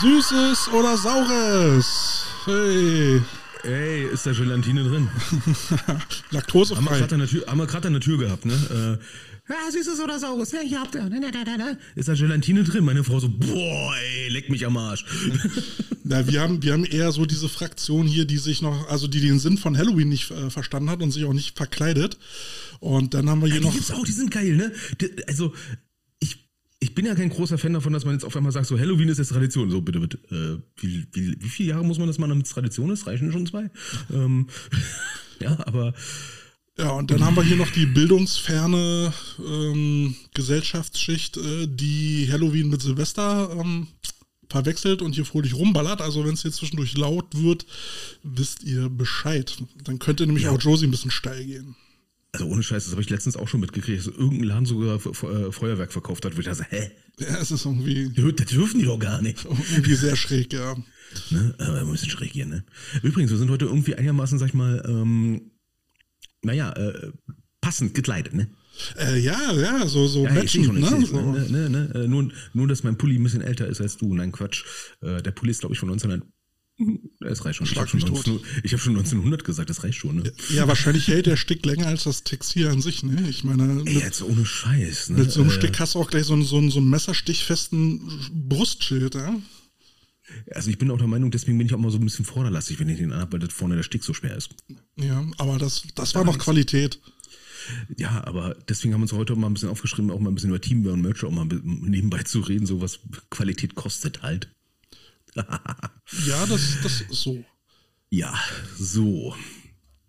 Süßes oder Saures? Hey. Ey, ist da Gelatine drin? Haben wir Laktosefrei. gerade an, Tür- haben wir gerade an der Tür gehabt, ne? Äh, ja, süßes oder saures? Ja, hier habt ihr. Ne, ne, ne, ne. Ist da Gelatine drin? Meine Frau so, boah, ey, leck mich am Arsch. Na, wir haben, wir haben eher so diese Fraktion hier, die sich noch, also die den Sinn von Halloween nicht äh, verstanden hat und sich auch nicht verkleidet. Und dann haben wir hier Die noch. gibt's auch, die sind geil, ne? Die, also, ich, bin ja kein großer Fan davon, dass man jetzt auf einmal sagt, so Halloween ist jetzt Tradition. So, bitte, bitte. Äh, wie, wie, wie viele Jahre muss man das machen, damit es Tradition ist? Reichen schon zwei? Ähm, ja, aber Ja, und dann haben wir hier noch die bildungsferne ähm, Gesellschaftsschicht, äh, die Halloween mit Silvester ähm, verwechselt und hier fröhlich rumballert. Also wenn es hier zwischendurch laut wird, wisst ihr Bescheid. Dann könnte nämlich Ja. auch Josie ein bisschen steil gehen. Also ohne Scheiß, das habe ich letztens auch schon mitgekriegt, dass irgendein Laden sogar äh, Feuerwerk verkauft hat. Wo ich dachte, hä? Ja, es ist irgendwie, Das dürfen die doch gar nicht. irgendwie sehr schräg, ja. Ne? Aber ein bisschen schräg hier, ne? Übrigens, wir sind heute irgendwie einigermaßen, sag ich mal, ähm, naja, äh, passend gekleidet, ne? Äh, ja, ja, so, so Ja, matchend, schon, ne? So. ne, ne, ne? Äh, Nur, nur, dass mein Pulli ein bisschen älter ist als du. Nein, Quatsch. Äh, Der Pulli ist, glaube ich, von 1900. Das reicht schon. Ich Schlag habe schon, mich tot. 19 ich hab schon 1900 gesagt, das reicht schon, ne? Ja, wahrscheinlich hält der Stick länger als das Textil an sich, ne? Ich meine, Ey, mit, jetzt ohne Scheiß, ne? mit so einem Äh, Stick hast du auch gleich so einen, so einen, so einen messerstichfesten Brustschild, ja? Also ich bin auch der Meinung, deswegen bin ich auch mal so ein bisschen vorderlastig, wenn ich den anhab, weil das vorne der Stick so schwer ist. Ja, aber das, das war noch Qualität. Ja, aber deswegen haben wir uns heute mal ein bisschen aufgeschrieben, auch mal ein bisschen über Teamwear und Merch auch mal nebenbei zu reden, so was Qualität kostet halt. Ja, das, das ist so. Ja, so.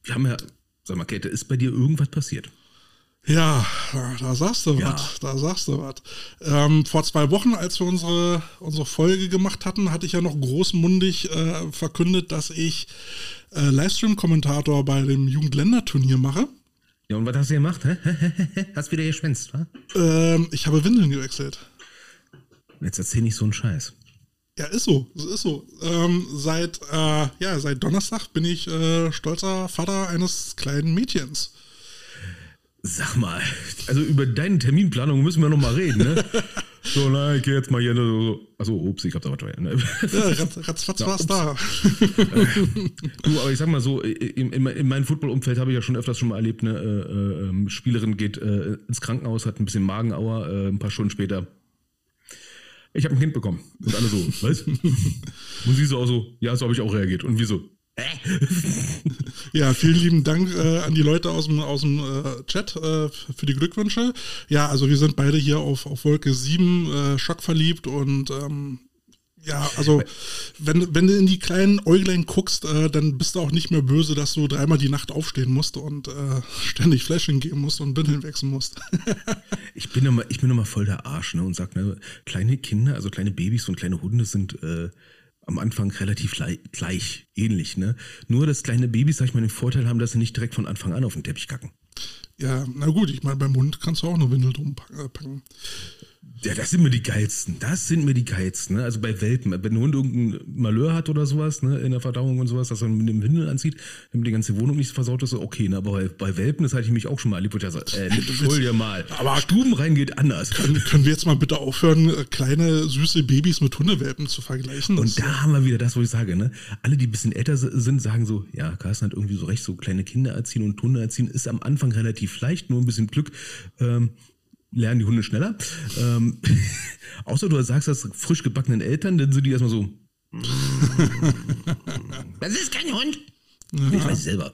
Wir haben ja, sag mal, Käthe, ist bei dir irgendwas passiert? Ja, da, da sagst du Ja. was, da sagst du was. Ähm, vor zwei Wochen, als wir unsere, unsere Folge gemacht hatten, hatte ich ja noch großmundig äh, verkündet, dass ich äh, Livestream-Kommentator bei dem Jugendländerturnier mache. Ja, und was hast du gemacht? Hä? Hast wieder geschwänzt, wa? Ähm, ich habe Windeln gewechselt. Jetzt erzähl nicht so einen Scheiß. Ja, ist so, ist so. Ähm, seit, äh, ja, seit Donnerstag bin ich äh, stolzer Vater eines kleinen Mädchens. Sag mal, also über deine Terminplanung müssen wir noch mal reden, ne? So, na, ich geh jetzt mal hier. So, achso, ups, ich hab da was. Ne? Ja, ratz, ratzfatz Ja, war's da. Du, aber ich sag mal so, in, in, in meinem Football-Umfeld habe ich ja schon öfters schon mal erlebt, ne, äh, äh, ähm, Spielerin geht äh, ins Krankenhaus, hat ein bisschen Magenauer, äh, ein paar Stunden später. Ich habe ein Kind bekommen. Und alle so, was? Und sie so auch so, ja, so habe ich auch reagiert. Und wir so, Ja, vielen lieben Dank äh, an die Leute aus dem, aus dem äh, Chat äh, für die Glückwünsche. Ja, also wir sind beide hier auf, auf Wolke 7 äh, schockverliebt und ähm, ja, also wenn, wenn du in die kleinen Äuglein guckst, äh, dann bist du auch nicht mehr böse, dass du dreimal die Nacht aufstehen musst und äh, ständig Flashing geben musst und Bindeln wechseln musst. Ich bin immer, ich bin immer voll der Arsch, ne? Und sag, ne, kleine Kinder, also kleine Babys und kleine Hunde sind äh, am Anfang relativ gleich, ähnlich, ne? Nur, dass kleine Babys, sag ich mal, den Vorteil haben, dass sie nicht direkt von Anfang an auf den Teppich kacken. ja, na gut, ich meine, beim Hund kannst du auch eine Windel drum äh, packen. Ja, das sind mir die geilsten. Das sind mir die geilsten. Ne? Also bei Welpen, wenn ein Hund irgendein Malheur hat oder sowas, ne, in der Verdauung und sowas, dass er mit dem Windel anzieht, damit die ganze Wohnung nicht versaut ist, okay, ne? aber bei, bei Welpen, das hatte ich mich auch schon mal erlebt, wo ich dachte, äh, dir mal. Aber- Stuben rein geht anders. Können, können wir jetzt mal bitte aufhören, äh, kleine, süße Babys mit Hundewelpen zu vergleichen? Und da haben wir wieder das, wo ich sage, ne? Alle, die ein bisschen älter si- sind, sagen so, ja, Carsten hat irgendwie so recht, so kleine Kinder erziehen und Hunde erziehen ist am Anfang relativ leicht, nur ein bisschen Glück. Ähm, lernen die Hunde schneller. Ähm, außer du sagst das frisch gebackenen Eltern, dann sind die erstmal so. das ist kein Hund. Ich weiß selber.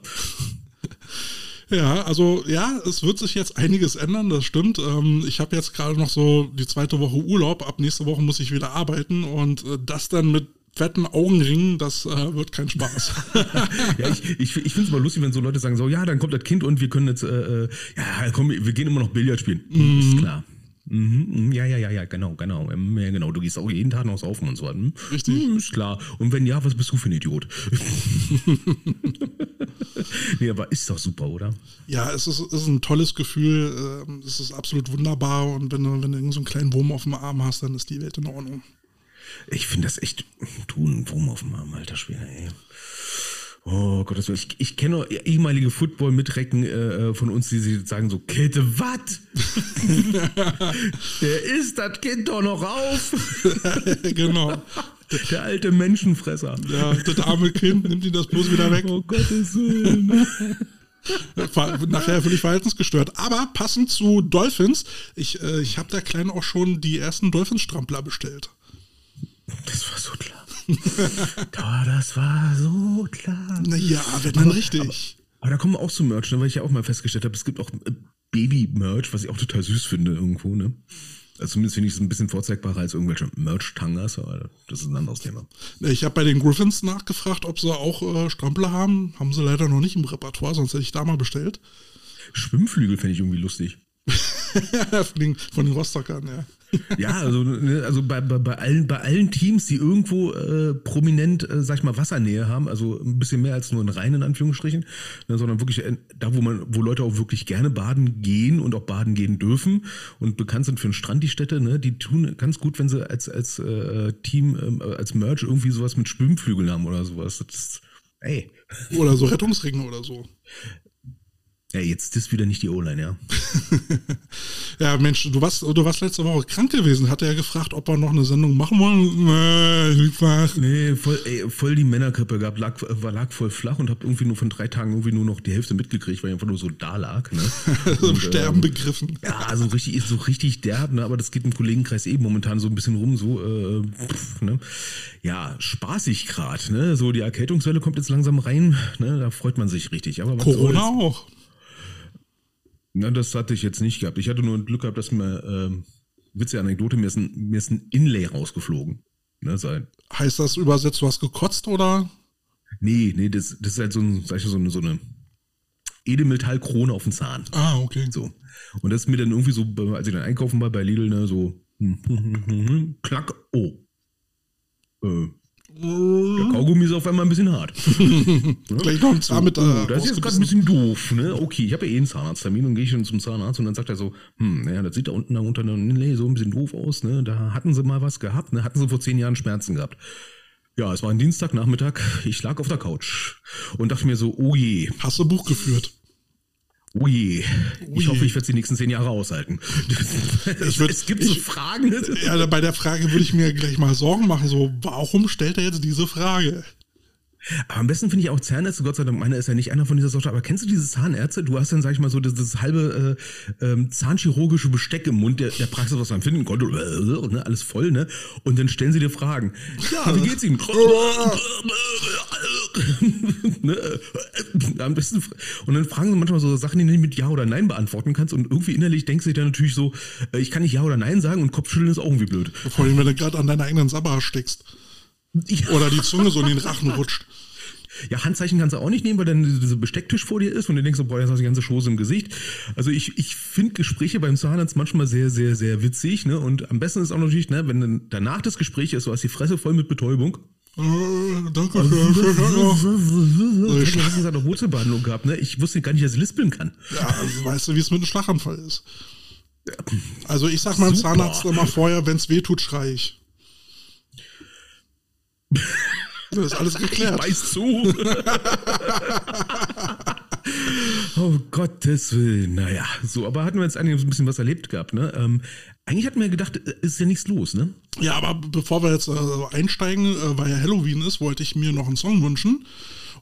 Ja, also ja, es wird sich jetzt einiges ändern, das stimmt. Ähm, ich habe jetzt gerade noch so die zweite Woche Urlaub. Ab nächste Woche muss ich wieder arbeiten und äh, das dann mit fetten Augenringen, das äh, wird kein Spaß. Ja, ich, ich, ich finde es mal lustig, wenn so Leute sagen, so, ja, dann kommt das Kind und wir können jetzt, äh, äh, ja, komm, wir gehen immer noch Billard spielen. Ist klar. Mhm, mhm, ja, ja, ja, ja, genau, genau. Ähm, Ja, genau. Du gehst auch jeden Tag noch saufen und so. Hm? Richtig. Hm, ist klar. Und wenn ja, was bist du für ein Idiot? nee, aber ist doch super, oder? ja, es ist, ist ein tolles Gefühl. ähm, es ist absolut wunderbar und wenn du, wenn du irgend so einen kleinen Wurm auf dem Arm hast, dann ist die Welt in Ordnung. Ich finde das echt, ein Wurm auf dem Arm, alter Schwede, ey. Oh Gott, ich, ich kenne ehemalige Football-Mitrecken äh, von uns, die sagen so, Käthe, was? Der isst das Kind doch noch auf. genau. Der alte Menschenfresser. Ja, das arme Kind, nimmt ihn das bloß wieder weg. Oh Gottes Willen. Nachher völlig verhaltensgestört. Aber passend zu Dolphins, ich, äh, ich habe der Kleinen auch schon die ersten Dolphins-Strampler bestellt. Das war so klar. Da, das war so klar. Naja, wenn dann richtig. Aber da kommen wir auch zu Merch, ne, weil ich ja auch mal festgestellt habe, es gibt auch äh, Baby-Merch, was ich auch total süß finde irgendwo, ne? Also zumindest finde ich es ein bisschen vorzeigbarer als irgendwelche Merch-Tangas, aber das ist ein anderes Thema. Ich habe bei den Griffins nachgefragt, ob sie auch äh, Strampler haben. Haben sie leider noch nicht im Repertoire, sonst hätte ich da mal bestellt. Schwimmflügel fände ich irgendwie lustig. von, den, von den Rostockern, ja. Ja, also, ne, also bei, bei, bei, allen, bei allen Teams, die irgendwo äh, prominent, äh, sag ich mal, Wassernähe haben, also ein bisschen mehr als nur ein Rhein in Anführungsstrichen, ne, sondern wirklich äh, da, wo man, wo Leute auch wirklich gerne baden gehen und auch baden gehen dürfen und bekannt sind für den Strand, die Städte, ne, die tun ganz gut, wenn sie als, als äh, Team, äh, als Merch irgendwie sowas mit Schwimmflügeln haben oder sowas. Das ey. Oder so Rettungsringe oder so. Ja, jetzt ist wieder nicht die O-Line, ja. ja, Mensch, du warst, du warst letzte Woche krank gewesen. Hat er gefragt, ob wir noch eine Sendung machen wollen? Nee, voll, ey, voll die Männerkrippe gehabt, lag, war, lag voll flach und hab irgendwie nur von drei Tagen irgendwie nur noch die Hälfte mitgekriegt, weil ich einfach nur so da lag. Ne? so im Sterben ähm, begriffen. Ja, also richtig, so richtig derb, ne? aber das geht im Kollegenkreis eben momentan so ein bisschen rum, so, äh, pff, ne? Ja, spaßig gerade, ne? So, die Erkältungswelle kommt jetzt langsam rein, ne? Da freut man sich richtig. Aber was Corona auch. Na, das hatte ich jetzt nicht gehabt. Ich hatte nur Glück gehabt, dass mir, ähm, witzige Anekdote, mir ist ein, mir ist ein Inlay rausgeflogen. Ne, sein. Heißt das übersetzt, du hast gekotzt oder? Nee, nee, das, das ist halt so, ein, sag ich, so eine, so eine Edelmetallkrone auf dem Zahn. Ah, okay. So. Und das ist mir dann irgendwie so, als ich dann einkaufen war bei Lidl, ne, so, klack, oh. Äh, der Kaugummi ist auf einmal ein bisschen hart. Ein Zahn mit so, oh, Das ist jetzt gerade ein bisschen doof. Ne? Okay, ich habe ja eh einen Zahnarzttermin und gehe ich dann zum Zahnarzt und dann sagt er so, hm, naja, das sieht da unten da unter so ein bisschen doof aus. Ne? Da hatten sie mal was gehabt, ne? hatten sie vor zehn Jahren Schmerzen gehabt. Ja, es war ein Dienstagnachmittag, ich lag auf der Couch und dachte mir so, oh je. Hast du Buch geführt? Oh je. Ich hoffe, ich werde die nächsten zehn Jahre aushalten. Ich würd, es gibt ich, so Fragen. Ja, bei der Frage würde ich mir gleich mal Sorgen machen. So, warum stellt er jetzt diese Frage? Aber am besten finde ich auch Zahnärzte, Gott sei Dank, meiner ist ja nicht einer von dieser Sorte, aber kennst du diese Zahnärzte? Du hast dann, sag ich mal, so das, das halbe äh, äh, zahnchirurgische Besteck im Mund der, der Praxis, was man finden konnte, ne, alles voll, ne? Und dann stellen sie dir Fragen. Ja, wie geht's Ihnen? ne? Am besten, und dann fragen sie manchmal so Sachen, die du nicht mit Ja oder Nein beantworten kannst und irgendwie innerlich denkst du dir dann natürlich so, äh, ich kann nicht Ja oder Nein sagen und Kopfschütteln ist auch irgendwie blöd. Vor allem, wenn du gerade an deiner eigenen Sabber steckst. Ja. Oder die Zunge so in den Rachen rutscht. Ja, Handzeichen kannst du auch nicht nehmen, weil dann dieser Bestecktisch vor dir ist und du denkst, so, boah, jetzt hast du die ganze Schose im Gesicht. Also ich, ich finde Gespräche beim Zahnarzt manchmal sehr, sehr, sehr witzig. Ne? Und am besten ist auch natürlich, ne, wenn dann danach das Gespräch ist, du hast die Fresse voll mit Betäubung. Äh, danke. Ich habe letztens eine Wurzelbehandlung gehabt, ne? Ich wusste gar nicht, dass ich lispeln kann. Ja, also weißt du, wie es mit einem Schlaganfall ist. Also ich sag meinem Zahnarzt immer vorher, wenn es weh tut, schrei ich. Das ist alles geklärt. Ich weiß zu. oh Gottes Willen. Naja, so, aber hatten wir jetzt eigentlich ein bisschen was erlebt gehabt, ne? Ähm, eigentlich hatten wir gedacht, äh, ist ja nichts los, ne? Ja, aber bevor wir jetzt äh, einsteigen, äh, weil ja Halloween ist, wollte ich mir noch einen Song wünschen.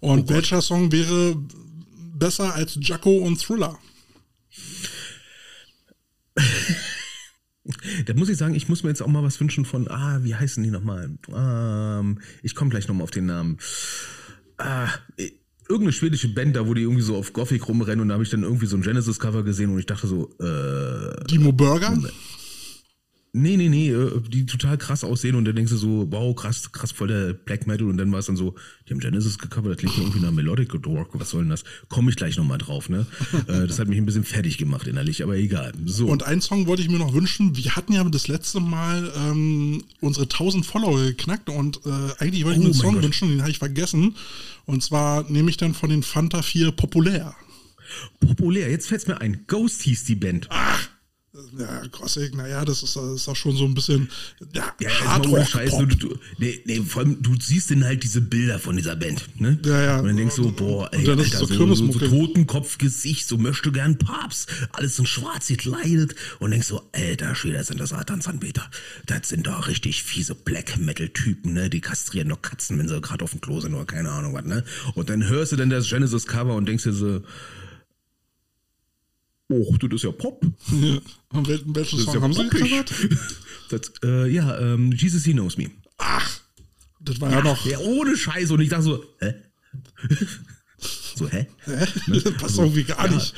Und oh welcher Song wäre besser als Jacko und Thriller? Da muss ich sagen, ich muss mir jetzt auch mal was wünschen von, ah, wie heißen die nochmal? Ähm, ich komme gleich nochmal auf den Namen. Ah, irgendeine schwedische Band da, wo die irgendwie so auf Gothic rumrennen und da habe ich dann irgendwie so ein Genesis-Cover gesehen und ich dachte so, äh. Timo Burger? Nee, nee, nee, äh, die total krass aussehen und dann denkst du so, wow, krass, krass voll der Black Metal und dann war es dann so, die haben Genesis gecovert, das klingt irgendwie nach Melodic Rock, was soll denn das? Komme ich gleich nochmal drauf, ne? Äh, das hat mich ein bisschen fertig gemacht innerlich, aber egal. So. Und einen Song wollte ich mir noch wünschen, wir hatten ja das letzte Mal ähm, unsere 1000 Follower geknackt und äh, eigentlich wollte ich mir einen oh Song Gott. wünschen, den habe ich vergessen und zwar nehme ich dann von den Fanta 4 Populär. Populär, jetzt fällt es mir ein, Ghost hieß die Band. Ach, Ja, Gothic, naja, das ist, das ist auch schon so ein bisschen ja, Ja, hart ohne Rock, Scheiß. Pop. Du, du, nee, nee, vor allem, du siehst dann halt diese Bilder von dieser Band, ne? Ja, ja. Und dann denkst du, Und- boah, ey, Alter, so so, so, so. Totenkopfgesicht, so möchte gern Papst, alles in schwarz gekleidet und denkst so, alter Schwede, sind das Satansanbeter. Das sind doch richtig fiese Black Metal Typen, ne? Die kastrieren doch Katzen, wenn sie gerade auf dem Klo sind oder keine Ahnung was, ne? Und dann hörst du dann das Genesis Cover und denkst dir so, oh, das ist ja Pop. Ja. Und welchen, welchen Song ja haben sie poppig. gecovert? Das, äh, ja, ähm, Jesus He Knows Me. Ach, das war ja, noch. Ja, ohne Scheiß. Und ich dachte so, hä? so, hä? Hä? Das passt irgendwie gar Ja. nicht.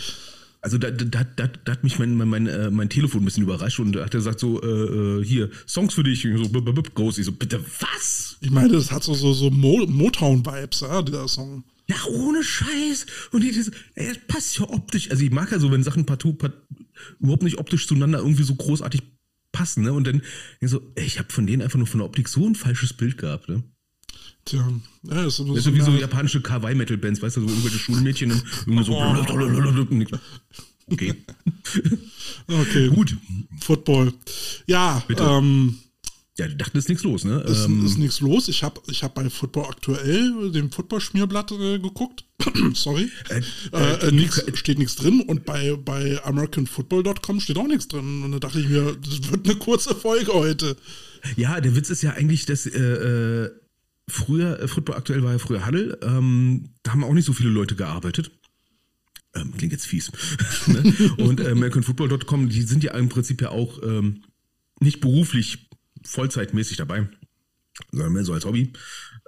Also da, da, da, da, hat mich mein, mein, mein, äh, mein Telefon ein bisschen überrascht und hat er gesagt so, äh, äh, hier, Songs für dich. Und so, bip, bip, bip, Ghost. Ich so, bitte was? Ich meine, das hat so, so, so Mo Motown-Vibes, ja, dieser Song. Ja, ohne Scheiß. Und ich so, ey, das passt ja optisch. Also ich mag ja so, wenn Sachen partout, part, überhaupt nicht optisch zueinander irgendwie so großartig passen. Ne? Und dann ich so, ey, ich habe von denen einfach nur von der Optik so ein falsches Bild gehabt. Ne? Tja, ja, das ist Das ist so wie so ja, japanische Kawaii-Metal-Bands, weißt du, so irgendwelche Schulmädchen und irgendwie so. Okay. Okay, Gut. Football. Ja, ähm, Ja, die dachten, ist nichts los, ne? ist, Ähm, ist nichts los. Ich habe ich hab bei Football aktuell, dem Football-Schmierblatt, äh, geguckt. Sorry. Äh, äh, nix, steht nichts drin. Und bei, bei AmericanFootball.com steht auch nichts drin. Und da dachte ich mir, das wird eine kurze Folge heute. ja, der Witz ist ja eigentlich, dass äh, äh, früher, äh, Football aktuell war ja früher Huddle, ähm, da haben auch nicht so viele Leute gearbeitet. Ähm, klingt jetzt fies. ne? Und äh, AmericanFootball.com, die sind ja im Prinzip ja auch ähm, nicht beruflich vollzeitmäßig dabei, sondern mehr so als Hobby.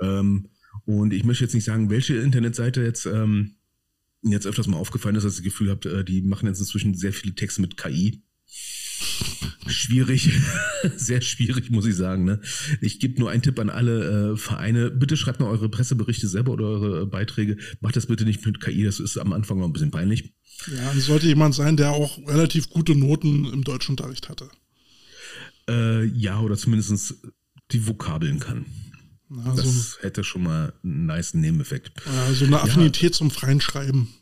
Ähm, und ich möchte jetzt nicht sagen, welche Internetseite jetzt, ähm, jetzt öfters mal aufgefallen ist, dass ich das Gefühl habe, äh, die machen jetzt inzwischen sehr viele Texte mit KI. Schwierig, sehr schwierig, muss ich sagen. Ne? Ich gebe nur einen Tipp an alle äh, Vereine. Bitte schreibt mal eure Presseberichte selber oder eure äh, Beiträge. Macht das bitte nicht mit KI, das ist am Anfang noch ein bisschen peinlich. Ja, es sollte jemand sein, der auch relativ gute Noten im Deutschunterricht hatte. Äh, ja, oder zumindest die Vokabeln kann. Ja, so, Das hätte schon mal einen nice Nebeneffekt. ja, so eine Affinität zum freien Schreiben.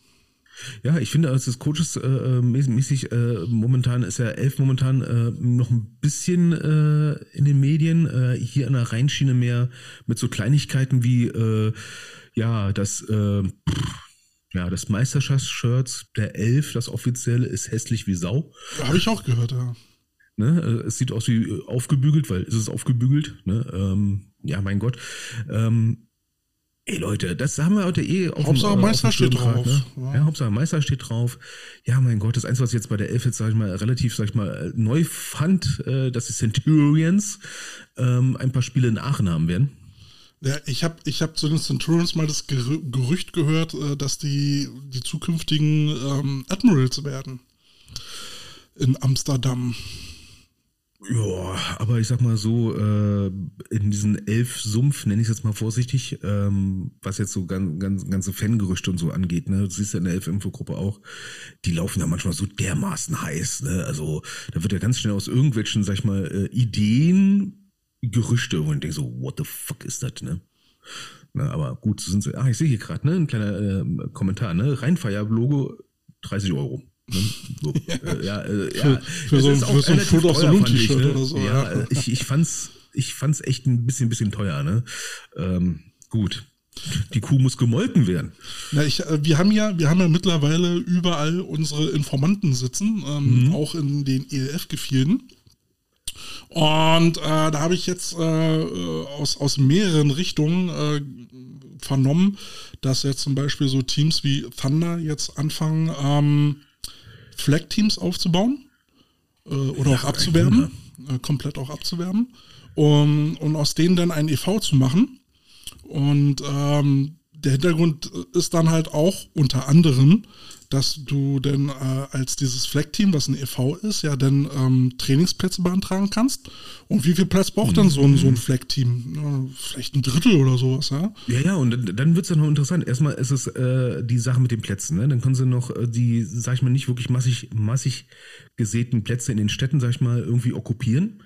Ja, ich finde, als des Coaches äh, äh, mäßig, äh, momentan ist ja elf momentan äh, noch ein bisschen äh, in den Medien, äh, hier an der Rheinschiene mehr mit so Kleinigkeiten wie äh, ja, das äh, ja, das Meisterschaftsshirts der Elf, das offizielle, ist hässlich wie Sau. Habe ich auch gehört, ja. Ne? Äh, Es sieht aus wie äh, aufgebügelt, weil es ist aufgebügelt. Ne? Ähm, ja, mein Gott. Ähm, ey Leute, das haben wir heute eh auf Hauptsache dem, äh, Meister auf dem steht drauf. Ne? Ja. Ja. Hauptsache Meister steht drauf. Ja, mein Gott, das Einzige, was ich jetzt bei der Elf jetzt, sag ich mal, relativ, sag ich mal, neu fand, äh, dass die Centurions ähm, ein paar Spiele in Aachen haben werden. Ja, ich habe ich hab zu den Centurions mal das Gerü Gerücht gehört, äh, dass die die zukünftigen ähm, Admirals werden. In Amsterdam. Ja, aber ich sag mal so, äh, in diesen elf Sumpf, nenne ich es jetzt mal vorsichtig, ähm, was jetzt so ganz, ganz, ganze Fangerüchte und so angeht, ne, du siehst ja in der Elf-Infogruppe auch, die laufen ja manchmal so dermaßen heiß, ne, also da wird ja ganz schnell aus irgendwelchen, sag ich mal, äh, Ideen Gerüchte, ich denke so, what the fuck ist das, ne? Na, aber gut, so sind sie, ah, ich sehe hier gerade, ne, ein kleiner äh, Kommentar, ne, Rheinfeier-Logo, 30 Euro. Ne? Ja, äh, ja, für es so ein- für so ein Loom fand ich, T-Shirt ne? oder so, Ja, ja. äh, ich, ich fand's, ich fand's echt ein bisschen, bisschen teuer, ne? Ähm, gut. Die Kuh muss gemolken werden. Na, ich, äh, wir, haben ja, wir haben ja mittlerweile überall unsere Informanten sitzen, ähm, auch in den ELF-Gefilden. Und äh, da habe ich jetzt äh, äh, aus, aus mehreren Richtungen äh, vernommen, dass jetzt zum Beispiel so Teams wie Thunder jetzt anfangen, ähm, Flag-Teams aufzubauen äh, oder auch abzuwerben, äh, komplett auch abzuwerben, um, und aus denen dann ein EV zu machen. Und ähm, der Hintergrund ist dann halt auch unter anderem, dass du dann äh, als dieses Flag-Team, was ein e.V. ist, ja dann ähm, Trainingsplätze beantragen kannst. Und wie viel Platz braucht dann so ein, so ein Flag-Team? Ja, vielleicht ein Drittel oder sowas, ja? Ja, ja, und dann, dann wird's dann noch interessant. Erstmal ist es äh, die Sache mit den Plätzen. Ne? Dann können sie noch äh, die, sag ich mal, nicht wirklich massig, massig gesäten Plätze in den Städten, sag ich mal, irgendwie okkupieren.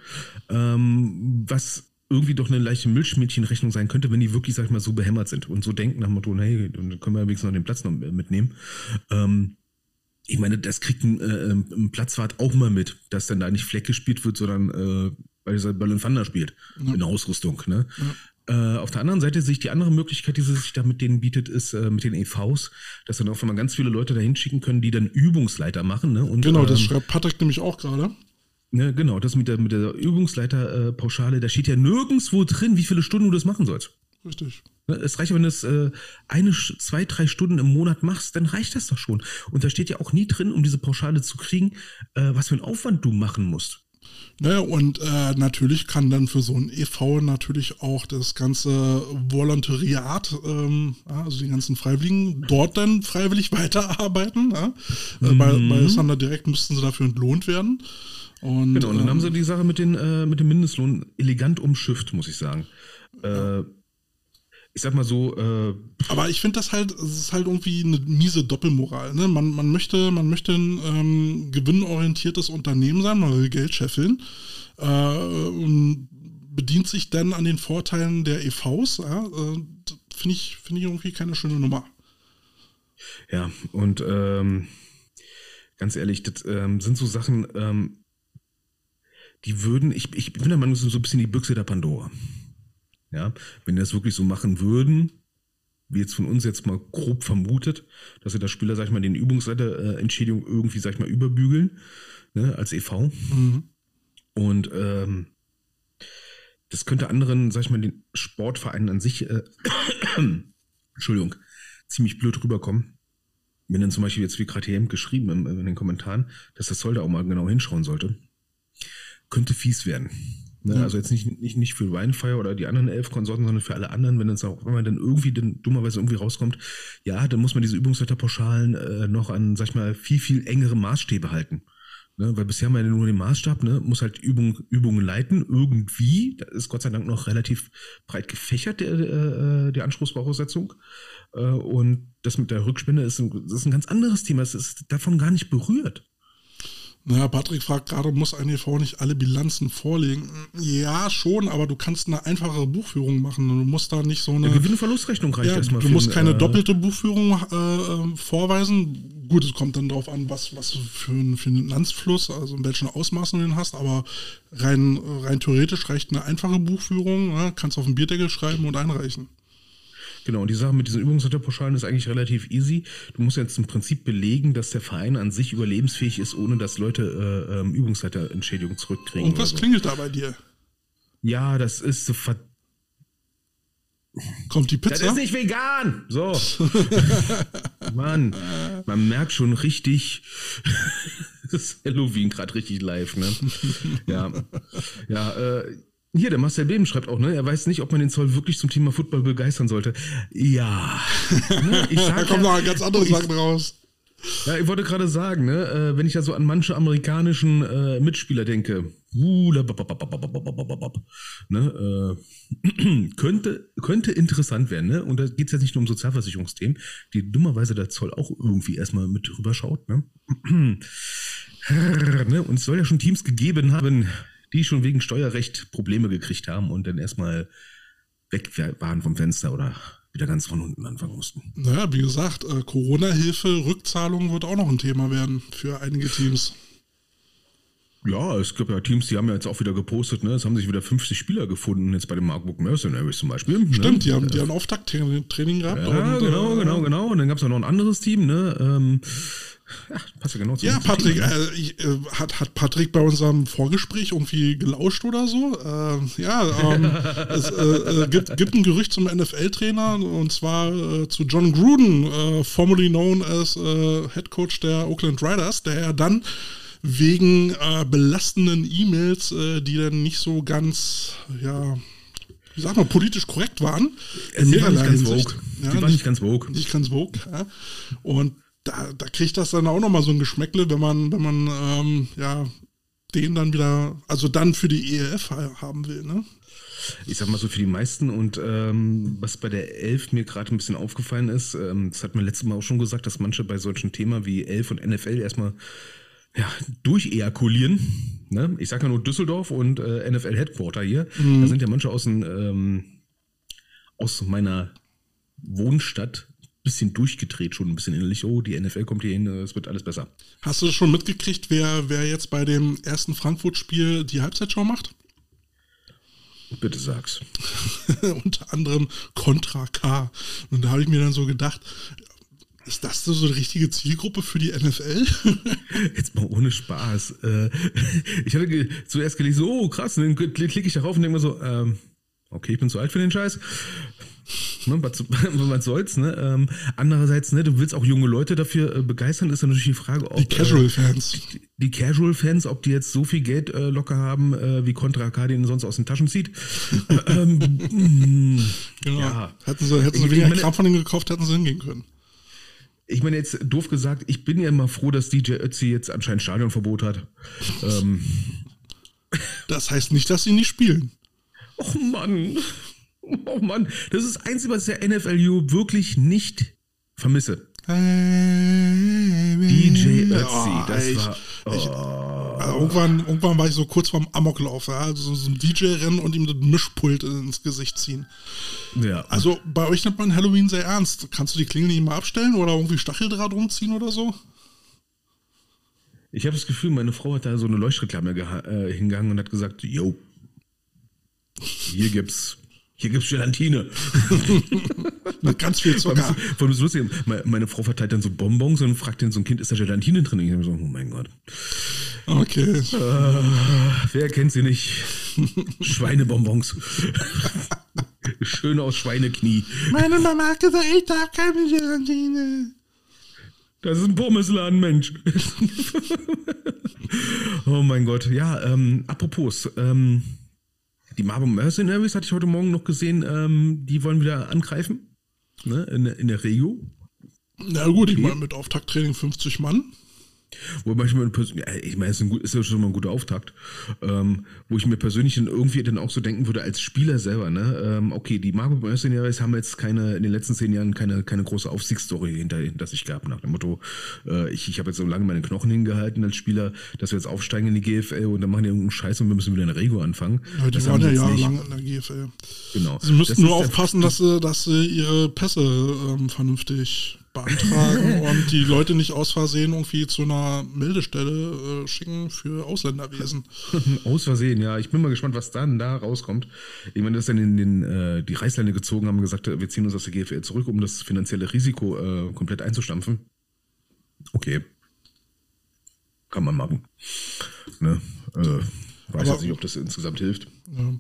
Ähm, was irgendwie doch eine leichte Milchmädchenrechnung sein könnte, wenn die wirklich, sag ich mal, so behämmert sind und so denken nach dem Motto, hey, dann können wir wenigstens noch den Platz noch mitnehmen. Ähm, ich meine, das kriegt ein, äh, ein Platzwart auch mal mit, dass dann da nicht Fleck gespielt wird, sondern äh, weil dieser Berlin Thunder spielt ja. in der Ausrüstung. Ne? Ja. Äh, auf der anderen Seite sehe ich die andere Möglichkeit, die sie sich da mit denen bietet, ist äh, mit den EVs, dass dann auch mal ganz viele Leute dahin schicken können, die dann Übungsleiter machen. Ne? Und, genau, das ähm, schreibt Patrick nämlich auch gerade. Ne, genau, das mit der, mit der Übungsleiterpauschale, da steht ja nirgendwo drin, wie viele Stunden du das machen sollst. Richtig. Ne, es reicht, wenn du es äh, eine, zwei, drei Stunden im Monat machst, dann reicht das doch schon. Und da steht ja auch nie drin, um diese Pauschale zu kriegen, äh, was für einen Aufwand du machen musst. Naja, und äh, natürlich kann dann für so ein EV natürlich auch das ganze Volontariat, ähm, also die ganzen Freiwilligen, dort dann freiwillig weiterarbeiten. Ja? Mhm. Bei, bei Sander Direkt müssten sie dafür entlohnt werden. Und, genau, und dann ähm, haben sie die Sache mit, den, äh, mit dem Mindestlohn elegant umschifft, muss ich sagen. Ja. Äh, ich sag mal so. Äh, aber ich finde das halt, es ist halt irgendwie eine miese Doppelmoral. Ne? Man, man möchte, man möchte ein ähm, gewinnorientiertes Unternehmen sein, man will Geld scheffeln äh, und bedient sich dann an den Vorteilen der EVs. Ja? Äh, finde ich, find ich irgendwie keine schöne Nummer. Ja, und ähm, ganz ehrlich, das ähm, sind so Sachen, ähm, die würden, ich, ich bin der Meinung, das ist so ein bisschen die Büchse der Pandora. Ja, wenn die das wirklich so machen würden, wie jetzt von uns jetzt mal grob vermutet, dass sie das Spieler, sag ich mal, den Übungsleiterentschädigung irgendwie, sag ich mal, überbügeln, ne, als EV. Mhm. Und ähm, das könnte anderen, sag ich mal, den Sportvereinen an sich, äh, Entschuldigung, ziemlich blöd rüberkommen. Wenn dann zum Beispiel jetzt wie gerade hier geschrieben in, in den Kommentaren, dass das Zoll da auch mal genau hinschauen sollte, könnte fies werden. Ne? Ja. Also jetzt nicht, nicht, nicht für Winefire oder die anderen elf Konsorten, sondern für alle anderen, wenn, auch, wenn man dann irgendwie dann dummerweise irgendwie rauskommt, ja, dann muss man diese Übungswetterpauschalen äh, noch an, sag ich mal, viel, viel engere Maßstäbe halten. Ne? Weil bisher haben wir ja nur den Maßstab, ne? muss halt Übung, Übungen leiten, irgendwie. Das ist Gott sei Dank noch relativ breit gefächert, der, äh, die Anspruchsvoraussetzung. Äh, und das mit der Rückspende ist ein, ist ein ganz anderes Thema. Es ist davon gar nicht berührt. Naja, Patrick fragt gerade, muss eine EV nicht alle Bilanzen vorlegen? Ja, schon, aber du kannst eine einfachere Buchführung machen. Du musst da nicht so eine. Ja, Gewinn-Verlustrechnung reicht ja, erstmal. Du musst keine äh, doppelte Buchführung äh, ähm, vorweisen. Gut, es kommt dann darauf an, was, was für, ein, für einen Landsfluss, also in welchen Ausmaßen du den hast, aber rein, rein theoretisch reicht eine einfache Buchführung. Ne? Kannst auf den Bierdeckel schreiben und einreichen. Genau, und die Sache mit diesen Übungsleiterpauschalen ist eigentlich relativ easy. Du musst jetzt im Prinzip belegen, dass der Verein an sich überlebensfähig ist, ohne dass Leute äh, ähm, Übungsleiterentschädigung zurückkriegen. Und was so. klingelt da bei dir? Ja, das ist so ver Kommt die Pizza? Das ist nicht vegan. So. Mann, man merkt schon richtig, das ist Halloween gerade richtig live, ne? Ja. Ja, äh, hier, der Marcel Beben schreibt auch, ne? Er weiß nicht, ob man den Zoll wirklich zum Thema Football begeistern sollte. Ja. ne? Ich sag da kommen ja, noch ganz andere Sachen raus. Ja, ich wollte gerade sagen, ne, äh, wenn ich ja so an manche amerikanischen äh, Mitspieler denke, uh, ne, äh, könnte, könnte interessant werden, ne? Und da geht es jetzt nicht nur um Sozialversicherungsthemen, die dummerweise der Zoll auch irgendwie erstmal mit drüber schaut, ne? ne? Und es soll ja schon Teams gegeben haben, die schon wegen Steuerrecht Probleme gekriegt haben und dann erstmal weg waren vom Fenster oder wieder ganz von unten anfangen mussten. Naja, wie gesagt, äh, Corona-Hilfe, Rückzahlung wird auch noch ein Thema werden für einige Teams. Ja, es gibt ja Teams, die haben ja jetzt auch wieder gepostet, ne? Es haben sich wieder 50 Spieler gefunden, jetzt bei den Markbook Mercenaries zum Beispiel. Ne? Stimmt, die haben, die haben Auftakttraining gehabt. Ja, und, genau, äh, genau, genau. Und dann gab es ja noch ein anderes Team, ne? Ähm, ja, passt ja genau zu Ja, Patrick, äh, ich, äh, hat, hat Patrick bei unserem Vorgespräch irgendwie gelauscht oder so? Äh, ja, ähm, es äh, äh, gibt, gibt ein Gerücht zum NFL-Trainer und zwar äh, zu John Gruden, formerly known as Head Coach der Oakland Riders, der ja dann wegen belastenden E-Mails, die dann nicht so ganz, ja, wie sag mal, politisch korrekt waren. Die waren nicht ganz vogue. Ja, die waren nicht ganz vogue. Nicht ganz vogue, ja. Und da, da kriegt das dann auch nochmal so ein Geschmäckle, wenn man, wenn man, ähm, ja, den dann wieder, also dann für die ELF haben will, ne? Ich sag mal so für die meisten und ähm, was bei der Elf mir gerade ein bisschen aufgefallen ist, ähm, das hat man letztes Mal auch schon gesagt, dass manche bei solchen Themen wie Elf und NFL erstmal ja, durchejakulieren. Ne? Ich sag ja nur Düsseldorf und äh, NFL Headquarter hier. Mhm. Da sind ja manche aus, den, ähm, aus meiner Wohnstadt bisschen durchgedreht, schon ein bisschen innerlich. Oh, die NFL kommt hier hin, es wird alles besser. Hast du schon mitgekriegt, wer, wer jetzt bei dem ersten Frankfurt-Spiel die Halbzeitshow macht? Bitte sag's. Unter anderem Contra K. Und da habe ich mir dann so gedacht, ist das so eine richtige Zielgruppe für die NFL? Jetzt mal ohne Spaß. Äh, ich hatte zuerst gelesen, oh krass, dann klicke ich darauf und denke mir so, ähm, okay, ich bin zu alt für den Scheiß. Ne, was, was soll's, ne? Ähm, andererseits, ne, du willst auch junge Leute dafür äh, begeistern, ist dann natürlich die Frage, ob. Die Casual-Fans. Äh, die, die Casual-Fans, ob die jetzt so viel Geld äh, locker haben, äh, wie Contra Acadien sonst aus den Taschen zieht. ähm, genau. Ja. Hätten sie, hätten sie weniger Kram von denen gekauft, hätten sie hingehen können. Ich meine jetzt doof gesagt, ich bin ja immer froh, dass DJ Ötzi jetzt anscheinend Stadionverbot hat. ähm. Das heißt nicht, dass sie nicht spielen. Oh Mann. Oh Mann, das ist das Einzige, was der NFLU wirklich nicht vermisse. DJ Ötzi, oh, das ich, war. Oh. Ich, also irgendwann, irgendwann war ich so kurz vorm Amoklauf, ja, also so ein DJ-Rennen und ihm das Mischpult ins Gesicht ziehen. Ja. Also bei euch nimmt man Halloween sehr ernst. Kannst du die Klingel nicht mal abstellen oder irgendwie Stacheldraht rumziehen oder so? Ich habe das Gefühl, meine Frau hat da so eine Leuchtreklame äh, hingegangen und hat gesagt, yo, hier gibt's hier gibt's Gelatine. Mit ganz viel Zucker. Vor allem ist lustig, meine Frau verteilt dann so Bonbons und fragt dann so ein Kind, ist da Gelatine drin? Und ich so, oh mein Gott. Okay. Äh, wer kennt sie nicht? Schweinebonbons. Schön aus Schweineknie. Meine Mama hat gesagt, ich darf keine Gelatine. Das ist ein Pommesladen, Mensch. oh mein Gott. Ja, ähm, apropos, ähm, die Marble Mercenaries hatte ich heute Morgen noch gesehen, ähm, die wollen wieder angreifen. Ne, in, in der Regio. Na gut, okay. ich meine, mit Auftakttraining 50 Mann. Ich mir ich meine, es ist, ist, ja schon mal ein guter Auftakt, ähm, wo ich mir persönlich dann irgendwie dann auch so denken würde, als Spieler selber, ne, ähm, okay, die Marco Mercenaries haben jetzt keine, in den letzten zehn Jahren keine, keine große Aufstiegsstory hinter, hinter sich gehabt, nach dem Motto, äh, ich, ich habe jetzt so lange meine Knochen hingehalten als Spieler, dass wir jetzt aufsteigen in die GFL und dann machen die irgendeinen Scheiß und wir müssen wieder in Rego anfangen. Ja, die das waren ja jahrelang in der GFL. Genau. Sie müssten nur aufpassen, dass sie, dass sie ihre Pässe ähm, vernünftig beantragen und die Leute nicht aus Versehen irgendwie zu einer Meldestelle äh, schicken für Ausländerwesen. aus Versehen, ja. Ich bin mal gespannt, was dann da rauskommt. Ich meine, dass dann in den, äh, die Reißleine gezogen haben und gesagt, wir ziehen uns aus der GFL zurück, um das finanzielle Risiko äh, komplett einzustampfen. Okay. Kann man machen. Ne? Weiß jetzt nicht, ob das insgesamt hilft. Ja.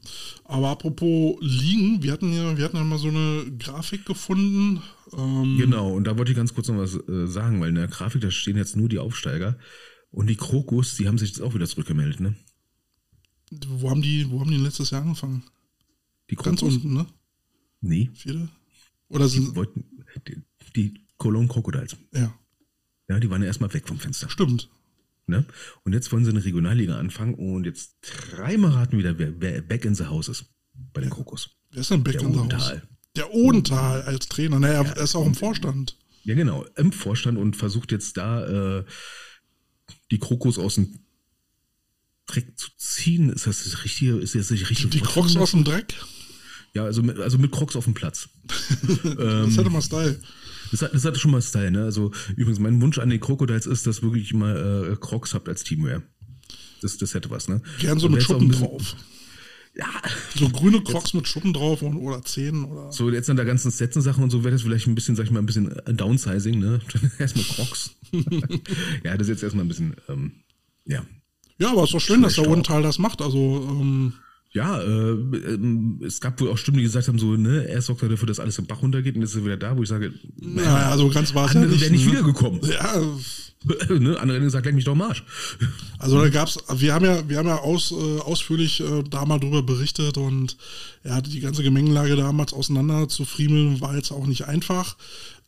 Aber apropos liegen, wir hatten ja, wir hatten ja mal so eine Grafik gefunden. Ähm, genau, und da wollte ich ganz kurz noch was äh, sagen, weil in der Grafik, da stehen jetzt nur die Aufsteiger und die Krokus, die haben sich jetzt auch wieder zurückgemeldet, ne? Wo haben die, wo haben die letztes Jahr angefangen? Die Krokus? Ganz unten, ne? Nee. Vierte? Oder sind die, wollten, die, die Cologne Crocodiles. Ja. Ja, die waren ja erstmal weg vom Fenster. Stimmt. Ne? Und jetzt wollen sie eine Regionalliga anfangen und jetzt dreimal raten wieder, wer, wer back in the house ist bei den Krokus. Wer ist denn back Der in the house? Der Odenthal als Trainer. Naja, ja, er ist auch im Vorstand. Ja, genau, im Vorstand und versucht jetzt da äh, die Krokus aus dem Dreck zu ziehen. Ist das das richtige? Ist das richtig? Die, die Crocs aus dem Dreck? Ja, also mit, also mit Crocs auf dem Platz. das ähm, hätte mal Style. Das, hat, das hatte schon mal Style, ne? Also übrigens, mein Wunsch an den Crocodiles ist, dass wirklich mal äh, Crocs habt als Teamwear. Das, das hätte was, ne? Gern so mit Schuppen drauf. Ja. So grüne Crocs mit Schuppen drauf und, oder Zähnen oder. So, jetzt an der ganzen Sätzen-Sachen und so wäre das vielleicht ein bisschen, sag ich mal, ein bisschen äh, Downsizing, ne? erstmal Crocs. ja, das ist jetzt erstmal ein bisschen, ähm, ja. Ja, aber es ist doch schön, dass der Odenthal das macht. Also, ähm, ja, äh, äh, es gab wohl auch Stimmen, die gesagt haben, so, ne, er sorgt dafür, dass alles im Bach runtergeht und jetzt ist er wieder da, wo ich sage, naja, also ganz war es ja nicht. ne? wiedergekommen. Ja. ne, andere hätten gesagt, leck mich doch Marsch. Also da gab's, wir haben ja, wir haben ja aus, äh, ausführlich äh, da mal drüber berichtet und er hatte die ganze Gemengelage damals auseinander zu friemeln, war jetzt auch nicht einfach.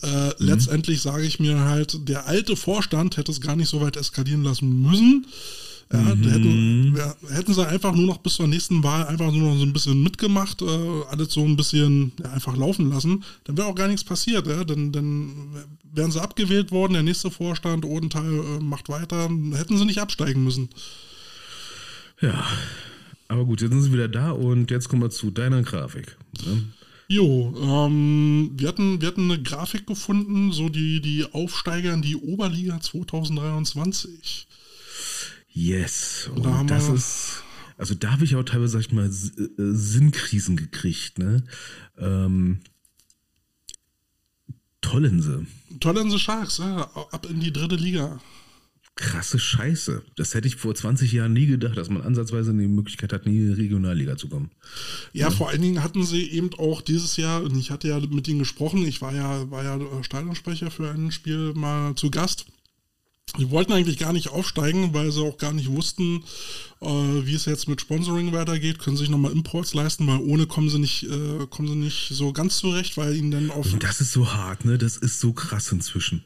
Äh, mhm. Letztendlich sage ich mir halt, der alte Vorstand hätte es gar nicht so weit eskalieren lassen müssen. Ja, mhm. hätten, ja, hätten sie einfach nur noch bis zur nächsten Wahl einfach nur noch so ein bisschen mitgemacht, äh, alles so ein bisschen ja, einfach laufen lassen, dann wäre auch gar nichts passiert. Ja? Dann, dann wären sie abgewählt worden, der nächste Vorstand, Odenthal äh, macht weiter, hätten sie nicht absteigen müssen. Ja, aber gut, jetzt sind sie wieder da und jetzt kommen wir zu deiner Grafik. Ne? Jo, ähm, wir, hatten, wir hatten eine Grafik gefunden, so die, die Aufsteiger in die Oberliga 2023. Yes. Und haben das ist. Also da habe ich auch teilweise, sag ich mal, äh, Sinnkrisen gekriegt, ne? Ähm, Tollense. Tollense Sharks, ja, ab in die dritte Liga. Krasse Scheiße. Das hätte ich vor 20 Jahren nie gedacht, dass man ansatzweise die Möglichkeit hat, nie in die Regionalliga zu kommen. Ja, vor allen Dingen hatten sie eben auch dieses Jahr, und ich hatte ja mit ihnen gesprochen, ich war ja, war ja äh, Stadionsprecher für ein Spiel mal zu Gast. Die wollten eigentlich gar nicht aufsteigen, weil sie auch gar nicht wussten, äh, wie es jetzt mit Sponsoring weitergeht, können sich nochmal Imports leisten, weil ohne kommen sie nicht, äh, kommen sie nicht so ganz zurecht, weil ihnen dann auf Und das ist so hart, ne? Das ist so krass inzwischen.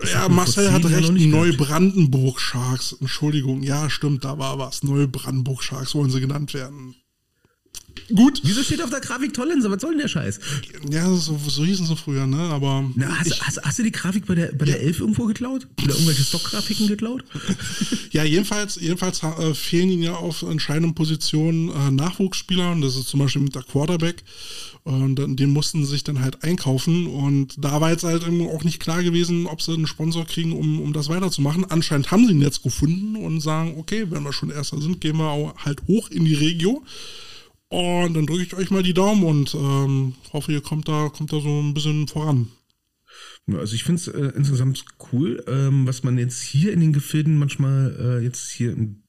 Das Ja, hat Marcel hat recht. Neubrandenburg Sharks. Entschuldigung, ja, stimmt, da war was. Neubrandenburg Sharks wollen sie genannt werden. Gut, Wieso steht auf der Grafik Tollense? Was soll denn der Scheiß? ja, so, so hießen sie früher, ne? Aber Na, hast, ich, hast, hast du die Grafik bei der, bei der Elf irgendwo geklaut? Oder irgendwelche Stockgrafiken geklaut? ja, jedenfalls, jedenfalls äh, fehlen ihnen ja auf entscheidenden Positionen äh, Nachwuchsspieler. Und das ist zum Beispiel mit der Quarterback. Und den mussten sie sich dann halt einkaufen. Und da war jetzt halt eben auch nicht klar gewesen, ob sie einen Sponsor kriegen, um, um das weiterzumachen. Anscheinend haben sie ihn jetzt gefunden und sagen, okay, wenn wir schon Erster sind, gehen wir auch halt hoch in die Regio. Und dann drücke ich euch mal die Daumen und ähm, hoffe, ihr kommt da, kommt da so ein bisschen voran. Also ich finde es äh, insgesamt cool, ähm, was man jetzt hier in den Gefilden manchmal äh, jetzt hier in,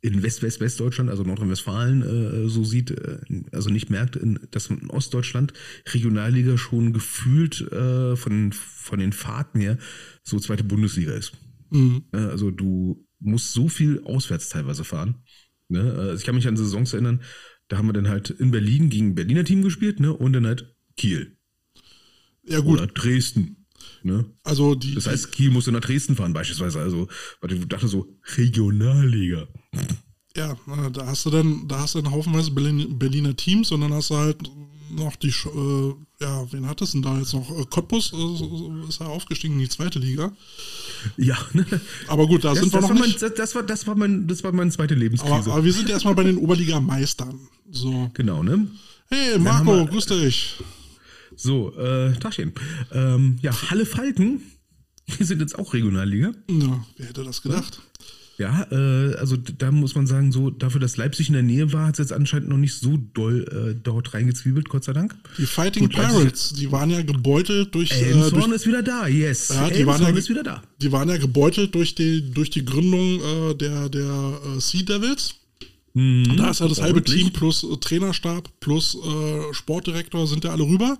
in West-West-Westdeutschland, also Nordrhein-Westfalen, äh, so sieht, äh, also nicht merkt, in, dass man in Ostdeutschland Regionalliga schon gefühlt äh, von, von den Fahrten her so zweite Bundesliga ist. Mhm. Also du musst so viel auswärts teilweise fahren. Ne? Also ich kann mich an Saisons erinnern, da haben wir dann halt in Berlin gegen ein Berliner Team gespielt ne? und dann halt Kiel Ja gut, oder Dresden. Ne? also die, Das heißt, Kiel musste nach Dresden fahren beispielsweise. Also, weil ich dachte so, Regionalliga. Ja, äh, da hast du dann, da hast du dann haufenweise Berlin, Berliner Teams und dann hast du halt noch die, äh, ja, wen hat es denn da jetzt noch? Äh, Cottbus äh, ist ja aufgestiegen in die zweite Liga. Ja, ne? Aber gut, da Das, sind wir noch war mein, nicht. das, das, war, das, war mein, das war meine zweite Lebenskrise. Aber, aber wir sind erstmal bei den Oberliga-Meistern. So. genau, ne? Hey, Marco, wir- grüß dich. So, äh, Tachchen. Ähm, ja, Halle Falken, die sind jetzt auch Regionalliga. Na, wer hätte das gedacht? Ja, äh, also da muss man sagen, so dafür, dass Leipzig in der Nähe war, hat es jetzt anscheinend noch nicht so doll äh, dort reingezwiebelt, Gott sei Dank. Die Fighting Gut, Leipzig- Pirates, die waren ja gebeutelt durch, äh, Elmshorn durch ist wieder da, yes. Ja, die waren ja- ist wieder da. die waren ja gebeutelt durch die, durch die Gründung äh, der, der äh, Sea Devils. Mhm. Da ist ja das halbe. Team plus äh, Trainerstab plus äh, Sportdirektor sind ja alle rüber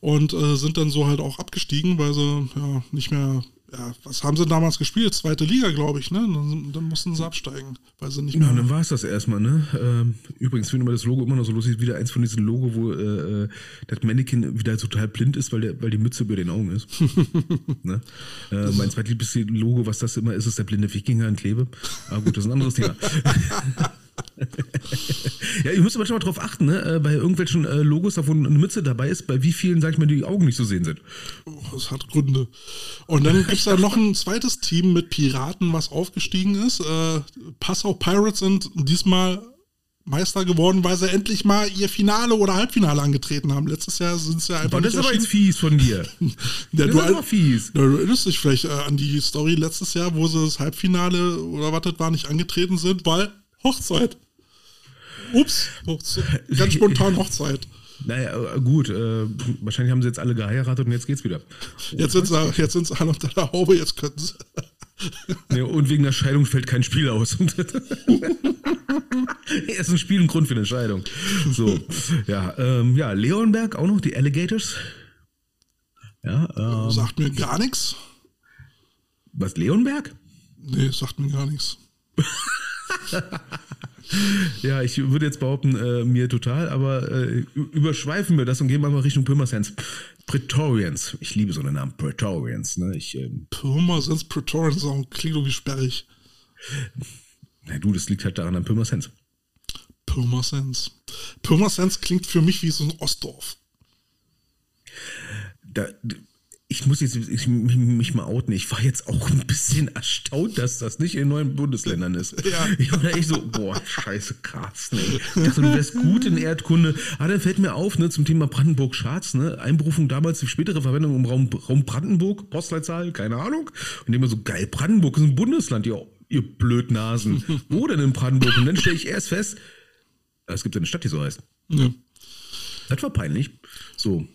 und äh, sind dann so halt auch abgestiegen, weil sie ja nicht mehr, ja, was haben sie damals gespielt? Zweite Liga, glaube ich, ne? Dann, dann mussten sie absteigen, weil sie nicht Ja, mehr. dann war es das erstmal, ne? Ähm, übrigens finde ich das Logo immer noch so lustig, wieder eins von diesen Logo, wo äh, äh, das Mannequin wieder total blind ist, weil, der, weil die Mütze über den Augen ist. ne? äh, mein zweitliebstes Logo, was das immer ist, ist der blinde Wikinger in Klebe. Aber gut, das ist ein anderes Thema. ja, ihr müsst manchmal drauf achten, ne? äh, bei irgendwelchen äh, Logos, da wo eine Mütze dabei ist, bei wie vielen, sag ich mal, die Augen nicht zu sehen sind. Oh, das hat Gründe. Und dann gibt es da noch ein zweites Team mit Piraten, was aufgestiegen ist. Äh, Passau Pirates sind diesmal Meister geworden, weil sie endlich mal ihr Finale oder Halbfinale angetreten haben. Letztes Jahr sind sie ja einfach Aber das ist aber jetzt fies von dir. Ja, Das du, ist aber fies. Du erinnerst dich vielleicht äh, an die Story letztes Jahr, wo sie das Halbfinale oder was das war, nicht angetreten sind, weil Hochzeit. Ups, Hochzeit. ganz spontan Hochzeit. Naja, äh, gut, äh, wahrscheinlich haben sie jetzt alle geheiratet und jetzt geht's wieder. Jetzt sind sie, jetzt sind sie alle unter der Haube, jetzt können sie. Ja, und wegen der Scheidung fällt kein Spiel aus. Erst ein Spiel ein Grund für eine Scheidung. So, ja, ähm, ja, Leonberg auch noch, die Alligators. Ja, ähm, Sagt mir gar nichts. was, Leonberg? Nee, sagt mir gar nichts. Ja, ich würde jetzt behaupten, äh, mir total, aber äh, überschweifen wir das und gehen wir mal Richtung Pirmasens. Praetorians. Ich liebe so einen Namen, Praetorians. Ne? Ich, ähm, Pirmasens Praetorian Song klingt irgendwie sperrig. na du, das liegt halt daran an Pirmasens. Pirmasens. Pirmasens klingt für mich wie so ein Ostdorf. Da, ich muss jetzt ich, mich mal outen. Ich war jetzt auch ein bisschen erstaunt, dass das nicht in neuen Bundesländern ist. Ja. Ich war echt so, boah, scheiße, krass. Ne? Ich dachte, du wärst gut in Erdkunde. Ah, dann fällt mir auf, ne, zum Thema Brandenburg-Scharz, ne, Einberufung damals, die spätere Verwendung im Raum, Raum Brandenburg, Postleitzahl, keine Ahnung. Und immer so, geil, Brandenburg ist ein Bundesland, ihr, ihr Blödnasen. Wo denn in Brandenburg? Und dann stelle ich erst fest, es gibt eine Stadt, die so heißt. Ja. Das war peinlich. So,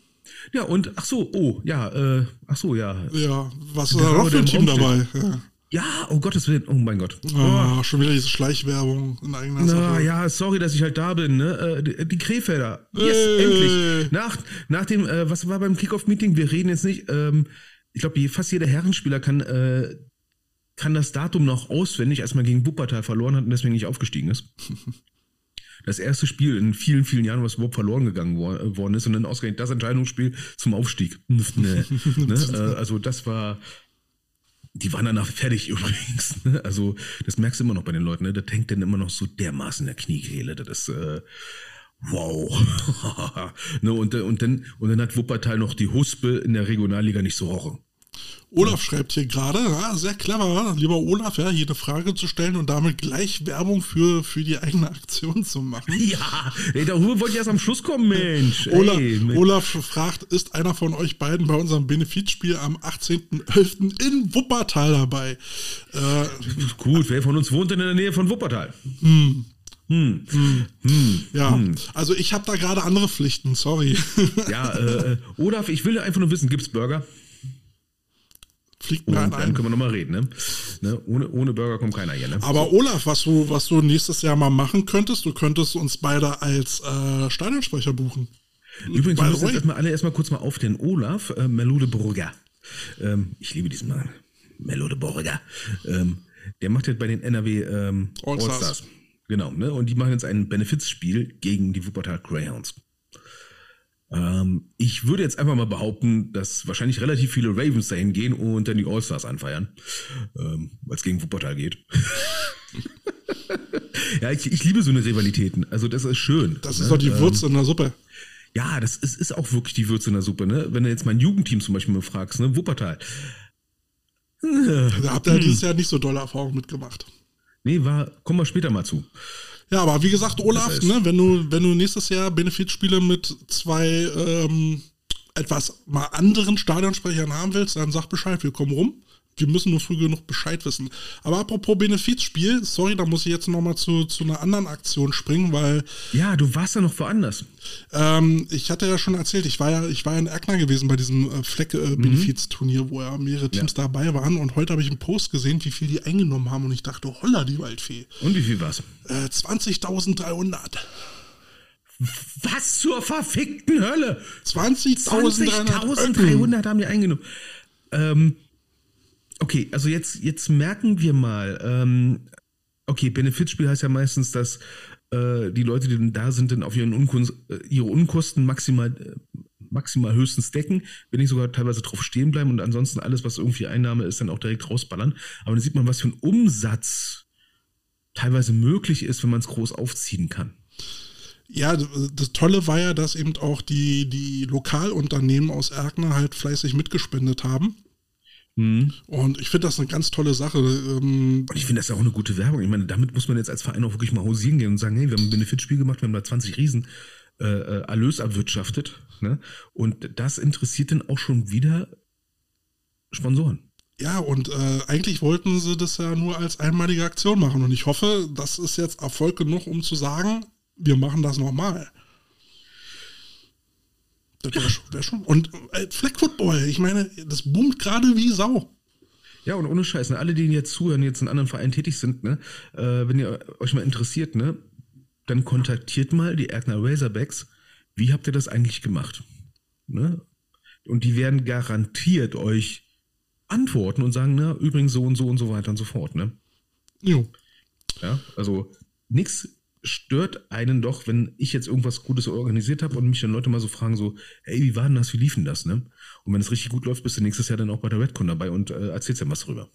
ja, und ach so, oh, ja, äh, ach so, ja. Ja, was ist da noch für ein Team dabei? Ja. ja, oh Gottes Willen, oh mein Gott. Oh, schon wieder diese Schleichwerbung in eigener Na, Sache. ja, sorry, dass ich halt da bin, ne? Äh, die, die Krefelder. Yes, hey. endlich. Nach, nach dem, äh, was war beim Kickoff-Meeting? Wir reden jetzt nicht, ähm, ich glaube, fast jeder Herrenspieler kann, äh, kann das Datum noch auswendig, als man gegen Wuppertal verloren hat und deswegen nicht aufgestiegen ist. das erste Spiel in vielen, vielen Jahren, was überhaupt verloren gegangen äh, worden ist und dann ausgerechnet das Entscheidungsspiel zum Aufstieg. nee, ne? Äh, also das war, die waren danach fertig übrigens. Ne? Also das merkst du immer noch bei den Leuten, ne? das hängt dann immer noch so dermaßen in der Kniekehle. Das ist, äh, wow. ne? und, und, dann, und dann hat Wuppertal noch die Huspe in der Regionalliga nicht so rochen. Olaf schreibt hier gerade, ja, sehr clever, lieber Olaf, ja, hier eine Frage zu stellen und damit gleich Werbung für, für die eigene Aktion zu machen. Ja, ey, darüber wollte ich erst am Schluss kommen, Mensch. Olaf, ey, Olaf fragt, ist einer von euch beiden bei unserem Benefizspiel am 18.11. in Wuppertal dabei? Äh, Gut, wer von uns wohnt denn in der Nähe von Wuppertal? Hm. Hm. Hm. Hm. Ja, hm. also ich habe da gerade andere Pflichten, sorry. Ja, äh, äh Olaf, ich will einfach nur wissen, gibt's Burger? Fliegt mir Und dann können wir nochmal reden. Ne? ne? Ohne, ohne Burger kommt keiner hier. Ne? Aber Olaf, was du, was du nächstes Jahr mal machen könntest, du könntest uns beide als äh, Stadionsprecher buchen. Übrigens, wir müssen jetzt erstmal alle erstmal kurz mal auf den Olaf äh, Melode Burger. Ähm, ich liebe diesen Mann. Melode Burger. Ähm, der macht jetzt bei den NRW ähm, All-Stars. All genau, ne? Und die machen jetzt ein Benefizspiel gegen die Wuppertal Greyhounds. Ähm, ich würde jetzt einfach mal behaupten, dass wahrscheinlich relativ viele Ravens dahin gehen und dann die All-Stars anfeiern, ähm, weil es gegen Wuppertal geht. ja, ich, ich, liebe so eine Rivalitäten. Also das ist schön. Das ne? ist doch die Würze ähm, in der Suppe. Ja, das ist, ist auch wirklich die Würze in der Suppe. Ne? Wenn du jetzt mein Jugendteam zum Beispiel mal fragst, ne? Wuppertal. Da habt ihr hm. dieses Jahr nicht so dolle Erfahrungen mitgemacht. Nee, war, kommen wir später mal zu. Ja, aber wie gesagt, Olaf, das heißt, ne, wenn du, wenn du nächstes Jahr Benefitspiele mit zwei ähm, etwas mal anderen Stadionsprechern haben willst, dann sag Bescheid, wir kommen rum wir müssen nur früh genug Bescheid wissen. Aber apropos Benefizspiel, sorry, da muss ich jetzt nochmal zu, zu einer anderen Aktion springen, weil. Ja, du warst ja noch woanders. Ähm, ich hatte ja schon erzählt, ich war ja, ich war ja in Erkner gewesen bei diesem äh, Fleck-Benefizturnier, äh, wo ja mehrere Teams ja. dabei waren. Und heute habe ich einen Post gesehen, wie viel die eingenommen haben. Und ich dachte, holla, die Waldfee. Und wie viel war's? Äh, 20.300. Was zur verfickten Hölle? 20.300 20 haben die eingenommen. Ähm, Okay, also jetzt, jetzt merken wir mal, ähm, okay, Benefitspiel heißt ja meistens, dass äh, die Leute, die dann da sind, dann auf ihren Unkunst, äh, ihre Unkosten maximal, äh, maximal höchstens decken, wenn nicht sogar teilweise drauf stehen bleiben und ansonsten alles, was irgendwie Einnahme ist, dann auch direkt rausballern. Aber dann sieht man, was für ein Umsatz teilweise möglich ist, wenn man es groß aufziehen kann. Ja, das Tolle war ja, dass eben auch die, die Lokalunternehmen aus Erkner halt fleißig mitgespendet haben. Mhm. Und ich finde das eine ganz tolle Sache. Ähm und ich finde das ja auch eine gute Werbung. Ich meine, damit muss man jetzt als Verein auch wirklich mal hausieren gehen und sagen, hey, wir haben ein Benefitspiel gemacht, wir haben da 20 Riesen äh, äh, Erlös erwirtschaftet. Ne? Und das interessiert dann auch schon wieder Sponsoren. Ja, und äh, eigentlich wollten sie das ja nur als einmalige Aktion machen. Und ich hoffe, das ist jetzt Erfolg genug, um zu sagen, wir machen das nochmal. Das wäre schon, wär schon. Und äh, Flag Football, ich meine, das boomt gerade wie Sau. Ja, und ohne Scheiß, ne, alle, die jetzt zuhören, jetzt in anderen Vereinen tätig sind, ne, äh, wenn ihr euch mal interessiert, ne, dann kontaktiert mal die Erkner Razorbacks. Wie habt ihr das eigentlich gemacht? Ne? Und die werden garantiert euch antworten und sagen, ne, übrigens so und so und so weiter und so fort, ne? Jo. Ja, also nichts stört einen doch, wenn ich jetzt irgendwas Gutes organisiert habe und mich dann Leute mal so fragen, so, hey, wie war denn das, wie liefen das, ne? Und wenn es richtig gut läuft, bist du nächstes Jahr dann auch bei der Redcon dabei und äh, erzählst ja was drüber.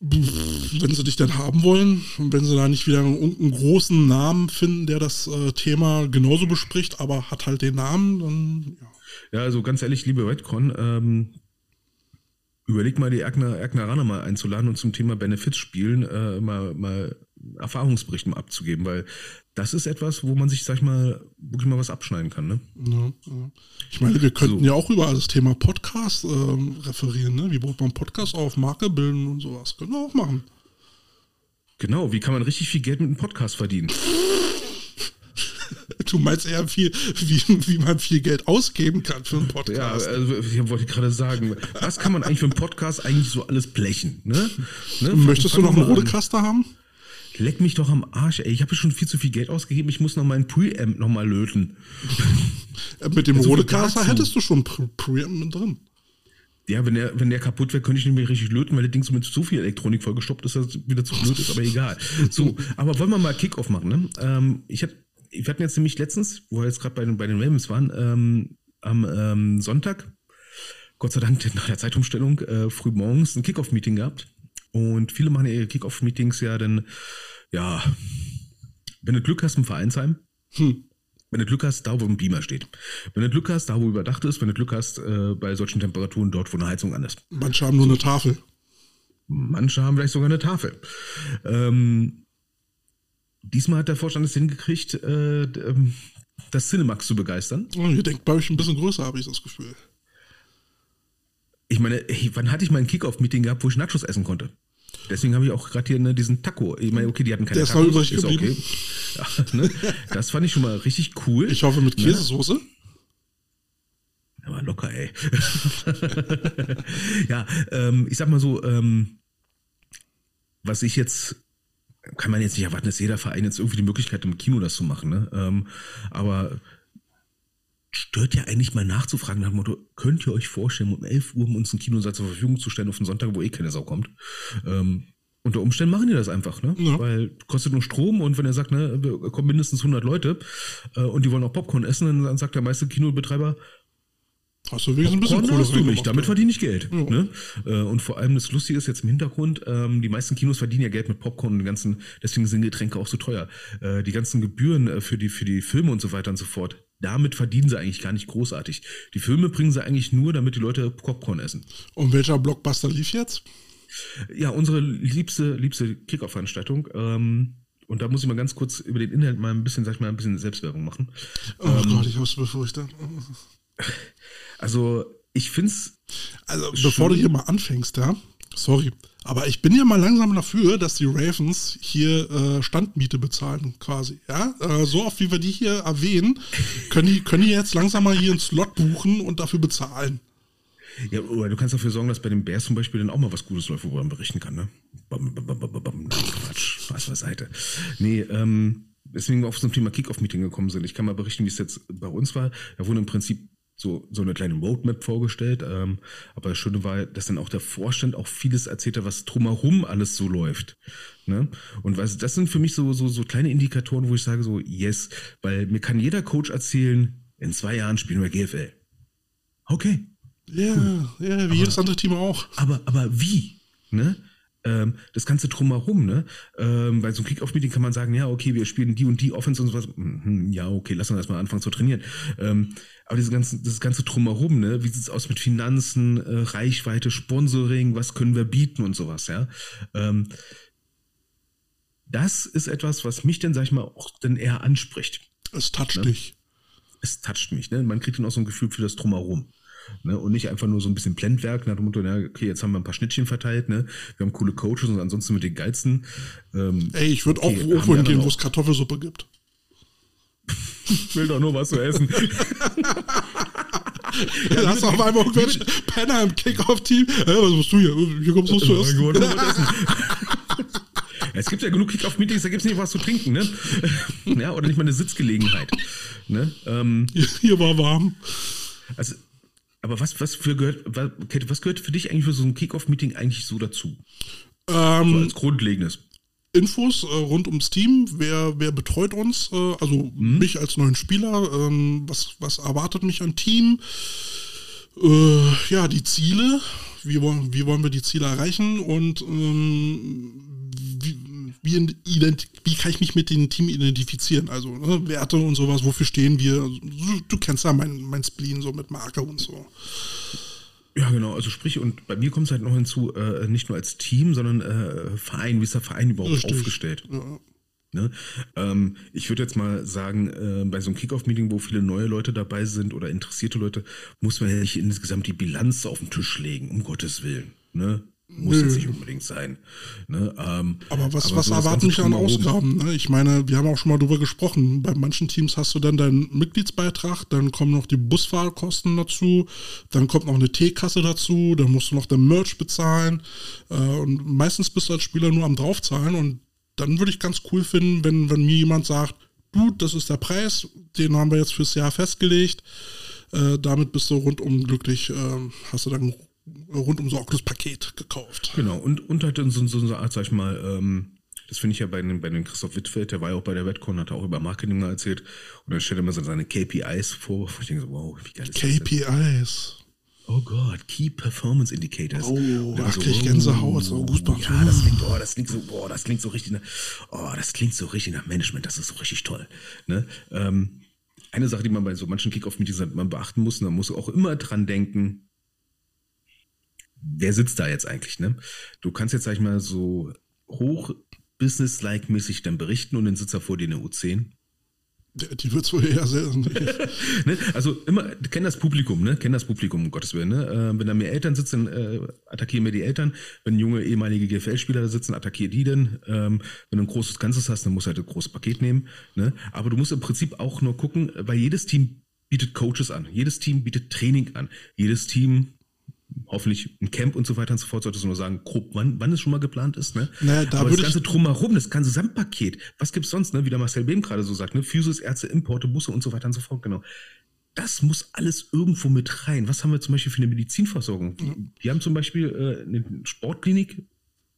Wenn sie dich dann haben wollen und wenn sie da nicht wieder irgendeinen großen Namen finden, der das äh, Thema genauso bespricht, aber hat halt den Namen, dann ja. Ja, also ganz ehrlich, liebe Redcon, ähm, überleg mal, die Erkner, Erkner Rana mal einzuladen und zum Thema Benefits spielen äh, mal, mal Erfahrungsberichten mal abzugeben, weil das ist etwas, wo man sich, sag ich mal, wirklich mal was abschneiden kann. Ne? Ja, ja. Ich meine, wir könnten so. ja auch über das Thema Podcast ähm, referieren. Ne? Wie baut man Podcast auf, Marke bilden und sowas. Können wir auch machen. Genau, wie kann man richtig viel Geld mit einem Podcast verdienen? Du meinst eher viel, wie, wie man viel Geld ausgeben kann für einen Podcast. Ja, also, ich wollte gerade sagen, was kann man eigentlich für einen Podcast eigentlich so alles blechen? Ne? Ne? Möchtest du noch einen Rodecaster haben? Leck mich doch am Arsch, ey. Ich habe schon viel zu viel Geld ausgegeben. Ich muss noch meinen Preamp noch mal löten. Mit dem Rodecaster hättest du schon Preamp mit drin. Ja, wenn der, wenn der kaputt wäre, könnte ich nicht mehr richtig löten, weil das Ding so mit zu viel Elektronik vollgestoppt ist, dass es wieder zu blöd ist, aber egal. So, aber wollen wir mal Kickoff machen, ne? Ähm, ich hatte wir hatten jetzt nämlich letztens, wo wir jetzt gerade bei, den, bei den Ravens waren, ähm, am ähm, Sonntag, Gott sei Dank nach der Zeitumstellung, äh, früh morgens ein Kickoff-Meeting gehabt. Und viele machen ihre Kickoff-Meetings ja dann, ja, wenn du Glück hast im Vereinsheim, hm. wenn du Glück hast, da wo ein Beamer steht. Wenn du Glück hast, da wo überdacht ist, wenn du Glück hast, äh, bei solchen Temperaturen dort, wo eine Heizung an ist. Manche haben nur eine Tafel. Manche haben vielleicht sogar eine Tafel. Ähm, Diesmal hat der Vorstand es hingekriegt, äh, ähm, das Cinemax zu begeistern. Oh, ihr denkt bei euch ein bisschen größer, habe ich das Gefühl. Ich meine, wann hatte ich mein Kickoff-Meeting gehabt, wo ich Nachschuss essen konnte? Deswegen habe ich auch gerade hier ne, diesen Taco. Ich meine, okay, die hatten keine Der Tacos. Ist ist okay. Ja, ne? Das fand ich schon mal richtig cool. Ich hoffe mit ne? Käsesoße. Aber locker, ey. ja, ähm, ich sag mal so, ähm, was ich jetzt kann man jetzt nicht erwarten, dass jeder Verein jetzt irgendwie die Möglichkeit hat, im Kino das zu machen. Ne? Ähm, aber stört ja eigentlich mal nachzufragen nach dem Motto, könnt ihr euch vorstellen, um 11 Uhr uns einen Kinosatz zur Verfügung zu stellen auf den Sonntag, wo eh keine Sau kommt? Ähm, unter Umständen machen die das einfach, ne? Ja. Weil kostet nur Strom und wenn er sagt, ne, kommen mindestens 100 Leute äh, und die wollen auch Popcorn essen, dann sagt der meiste Kinobetreiber, Hast du wenigstens ein bisschen Kohle du mich, damit verdiene ich Geld. Ja. Ne? Äh, und vor allem das Lustige ist jetzt im Hintergrund, ähm, die meisten Kinos verdienen ja Geld mit Popcorn und den ganzen, deswegen sind Getränke auch so teuer. Äh, die ganzen Gebühren äh, für die, für die Filme und so weiter und so fort, damit verdienen sie eigentlich gar nicht großartig. Die Filme bringen sie eigentlich nur, damit die Leute Popcorn essen. Und welcher Blockbuster lief jetzt? Ja, unsere liebste, liebste Kickoff-Veranstaltung. Ähm, und da muss ich mal ganz kurz über den Inhalt mal ein bisschen, sag ich mal, ein bisschen Selbstwerbung machen. Oh ähm, Gott, ich hab's befürchtet. Also, ich finde es. Also, bevor du hier mal anfängst, ja, sorry, aber ich bin ja mal langsam dafür, dass die Ravens hier äh, Standmiete bezahlen, quasi. Ja, äh, so oft wie wir die hier erwähnen, können die, können die jetzt langsam mal hier einen Slot buchen und dafür bezahlen. Ja, oder du kannst dafür sorgen, dass bei den Bears zum Beispiel dann auch mal was Gutes läuft, wo man berichten kann, ne? Bam, bam, bam, Quatsch, was beiseite. Nee, ähm, deswegen wir auf so ein Thema Kick-Off-Meeting gekommen sind. Ich kann mal berichten, wie es jetzt bei uns war. Da wurde im Prinzip so, so eine kleine Roadmap vorgestellt. Ähm, aber das Schöne war, dass dann auch der Vorstand auch vieles erzählt hat, was drumherum alles so läuft. Ne? Und was, das sind für mich so, so, so kleine Indikatoren, wo ich sage so, yes, weil mir kann jeder Coach erzählen, in zwei Jahren spielen wir GFL. Okay. Ja, hm. ja, wie aber, jedes andere Team auch. Aber, aber wie? Ne? Ähm, das Ganze drumherum, ne? Ähm, bei so einem Kick-Off-Meeting kann man sagen, ja, okay, wir spielen die und die Offense und sowas. Mhm, ja, okay, lass uns erstmal anfangen zu trainieren. Ähm, aber dieses ganze, das ganze drumherum, ne? Wie sieht's aus mit Finanzen, äh, Reichweite, Sponsoring, was können wir bieten und sowas, ja? Ähm, das ist etwas, was mich dann, sag ich mal, auch dann eher anspricht. Es toucht ne? dich. Es toucht mich, ne? Man kriegt dann auch so ein Gefühl für das Drumherum. Ne? Und nicht einfach nur so ein bisschen Blendwerk nach dem Motto, na, okay, jetzt haben wir ein paar Schnittchen verteilt, ne? Wir haben coole Coaches und ansonsten mit den geilsten. Ähm, Ey, ich würde okay, auch irgendwo hingehen, wo es Kartoffelsuppe gibt. Ich will doch nur was zu essen. ja, da hast du auf einmal irgendwelche Penner im Kickoff-Team. Hey, was machst du hier? Hier kommst du zu essen. Es gibt ja genug Kickoff-Meetings, da gibt es nicht was zu trinken, ne? ja, oder nicht mal eine Sitzgelegenheit. Ne? Ähm, hier war warm. Also aber was, was, für gehört, was, was gehört für dich eigentlich für so ein Kickoff-Meeting eigentlich so dazu? Ähm, so als Grundlegendes. Infos äh, rund ums Team, wer, wer betreut uns, äh, also mhm. mich als neuen Spieler, ähm, was, was erwartet mich an Team, äh, ja, die Ziele, wie wollen, wie wollen wir die Ziele erreichen und ähm, wie, wie, kann ich mich mit dem Team identifizieren? Also ne, Werte und sowas, wofür stehen wir? Also, du, du, kennst ja mein, mein Spleen so mit Marke und so. Ja, genau. Also sprich, und bei mir kommt es halt noch hinzu, äh, nicht nur als Team, sondern äh, Verein. Wie ist der Verein überhaupt Richtig. aufgestellt? Ja. Ne? Ähm, ich würde jetzt mal sagen, äh, bei so einem Kickoff-Meeting, wo viele neue Leute dabei sind oder interessierte Leute, muss man ja nicht insgesamt die Bilanz auf den Tisch legen, um Gottes Willen. Ne? Muss Nö. jetzt nicht unbedingt sein. Ne? Ähm, aber was, aber was so erwarten mich an Ausgaben? Ne? Ich meine, wir haben auch schon mal drüber gesprochen. Bei manchen Teams hast du dann deinen Mitgliedsbeitrag, dann kommen noch die Busfahrkosten dazu, dann kommt noch eine Teekasse dazu, dann musst du noch den Merch bezahlen. Äh, und meistens bist du als Spieler nur am draufzahlen und dann würde ich ganz cool finden, wenn, wenn mir jemand sagt, du, das ist der Preis, den haben wir jetzt fürs Jahr festgelegt. Äh, damit bist du rundum glücklich, äh, hast du dann rundum sorglos Paket gekauft. Genau, und, und halt so, so eine Art, sag ich mal, ähm, das finde ich ja bei dem, bei dem Christoph Wittfeld, der war ja auch bei der Redcon, hat auch über Marketing mal erzählt. Und dann stellt er immer so seine KPIs vor. Und ich denke so, wow, wie geil ist KPIs. das? KPIs. Oh Gott, Key Performance Indicators. Oh, da so, krieg ich Gänsehaut, so Goosebumps. Ja, das klingt, oh, das klingt so, boah, das klingt so richtig, nach, oh, das klingt so richtig nach Management, das ist so richtig toll. Ne? Ähm, eine Sache, die man bei so manchen Kick-Off-Meetings halt beachten muss, und man muss auch immer dran denken, wer sitzt da jetzt eigentlich, ne? Du kannst jetzt, sag ich mal, so hoch business-like-mäßig dann berichten und dann sitzt da vor dir eine U10. Die wird wohl eher selten. ne? Also immer, kenn das Publikum, ne? Kenn das Publikum, um Gottes Willen. Ne? Äh, wenn da mehr Eltern sitzen, äh, attackieren wir die Eltern. Wenn junge ehemalige GFL-Spieler da sitzen, attackier die denn. Ähm, wenn du ein großes Ganzes hast, dann musst du halt ein großes Paket nehmen. Ne? Aber du musst im Prinzip auch nur gucken, weil jedes Team bietet Coaches an, jedes Team bietet Training an, jedes Team hoffentlich ein Camp und so weiter und so fort, solltest du nur sagen, grob, wann, wann es schon mal geplant ist. Ne? Naja, da Aber das ganze Drumherum, das ganze Gesamtpaket, was gibt es sonst, ne? wie der Marcel Behm gerade so sagt, ne? Physis, Ärzte, Importe, Busse und so weiter und so fort, genau. Das muss alles irgendwo mit rein. Was haben wir zum Beispiel für eine Medizinversorgung? Mhm. Wir haben zum Beispiel äh, eine Sportklinik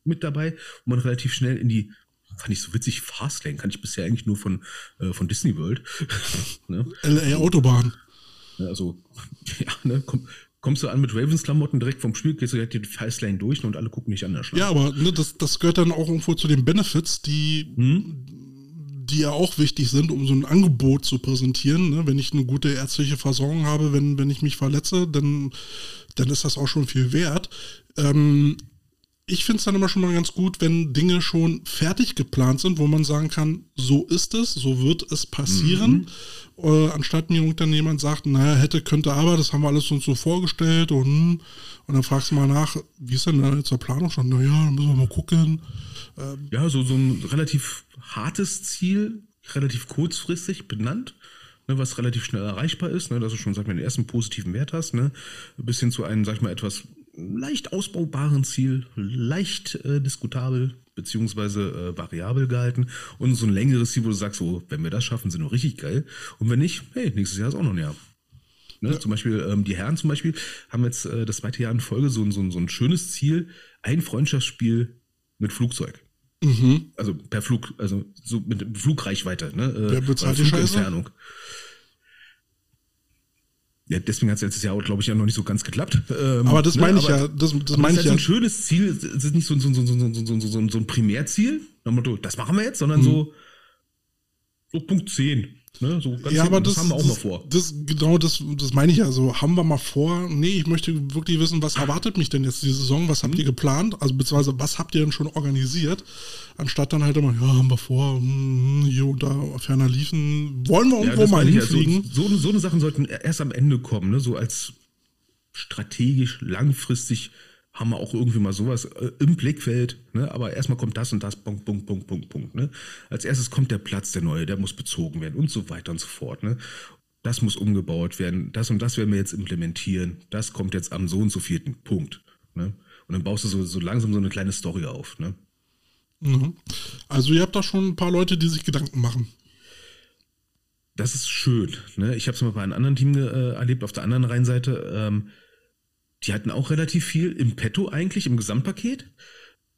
mit dabei, wo man relativ schnell in die fand ich so witzig, Fastlane kann ich bisher eigentlich nur von, äh, von Disney World. ne? LA Autobahn. Also, ja, ne, komm, kommst du an mit Ravens-Klamotten direkt vom Spiel, gehst du direkt die Fastline durch und alle gucken dich an. Ja, aber ne, das, das gehört dann auch irgendwo zu den Benefits, die, hm? die ja auch wichtig sind, um so ein Angebot zu präsentieren. Ne? Wenn ich eine gute ärztliche Versorgung habe, wenn, wenn ich mich verletze, dann, dann ist das auch schon viel wert. Ähm, ich finde es dann immer schon mal ganz gut, wenn Dinge schon fertig geplant sind, wo man sagen kann, so ist es, so wird es passieren. Mhm. Äh, anstatt mir irgendjemand sagt, naja, hätte, könnte, aber, das haben wir alles uns so vorgestellt und, und dann fragst du mal nach, wie ist denn da jetzt der Planung schon? Naja, dann müssen wir mal gucken. Ähm, ja, so, so ein relativ hartes Ziel, relativ kurzfristig benannt. Ne, was relativ schnell erreichbar ist, ne, dass du schon, sag mal, den ersten positiven Wert hast, ne, bis hin zu einem, sag ich mal, etwas leicht ausbaubaren Ziel, leicht äh, diskutabel beziehungsweise äh, variabel gehalten und so ein längeres Ziel, wo du sagst, so, wenn wir das schaffen, sind wir richtig geil. Und wenn nicht, hey, nächstes Jahr ist auch noch ein Jahr. Ne? Ja. Zum Beispiel, ähm, die Herren zum Beispiel haben jetzt äh, das zweite Jahr in Folge so, so, so ein schönes Ziel, ein Freundschaftsspiel mit Flugzeug. Mhm. Also per Flug, also so mit Flugreichweite, ne? Äh, Wer bezahlt die Scheiße? Entfernung. Ja, deswegen hat es letztes Jahr, glaube ich, ja noch nicht so ganz geklappt. Ähm, aber das ne, meine ich ja. Das, das meine ich ja. ein schönes Ziel. Es ist nicht so, so, so, so, so, so, so ein Primärziel. Das machen wir jetzt, sondern mhm. so, so Punkt 10. Ne, so ja, aber das, das, haben wir auch das, mal vor. Das, genau, das, das meine ich ja. So, haben wir mal vor. Nee, ich möchte wirklich wissen, was erwartet mich denn jetzt die Saison? Was habt mhm. ihr geplant? Also, beziehungsweise, was habt ihr denn schon organisiert? Anstatt dann halt immer, ja, haben wir vor, hm, hier und da ferner liefen. Wollen wir irgendwo ja, mal hinfliegen? Ja. So, so, so eine Sachen sollten erst am Ende kommen, ne? so als strategisch, langfristig haben wir auch irgendwie mal sowas äh, im Blickfeld, ne? aber erstmal kommt das und das, Punkt, Punkt, Punkt, Punkt, Punkt. Ne? Als erstes kommt der Platz, der neue, der muss bezogen werden und so weiter und so fort. Ne? Das muss umgebaut werden, das und das werden wir jetzt implementieren, das kommt jetzt am so und so vierten Punkt. Ne? Und dann baust du so, so langsam so eine kleine Story auf. Ne? Mhm. Also ihr habt da schon ein paar Leute, die sich Gedanken machen. Das ist schön. Ne? Ich habe es mal bei einem anderen Team äh, erlebt, auf der anderen Rheinseite. Ähm, die hatten auch relativ viel im Petto eigentlich, im Gesamtpaket.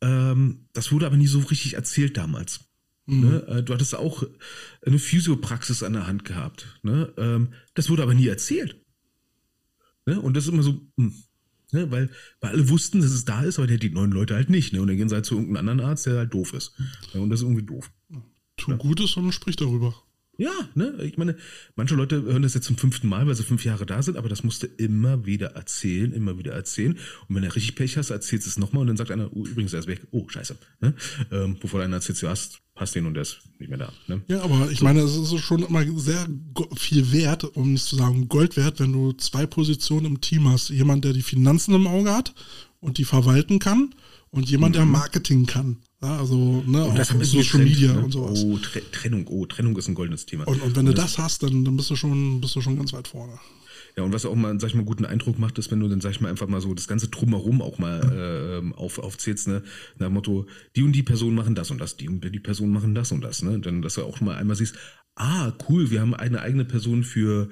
Ähm, das wurde aber nie so richtig erzählt damals. Mhm. Ne? Äh, du hattest auch eine Physiopraxis an der Hand gehabt. Ne? Ähm, das wurde aber nie erzählt. Ne? Und das ist immer so, mh. Hm, ne? weil, weil alle wussten, dass es da ist, aber der die neuen Leute halt nicht. Ne? Und dann gehen sie halt zu irgendeinem anderen Arzt, der halt doof ist. Ja, und das ist irgendwie doof. Tu Gutes und sprich darüber. Ja, ne? Ich meine, manche Leute hören das jetzt zum fünften Mal, weil sie fünf Jahre da sind, aber das musst du immer wieder erzählen, immer wieder erzählen. Und wenn du richtig Pech hast, erzählst du es nochmal und dann sagt einer, oh, übrigens, er ist weg. Oh, scheiße. Ne? Ähm, bevor einer erzählt, du hast, passt den und der ist nicht mehr da. Ne? Ja, aber ich so. meine, es ist schon immer sehr viel wert, um nicht zu sagen Gold wert, wenn du zwei Positionen im Team hast. Jemand, der die Finanzen im Auge hat und die verwalten kann und jemand, mhm. der Marketing kann. Also, ne, und das auch Social Media ne? und sowas. Oh, Trennung, oh, Trennung ist ein goldenes Thema. Und, und wenn und du das, das hast, dann, dann bist du schon, bist du schon ganz weit vorne. Ja, und was auch mal, sag ich mal, guten Eindruck macht, ist, wenn du dann, sag ich mal, einfach mal so das ganze Drumherum auch mal äh, auf, aufzählst, ne? Nach dem Motto, die und die Personen machen das und das, die und die Personen machen das und das, ne? Dann, dass du auch mal einmal siehst, ah, cool, wir haben eine eigene Person für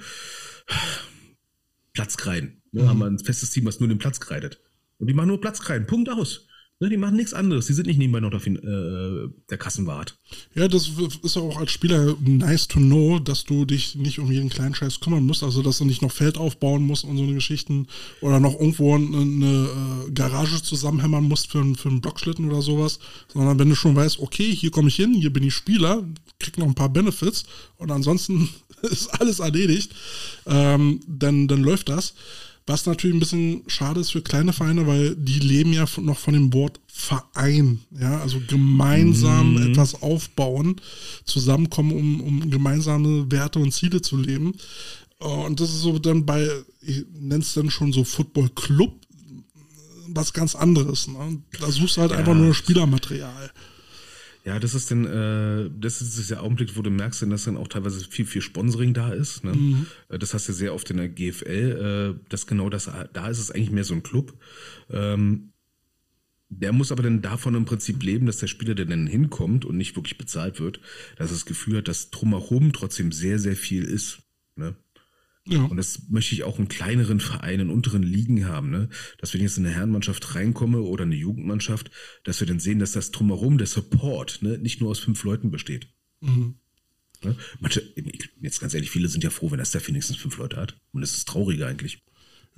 Platzkreiden. Ne? Mhm. Haben wir ein festes Team, was nur den Platz kreidet. Und die machen nur Platzkreiden. Punkt aus. Ne, die machen nichts anderes. Die sind nicht nebenbei noch der, äh, der Kassenwart. Ja, das ist auch als Spieler nice to know, dass du dich nicht um jeden kleinen Scheiß kümmern musst. Also, dass du nicht noch Feld aufbauen musst und so eine Geschichten oder noch irgendwo eine, eine äh, Garage zusammenhämmern musst für, für einen Blockschlitten oder sowas. Sondern wenn du schon weißt, okay, hier komme ich hin, hier bin ich Spieler, krieg noch ein paar Benefits und ansonsten ist alles erledigt, ähm, dann, dann läuft das. Was natürlich ein bisschen schade ist für kleine Vereine, weil die leben ja noch von dem Wort Verein. Ja, also gemeinsam mhm. etwas aufbauen, zusammenkommen, um, um gemeinsame Werte und Ziele zu leben. Und das ist so dann bei, ich nenne es dann schon so Football Club, was ganz anderes. Ne? Da suchst du halt ja. einfach nur Spielermaterial. Ja, das ist denn, äh, das ist der Augenblick, wo du merkst, dass dann auch teilweise viel, viel Sponsoring da ist. Ne? Mhm. Äh, das hast du sehr oft in der GFL. Äh, das genau das, da ist es eigentlich mehr so ein Club. Ähm, der muss aber dann davon im Prinzip leben, dass der Spieler, der dann hinkommt und nicht wirklich bezahlt wird, dass er das Gefühl hat, dass drumherum trotzdem sehr, sehr viel ist. Ne? Ja. Und das möchte ich auch in kleineren Vereinen, in unteren Ligen haben, ne? Dass wenn ich jetzt in eine Herrenmannschaft reinkomme oder eine Jugendmannschaft, dass wir dann sehen, dass das drumherum, der Support, ne, nicht nur aus fünf Leuten besteht. Mhm. Ne? Manche, jetzt ganz ehrlich, viele sind ja froh, wenn das der wenigstens fünf Leute hat. Und das ist trauriger eigentlich.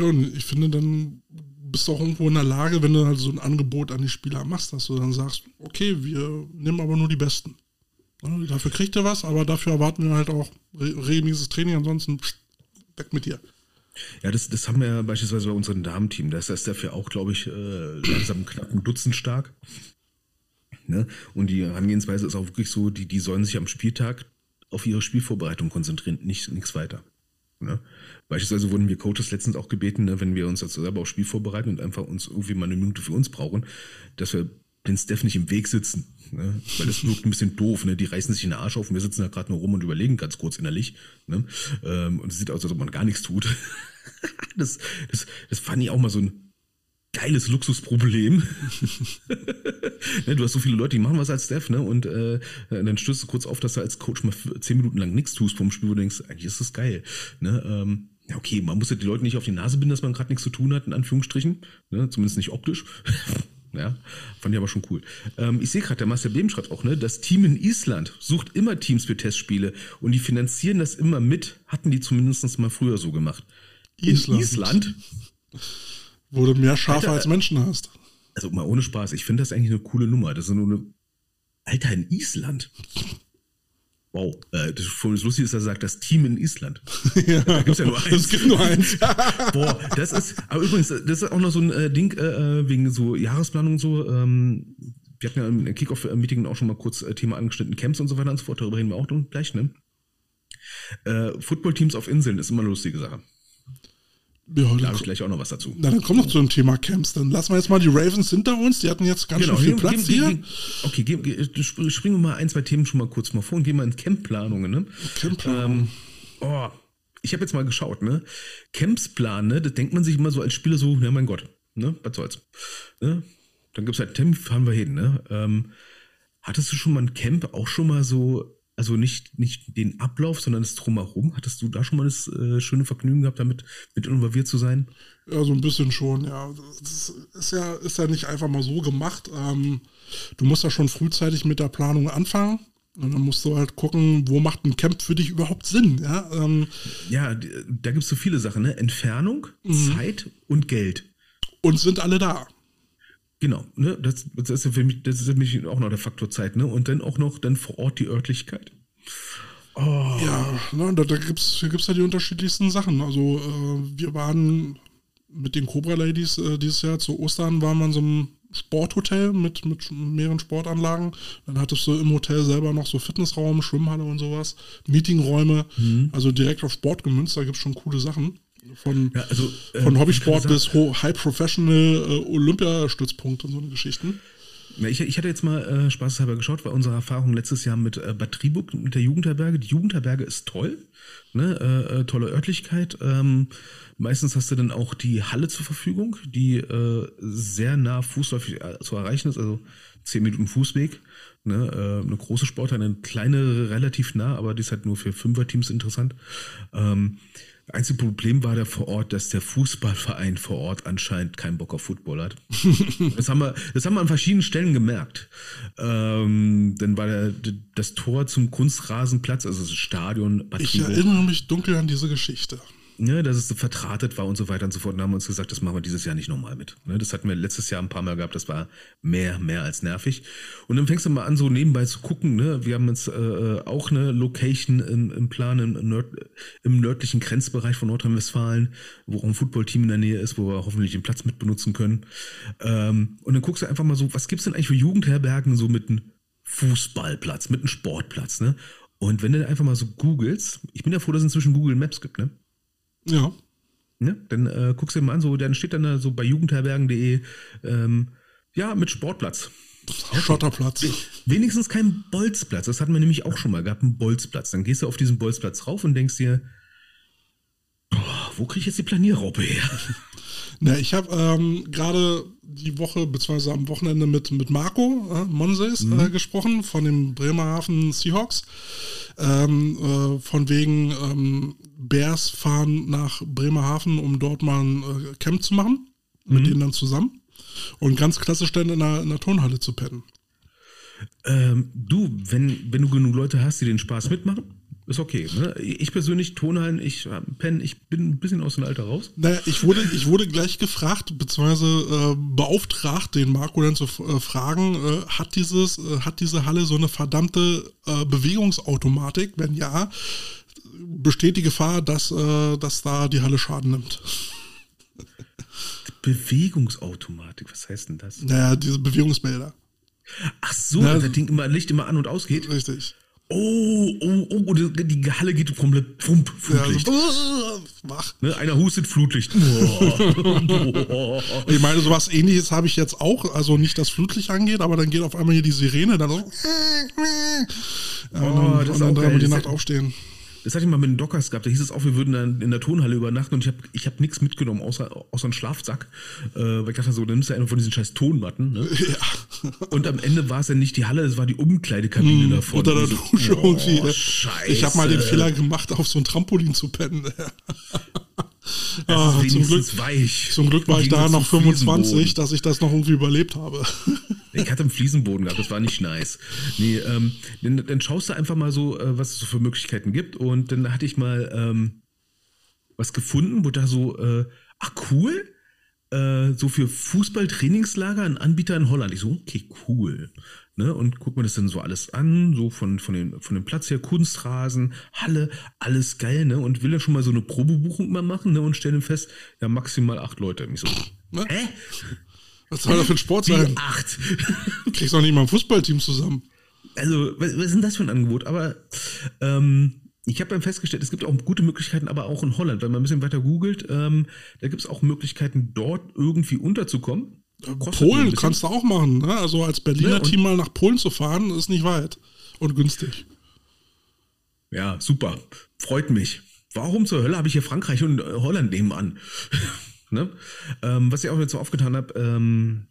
Ja, und ich finde, dann bist du auch irgendwo in der Lage, wenn du halt so ein Angebot an die Spieler machst, dass du dann sagst, okay, wir nehmen aber nur die Besten. Ja, dafür kriegt ihr was, aber dafür erwarten wir halt auch regelmäßiges Training, ansonsten pst, weg mit dir. Ja, das, das haben wir ja beispielsweise bei unserem Damenteam. Das ist dafür auch, glaube ich, äh, langsam knapp ein Dutzend stark. Ne? Und die Herangehensweise ist auch wirklich so, die, die sollen sich am Spieltag auf ihre Spielvorbereitung konzentrieren, nicht, nichts weiter. Ne? Beispielsweise wurden wir Coaches letztens auch gebeten, ne, wenn wir uns dazu selber auf Spiel vorbereiten und einfach uns irgendwie mal eine Minute für uns brauchen, dass wir den Steph nicht im Weg sitzen. Ne? Weil das wirkt ein bisschen doof. Ne? Die reißen sich in den Arsch auf und wir sitzen da gerade nur rum und überlegen ganz kurz innerlich. Ne? Ähm, und es sieht aus, als ob man gar nichts tut. das, das, das fand ich auch mal so ein geiles Luxusproblem. ne, du hast so viele Leute, die machen was als Steph, ne? Und äh, dann stößt du kurz auf, dass du als Coach mal zehn Minuten lang nichts tust vom Spiel, wo du denkst, eigentlich ist das geil. Ne? Ähm, okay, man muss ja die Leute nicht auf die Nase binden, dass man gerade nichts zu tun hat, in Anführungsstrichen. Ne? Zumindest nicht optisch. Ja, fand ich aber schon cool. Ähm, ich sehe gerade, der Marcel Beben schreibt auch, ne, das Team in Island sucht immer Teams für Testspiele und die finanzieren das immer mit. Hatten die zumindest mal früher so gemacht. Island. In Island? Wo du mehr Schafe Alter, als Menschen hast. Also mal ohne Spaß, ich finde das eigentlich eine coole Nummer. Das ist nur eine. Alter, in Island. Wow, äh, das, das Lustige ist, dass er sagt, das Team in Island. ja, da gibt es ja nur eins. Es gibt nur eins. Boah, das ist, aber übrigens, das ist auch noch so ein äh, Ding äh, äh wegen so Jahresplanung und so. Ähm, wir hatten ja im Kickoff-Meeting auch schon mal kurz äh, Thema angeschnitten, Camps und so weiter und so fort. Darüber reden wir auch gleich, ne? Äh, Football-Teams auf Inseln ist immer eine lustige Sache. Ja, da habe ich gleich auch noch was dazu. Na, dann kommt noch zu dem Thema Camps. Dann lassen wir jetzt mal die Ravens hinter uns. Die hatten jetzt ganz genau, schön viel gehen, Platz gehen, hier. Gehen, okay, springen wir mal ein, zwei Themen schon mal kurz mal vor und gehen mal in Campplanungen. Ne? Campplanungen. Ähm, oh, ich habe jetzt mal geschaut, ne? Camps planen, ne? Das denkt man sich immer so als Spieler so, ja mein Gott, ne? Was soll's. Ne? Dann gibt es halt Temp, fahren wir hin, ne? Ähm, hattest du schon mal ein Camp auch schon mal so also nicht, nicht den Ablauf, sondern das Drumherum. Hattest du da schon mal das äh, schöne Vergnügen gehabt, damit mit involviert zu sein? Ja, so ein bisschen schon, ja. Das ist ja, ist ja nicht einfach mal so gemacht. Ähm, du musst ja schon frühzeitig mit der Planung anfangen. Und dann musst du halt gucken, wo macht ein Camp für dich überhaupt Sinn. Ja, ähm, ja da gibt es so viele Sachen, ne? Entfernung, mhm. Zeit und Geld. Und sind alle da. Genau, ne? Das, das ist ja für mich, das ist für mich auch noch der Faktor Zeit, ne? Und dann auch noch dann vor Ort die Örtlichkeit. Oh. Ja, ne, da, da gibt es gibt's ja die unterschiedlichsten Sachen. Also äh, wir waren mit den Cobra Ladies äh, dieses Jahr zu Ostern, waren wir in so einem Sporthotel mit, mit mehreren Sportanlagen. Dann hattest du im Hotel selber noch so Fitnessraum, Schwimmhalle und sowas, Meetingräume, mhm. also direkt auf Sport gemünzt, da gibt es schon coole Sachen. Von, ja, also, äh, von Hobbysport bis High Professional äh, Olympiastützpunkt und so eine Geschichten. Ich, ich hatte jetzt mal äh, spaßeshalber geschaut, bei unserer Erfahrung letztes Jahr mit äh, Bad Triburg, mit der Jugendherberge. Die Jugendherberge ist toll, ne? äh, äh tolle Örtlichkeit. Ähm, meistens hast du dann auch die Halle zur Verfügung, die äh, sehr nah fußläufig äh, zu erreichen ist, also 10 Minuten Fußweg. Ne? Äh, eine große Sporthalle, eine kleine relativ nah, aber die ist halt nur für Fünferteams interessant. Ähm, Einzige Problem war da vor Ort, dass der Fußballverein vor Ort anscheinend keinen Bock auf Football hat. das, haben wir, das haben wir an verschiedenen Stellen gemerkt. Ähm, dann war der, das Tor zum Kunstrasenplatz, also das Stadion. Bad ich erinnere mich dunkel an diese Geschichte ne, dass es vertratet war und so weiter und so fort. Und haben uns gesagt, das machen wir dieses Jahr nicht nochmal mit. Ne, das hatten wir letztes Jahr ein paar Mal gehabt, das war mehr, mehr als nervig. Und dann fängst du mal an, so nebenbei zu gucken. Ne? Wir haben jetzt äh, auch eine Location im, im Plan im, Nord, im nördlichen Grenzbereich von Nordrhein-Westfalen, wo auch ein Footballteam in der Nähe ist, wo wir hoffentlich den Platz mit benutzen können. Ähm, und dann guckst du einfach mal so, was gibt es denn eigentlich für Jugendherbergen so mit einem Fußballplatz, mit einem Sportplatz, ne? Und wenn du einfach mal so googelst, ich bin ja froh, dass es inzwischen Google Maps gibt, ne? Ja. Ne? Dann äh, guckst du dir mal an, so, dann steht dann da so bei jugendherbergen.de, ähm, ja, mit Sportplatz. Schotterplatz. Wenigstens kein Bolzplatz. Das hatten wir nämlich auch schon mal gehabt, einen Bolzplatz. Dann gehst du auf diesen Bolzplatz rauf und denkst dir, boah, wo kriege ich jetzt die Planierraupe her? Na, ich habe ähm, gerade die Woche, beziehungsweise am Wochenende mit, mit Marco äh, Monses mhm. äh, gesprochen von dem Bremerhaven Seahawks. Ähm, äh, von wegen ähm, Bears fahren nach Bremerhaven, um dort mal ein äh, Camp zu machen. Mit mhm. denen dann zusammen. Und ganz klassisch dann in einer, in einer Turnhalle zu pennen. Ähm, du, wenn, wenn du genug Leute hast, die den Spaß mitmachen, ist okay. Ne? Ich persönlich, Tonhallen, ich äh, penne, ich bin ein bisschen aus dem Alter raus. Naja, ich wurde, ich wurde gleich gefragt, beziehungsweise äh, beauftragt, den Marco dann zu äh, fragen, äh, hat dieses, äh, hat diese Halle so eine verdammte äh, Bewegungsautomatik? Wenn ja, besteht die Gefahr, dass, dass da die Halle Schaden nimmt. Bewegungsautomatik, was heißt denn das? Naja, diese Bewegungsmelder. Ach so, ja, das Ding immer Licht immer an und ausgeht. Richtig. Oh, oh, oh, die, die Halle geht komplett pump, Flutlicht. Ja, so, wach. Ne, einer hustet Flutlicht. ich meine, sowas ähnliches habe ich jetzt auch. Also nicht, dass Flutlicht angeht, aber dann geht auf einmal hier die Sirene, dann so. Ja, und dann, oh, und dann dreimal die Nacht aufstehen. Das hatte ich mal mit den Dockers gehabt. Da hieß es auch, wir würden dann in der Turnhalle übernachten und ich habe ich hab nichts mitgenommen, außer, außer einen Schlafsack. Äh, weil ich dachte so, dann nimmst du eine von diesen scheiß Tonmatten. Ne? Ja. Und am Ende war es ja nicht die Halle, es war die Umkleidekabine mm, davon. Unter der Dusche so, irgendwie. Oh, Scheiße. Ich habe mal den Fehler gemacht, auf so ein Trampolin zu pennen. Ah, zum, Glück, weich. zum Glück war ich da noch 25, dass ich das noch irgendwie überlebt habe. Ich hatte einen Fliesenboden gehabt, das war nicht nice. Nee, ähm, dann, dann, schaust du einfach mal so, äh, was es so für Möglichkeiten gibt. Und dann hatte ich mal ähm, was gefunden, wo da so, äh, ach cool, äh, so für Fußballtrainingslager ein Anbieter in Holland. Ich so, okay, cool. Ne, und guck mir das dann so alles an, so von, von, den, von dem Platz her, Kunstrasen, Halle, alles geil, ne? Und will dann schon mal so eine Probebuchung mal machen, ne? Und stellen fest, ja, maximal acht Leute. Ich so, ne? hä? Was soll das für ein Sport sein? Acht. Kriegst doch nicht mal ein Fußballteam zusammen. Also, was, was ist denn das für ein Angebot? Aber ähm, ich habe dann festgestellt, es gibt auch gute Möglichkeiten, aber auch in Holland, wenn man ein bisschen weiter googelt, ähm, da gibt es auch Möglichkeiten, dort irgendwie unterzukommen. Polen kannst du auch machen. Ne? Also als Berliner ja, Team mal nach Polen zu fahren, ist nicht weit und günstig. Ja, super. Freut mich. Warum zur Hölle habe ich hier Frankreich und äh, Holland nebenan? ne? ähm, was ich auch jetzt so aufgetan habe, ähm,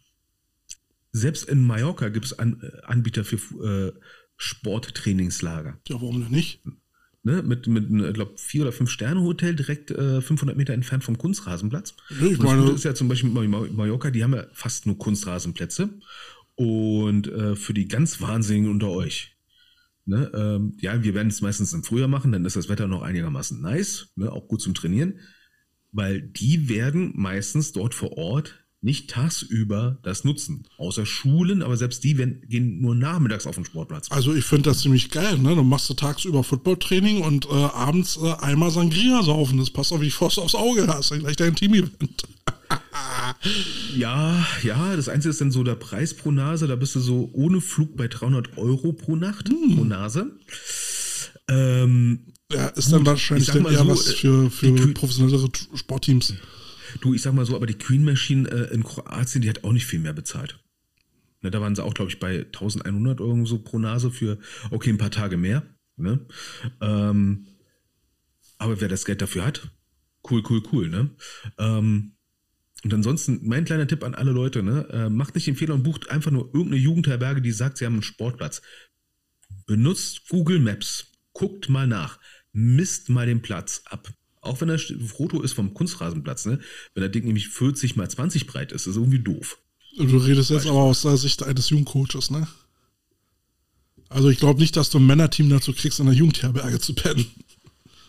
selbst in Mallorca gibt es An äh, Anbieter für äh, Sporttrainingslager. Ja, warum denn nicht? ne, mit, mit ich glaube, vier oder fünf Sterne Hotel direkt äh, 500 Meter entfernt vom Kunstrasenplatz. Ich meine, das ist ja zum Beispiel Mallorca, die haben ja fast nur Kunstrasenplätze. Und äh, für die ganz Wahnsinnigen unter euch, ne, ähm, ja, wir werden es meistens im Frühjahr machen, dann ist das Wetter noch einigermaßen nice, ne, auch gut zum Trainieren, weil die werden meistens dort vor Ort nicht tagsüber das nutzen. Außer Schulen, aber selbst die werden, gehen nur nachmittags auf den Sportplatz. Also ich finde das ziemlich geil, ne? Du machst du tagsüber Footballtraining und äh, abends äh, einmal Sangria saufen. Das passt auf wie Faust aufs Auge, hast du gleich dein Team-Event. ja, ja, das Einzige ist dann so der Preis pro Nase, da bist du so ohne Flug bei 300 Euro pro Nacht, hm. pro Nase. Ähm, ja, ist dann wahrscheinlich dann eher so, was für, für professionellere Sportteams. Du, ich sag mal so, aber die Queen Machine äh, in Kroatien, die hat auch nicht viel mehr bezahlt. Ne, da waren sie auch, glaube ich, bei 1100 Euro so pro Nase für, okay, ein paar Tage mehr. Ne? Ähm, aber wer das Geld dafür hat, cool, cool, cool. Ne? Ähm, und ansonsten, mein kleiner Tipp an alle Leute, ne, äh, macht nicht den Fehler und bucht einfach nur irgendeine Jugendherberge, die sagt, sie haben einen Sportplatz. Benutzt Google Maps, guckt mal nach, misst mal den Platz ab. Auch wenn das Foto ist vom Kunstrasenplatz, ne? Wenn der Ding nämlich 40 mal 20 breit ist, ist irgendwie doof. Du redest jetzt aber aus der Sicht eines Jugendcoaches, ne? Also ich glaube nicht, dass du ein Männerteam dazu kriegst, in der Jugendherberge zu pennen.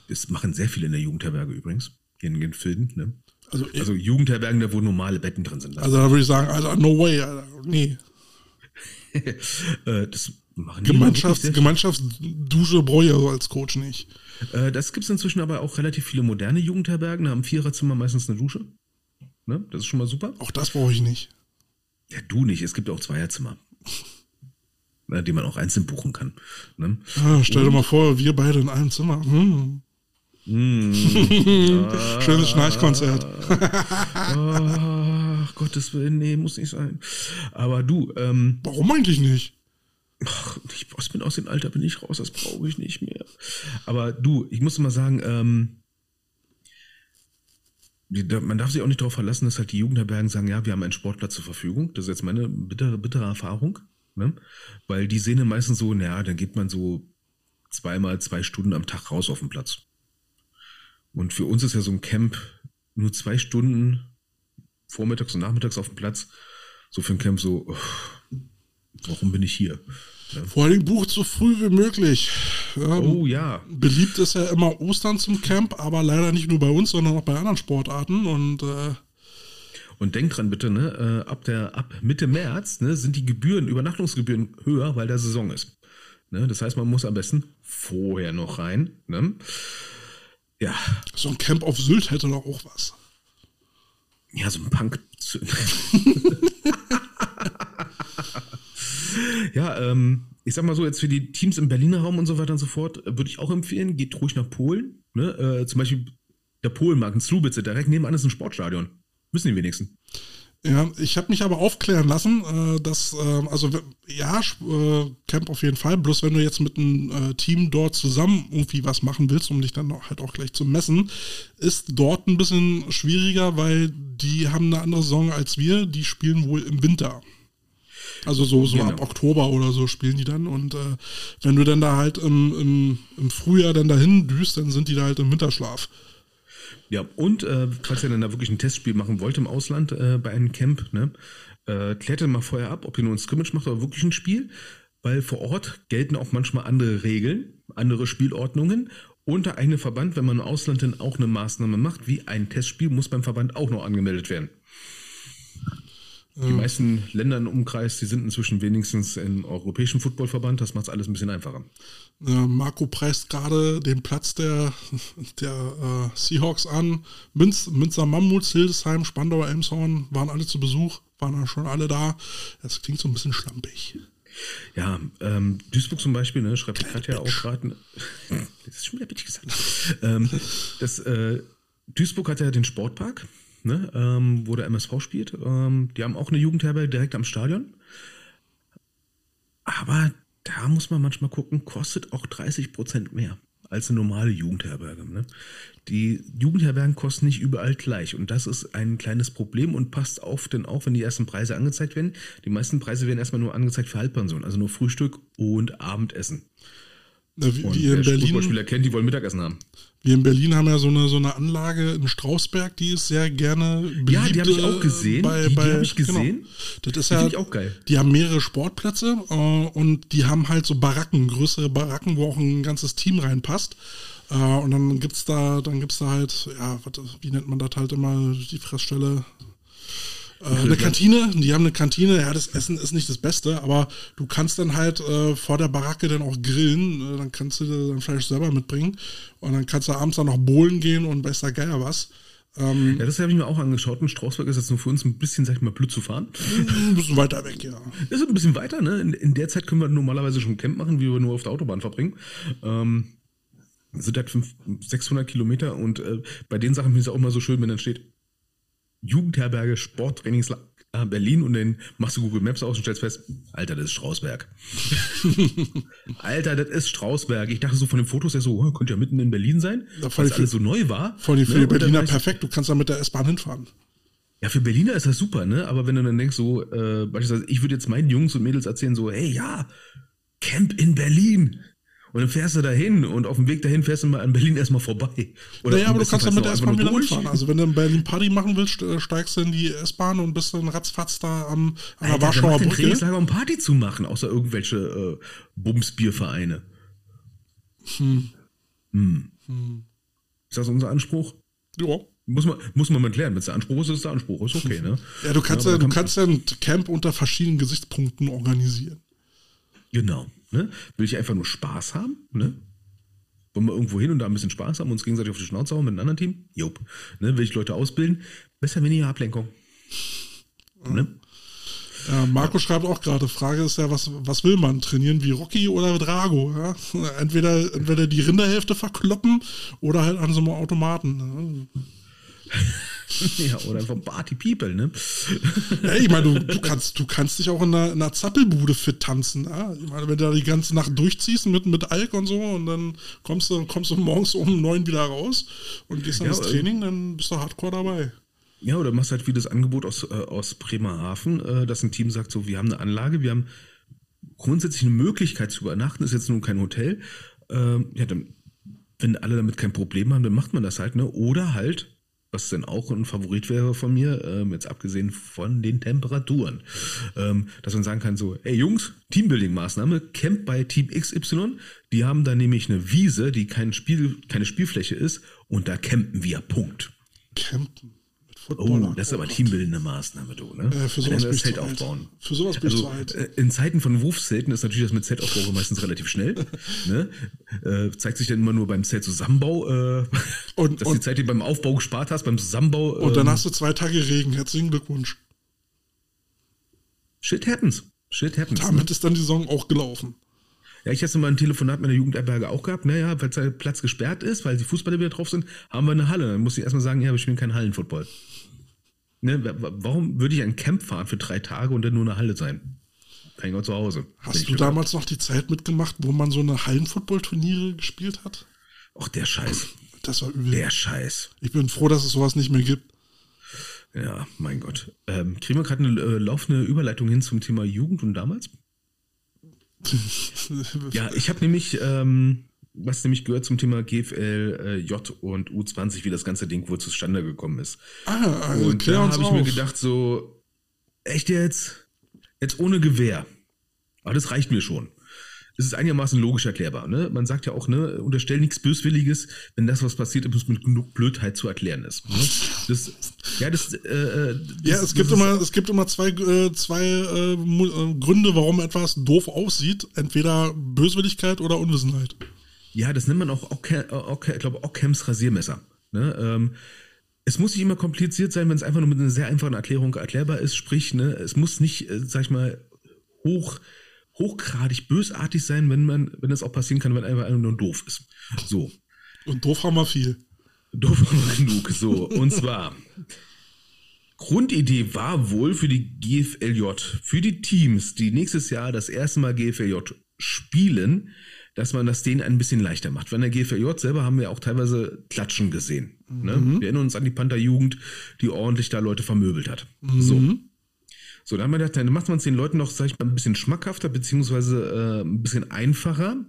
Das machen sehr viele in der Jugendherberge übrigens. In den Filmen, ne? Also, also Jugendherbergen, da wo normale Betten drin sind. Also da würde ich sagen, also no way, Alter. nee. Äh, das machen Gemeinschafts-, Gemeinschaftsdusche brauche ich also als Coach nicht. Äh, das gibt es inzwischen aber auch relativ viele moderne Jugendherbergen, da haben Viererzimmer meistens eine Dusche. Ne? Das ist schon mal super. Auch das brauche ich nicht. Ja, du nicht, es gibt auch Zweierzimmer. Die man auch einzeln buchen kann. Ne? Ah, stell dir mal vor, wir beide in einem Zimmer. Hm. Mm. Schönes Schnarchkonzert. Ach, Gottes Willen, nee, muss nicht sein. Aber du, ähm, Warum eigentlich nicht? Ach, ich bin aus dem Alter, bin ich raus, das brauche ich nicht mehr. Aber du, ich muss mal sagen, ähm, man darf sich auch nicht darauf verlassen, dass halt die Jugendherbergen sagen, ja, wir haben einen Sportplatz zur Verfügung. Das ist jetzt meine bittere, bittere Erfahrung. Ne? Weil die sehen meistens so, naja, dann geht man so zweimal zwei Stunden am Tag raus auf den Platz. Und für uns ist ja so ein Camp nur zwei Stunden vormittags und nachmittags auf dem Platz. So für ein Camp so, oh, warum bin ich hier? Ja. Vor allem bucht so früh wie möglich. Ja, oh ja. Beliebt ist ja immer Ostern zum Camp, aber leider nicht nur bei uns, sondern auch bei anderen Sportarten. Und, äh und denk dran bitte, ne, äh, ab, der, ab Mitte März ne, sind die Gebühren, Übernachtungsgebühren höher, weil der Saison ist. Ne, das heißt, man muss am besten vorher noch rein. Ne? Ja. So ein Camp auf Sylt hätte doch auch was. Ja, so ein Punk. ja, ähm, ich sag mal so, jetzt für die Teams im Berliner Raum und so weiter und so fort, äh, würde ich auch empfehlen, geht ruhig nach Polen. Ne? Äh, zum Beispiel der Polenmarkt in Slubitze, direkt nebenan ist ein Sportstadion. Wissen die wenigsten. Ja, ich habe mich aber aufklären lassen, äh, dass, äh, also ja, Camp auf jeden Fall, bloß wenn du jetzt mit einem Team dort zusammen irgendwie was machen willst, um dich dann halt auch gleich zu messen, ist dort ein bisschen schwieriger, weil die haben eine andere Saison als wir, die spielen wohl im Winter. Also so, so genau. ab Oktober oder so spielen die dann und äh, wenn du dann da halt im, im, im Frühjahr dann dahin düst, dann sind die da halt im Winterschlaf. Ja, und äh, falls ihr dann da wirklich ein Testspiel machen wollt im Ausland äh, bei einem Camp, ne, äh, klärt dann mal vorher ab, ob ihr nur ein Scrimmage macht oder wirklich ein Spiel, weil vor Ort gelten auch manchmal andere Regeln, andere Spielordnungen und der eigene Verband, wenn man im Ausland dann auch eine Maßnahme macht, wie ein Testspiel, muss beim Verband auch noch angemeldet werden. Die meisten Länder im Umkreis, die sind inzwischen wenigstens im Europäischen Footballverband. Das macht es alles ein bisschen einfacher. Marco preist gerade den Platz der, der äh, Seahawks an. Münz, Münster Mammuts, Hildesheim, Spandauer, Elmshorn waren alle zu Besuch, waren ja schon alle da. Das klingt so ein bisschen schlampig. Ja, ähm, Duisburg zum Beispiel, ne, schreibt Katja auch gerade. das ist schon wieder bitch gesagt. ähm, das, äh, Duisburg hat ja den Sportpark ne, ähm, wo der MSV spielt. Ähm, die haben auch eine Jugendherberge direkt am Stadion. Aber da muss man manchmal gucken, kostet auch 30 Prozent mehr als eine normale Jugendherberge. Ne? Die Jugendherbergen kosten nicht überall gleich und das ist ein kleines Problem und passt auf, denn auch wenn die ersten Preise angezeigt werden, die meisten Preise werden erstmal nur angezeigt für Halbpension, also nur Frühstück und Abendessen. Na, wie, wie in Berlin. Fußballspieler kennt, die wollen Mittagessen haben. Wir in Berlin haben ja so eine, so eine Anlage in Strausberg, die ist sehr gerne beliebt. Ja, die habe ich auch gesehen. Bei, die, die habe ich gesehen. Genau. Das ist die ja, ich auch geil. Die haben mehrere Sportplätze äh, und die haben halt so Baracken, größere Baracken, wo auch ein ganzes Team reinpasst. Äh, und dann gibt's da, dann gibt's da halt, ja, wat, wie nennt man das halt immer, die Fressstelle? Äh, eine Kantine, die haben eine Kantine, ja, das Essen ist nicht das Beste, aber du kannst dann halt äh, vor der Baracke dann auch grillen, äh, dann kannst du dein Fleisch selber mitbringen und dann kannst du abends dann noch bowlen gehen und der Geier was. Ähm, ja, das habe ich mir auch angeschaut. Und Strausberg ist jetzt nur für uns ein bisschen, sag ich mal, blöd zu fahren. Ein bisschen weiter weg, ja. Ist ein bisschen weiter, ne? In, in, der Zeit können wir normalerweise schon Camp machen, wie wir nur auf der Autobahn verbringen. Ähm, sind halt 500, 600 Kilometer und äh, bei den Sachen finde ich es auch immer so schön, wenn dann steht Jugendherberge, Sporttrainingslager Berlin und dann machst du Google Maps aus und stellst fest, Alter, das ist Strausberg. Alter, das ist Strausberg. Ich dachte so von den Fotos her so, oh, könnte ja mitten in Berlin sein, ja, weil alles so neu war. Vor allem für ne? die Berliner perfekt, du kannst da mit der S-Bahn hinfahren. Ja, für Berliner ist das super, ne? Aber wenn du dann denkst, so, äh, beispielsweise, ich würde jetzt meinen Jungs und Mädels erzählen, so, hey, ja, Camp in Berlin. Und dann fährst du dahin und auf dem Weg dahin fährst du mal an Berlin erstmal vorbei. Oder naja, aber du kannst damit erstmal wieder mitfahren. Also wenn du in Berlin Party machen willst, äh, steigst du in die S-Bahn und bist dann ratzfatz da am, an der Warschauer Brücke. Trainingslager um Party zu machen, außer irgendwelche äh, Bumsbiervereine. Hm. Hm. Hm. Ist das unser Anspruch? Ja. Muss man, muss man mal klären. Wenn es der Anspruch ist, ist der Anspruch. Ist okay, ne? Ja, du kannst ja, ja du kannst ja ein Camp unter verschiedenen Gesichtspunkten organisieren. Genau. Ne? Will ich einfach nur Spaß haben? Ne? Wollen wir irgendwo hin und da ein bisschen Spaß haben, uns gegenseitig auf die Schnauze hauen mit einem anderen Team? Jupp. Ne? Will ich Leute ausbilden? Besser weniger Ablenkung. Ne? Ja, Marco schreibt auch gerade, Frage ist ja, was, was will man? Trainieren wie Rocky oder Drago? Ja? Entweder, entweder die Rinderhälfte verkloppen oder halt an so einem Automaten. Ja, oder vom Party People, ne? Ja, ich meine, du, du, kannst, du kannst dich auch in einer, in einer Zappelbude fit tanzen. Ja? Ich meine, wenn du da die ganze Nacht durchziehst mit, mit Alk und so und dann kommst du, kommst du morgens um neun wieder raus und gehst dann ja, ins Training, dann bist du hardcore dabei. Ja, oder machst halt wie das Angebot aus, äh, aus Bremerhaven, äh, dass ein Team sagt, so, wir haben eine Anlage, wir haben grundsätzlich eine Möglichkeit zu übernachten, ist jetzt nun kein Hotel. Äh, ja, dann, wenn alle damit kein Problem haben, dann macht man das halt, ne? Oder halt was denn auch ein Favorit wäre von mir, ähm, jetzt abgesehen von den Temperaturen, ähm, dass man sagen kann so, ey Jungs, Teambuilding-Maßnahme, Camp bei Team XY, die haben da nämlich eine Wiese, die kein Spiel, keine Spielfläche ist und da campen wir, Punkt. Campen? Footballer. Oh, das ist aber teambildende Maßnahme, du, ne? Äh, für sowas das Zelt aufbauen. Für sowas bin also, ich zu alt. Äh, in Zeiten von Wurfzelten ist natürlich das mit Zeltaufbau meistens relativ schnell. ne? Äh, zeigt sich dann immer nur beim Zeltzusammenbau, äh, und, dass und, die Zeit, die beim Aufbau gespart hast, beim Zusammenbau. Und dann ähm, hast du zwei Tage Regen. Herzlichen Glückwunsch. Shit happens. Shit happens. Damit ne? ist dann die Saison auch gelaufen. Ja, ich hatte mal ein Telefonat mit der Jugendherberge auch gehabt. Naja, weil der Platz gesperrt ist, weil die Fußballer wieder drauf sind, haben wir eine Halle. Dann muss ich erstmal sagen, ja, wir spielen keinen Hallenfootball. Ne, warum würde ich ein Camp fahren für drei Tage und dann nur eine Halle sein? Ich auch zu Hause. Hast du damals noch die Zeit mitgemacht, wo man so eine Hallenfootball-Turniere gespielt hat? Ach, der Scheiß. Das war übel. Der Scheiß. Ich bin froh, dass es sowas nicht mehr gibt. Ja, mein Gott. Ähm, kriegen wir gerade eine äh, laufende Überleitung hin zum Thema Jugend und damals? ja, ich habe nämlich ähm, was nämlich gehört zum Thema GFL äh, J und U20, wie das ganze Ding wohl zustande gekommen ist. Ah, also und da habe ich mir gedacht, so, echt jetzt? Jetzt ohne Gewehr. Aber das reicht mir schon. Ist einigermaßen logisch erklärbar. Ne? Man sagt ja auch, ne, unterstell nichts Böswilliges, wenn das, was passiert ist, mit genug Blödheit zu erklären ist. Ne? Das, ja, das, äh, äh das, ja, es gibt immer, es gibt immer zwei, äh, zwei äh, äh, Gründe, warum etwas doof aussieht. Entweder Böswilligkeit oder Unwissenheit. Ja, das nennt man auch, Ockham, Ockham, ich glaube, Ockhams Rasiermesser. Ne? Ähm, es muss nicht immer kompliziert sein, wenn es einfach nur mit einer sehr einfachen Erklärung erklärbar ist. Sprich, ne, es muss nicht, äh, sag ich mal, hoch, hochgradig bösartig sein, wenn man, wenn es auch passieren kann, wenn einfach nur doof ist. So. Und doof haben wir viel. Doof haben wir genug. So. Und zwar. Grundidee war wohl für die GFLJ, für die Teams, die nächstes Jahr das erste Mal GFLJ spielen, dass man das denen ein bisschen leichter macht. Weil in der GFJ selber haben wir auch teilweise Klatschen gesehen. Ne? Mhm. Wir erinnern uns an die Panther-Jugend, die ordentlich da Leute vermöbelt hat. Mhm. So. So, dann haben wir gedacht, dann macht man es den Leuten noch, sag ich mal, ein bisschen schmackhafter, beziehungsweise äh, ein bisschen einfacher.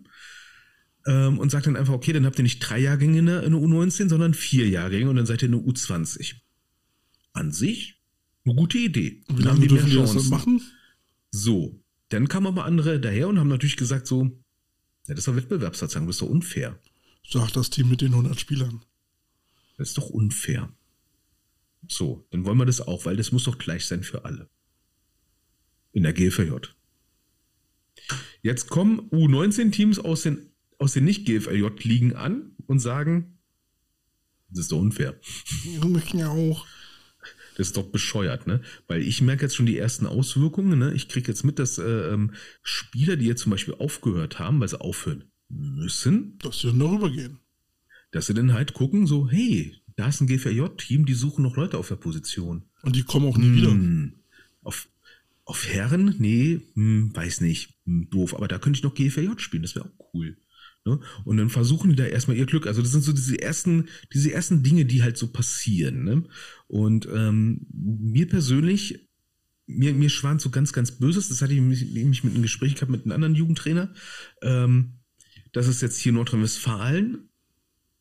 Ähm, und sagt dann einfach, okay, dann habt ihr nicht drei Jahrgänge in der, in der U19, sondern vier Jahrgänge und dann seid ihr in der U20. An sich eine gute Idee. Wie lange dürfen die das machen? So, dann kamen aber andere daher und haben natürlich gesagt so, ja, das ist doch Wettbewerbsverzerrung, das ist doch unfair. Sagt das Team mit den 100 Spielern. Das ist doch unfair. So, dann wollen wir das auch, weil das muss doch gleich sein für alle. In der GFJ. Jetzt kommen U19-Teams aus den, aus den Nicht-GFLJ-Ligen an und sagen, das ist doch unfair. Wir möchten ja auch. Das ist doch bescheuert, ne? Weil ich merke jetzt schon die ersten Auswirkungen, ne? Ich kriege jetzt mit, dass äh, ähm, Spieler, die jetzt zum Beispiel aufgehört haben, weil sie aufhören müssen, Dass sie dann darüber gehen. dass sie dann halt gucken, so, hey, da ist ein GVJ-Team, die suchen noch Leute auf der Position. Und die kommen auch nie wieder. Hm, auf, auf Herren? Nee, hm, weiß nicht. Hm, doof. Aber da könnte ich noch GVJ spielen, das wäre auch cool. Ne? Und dann versuchen die da erstmal ihr Glück. Also das sind so diese ersten, diese ersten Dinge, die halt so passieren. Ne? Und ähm, mir persönlich, mir, mir schwant so ganz, ganz Böses, das hatte ich mich, mich mit einem Gespräch gehabt mit einem anderen Jugendtrainer, ähm, dass es jetzt hier in Nordrhein-Westfalen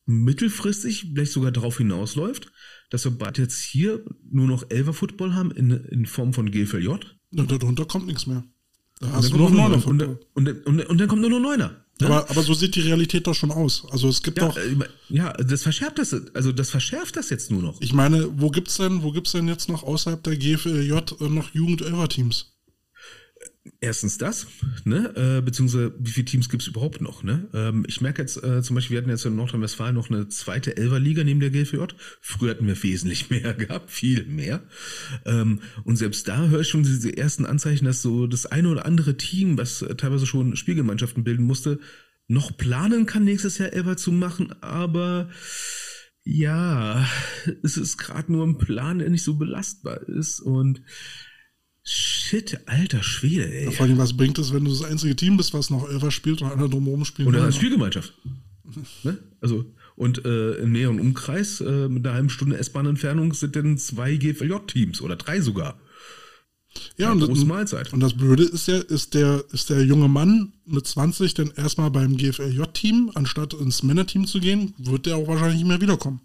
mittelfristig vielleicht sogar darauf hinausläuft, dass wir bald jetzt hier nur noch Elfer Football haben in, in Form von GFLJ. Na, darunter kommt nichts mehr. Da Und hast dann, du nur Neuner noch, und, und, und, und dann kommt nur noch Neuner. Ne? Aber, aber so sieht die Realität doch schon aus. Also es gibt ja, doch, äh, ja, das verschärft das, also das verschärft das jetzt nur noch. ich meine, wo gibt's denn, wo gibt's denn jetzt noch außerhalb der GFLJ äh, noch Jugend-Elfer-Teams? Erstens das, ne? Äh, beziehungsweise wie viele Teams gibt es überhaupt noch, ne? Ähm, ich merke jetzt äh, zum Beispiel, wir hatten jetzt in Nordrhein-Westfalen noch eine zweite Elferliga neben der GFJ. Früher hatten wir wesentlich mehr gehabt, viel mehr. Ähm, und selbst da höre ich schon diese ersten Anzeichen, dass so das eine oder andere Team, was äh, teilweise schon Spielgemeinschaften bilden musste, noch planen kann, nächstes Jahr Elfer zu machen, aber ja, es ist gerade nur ein Plan, der nicht so belastbar ist und Shit, alter Schwede, ey. Ja, vor allem, was bringt es, wenn du das einzige Team bist, was noch Elfer spielt und einer drumherum spielt? Dann als Spielgemeinschaft. Ne? Also, und äh, im näheren Umkreis äh, mit einer halben Stunde S-Bahn-Entfernung sind dann zwei GFLJ-Teams oder drei sogar. ja, und, große Mahlzeit. und das Blöde ist ja, ist der, ist der junge Mann mit 20 dann erstmal beim GFLJ-Team, anstatt ins Männerteam zu gehen, wird der auch wahrscheinlich nicht mehr wiederkommen.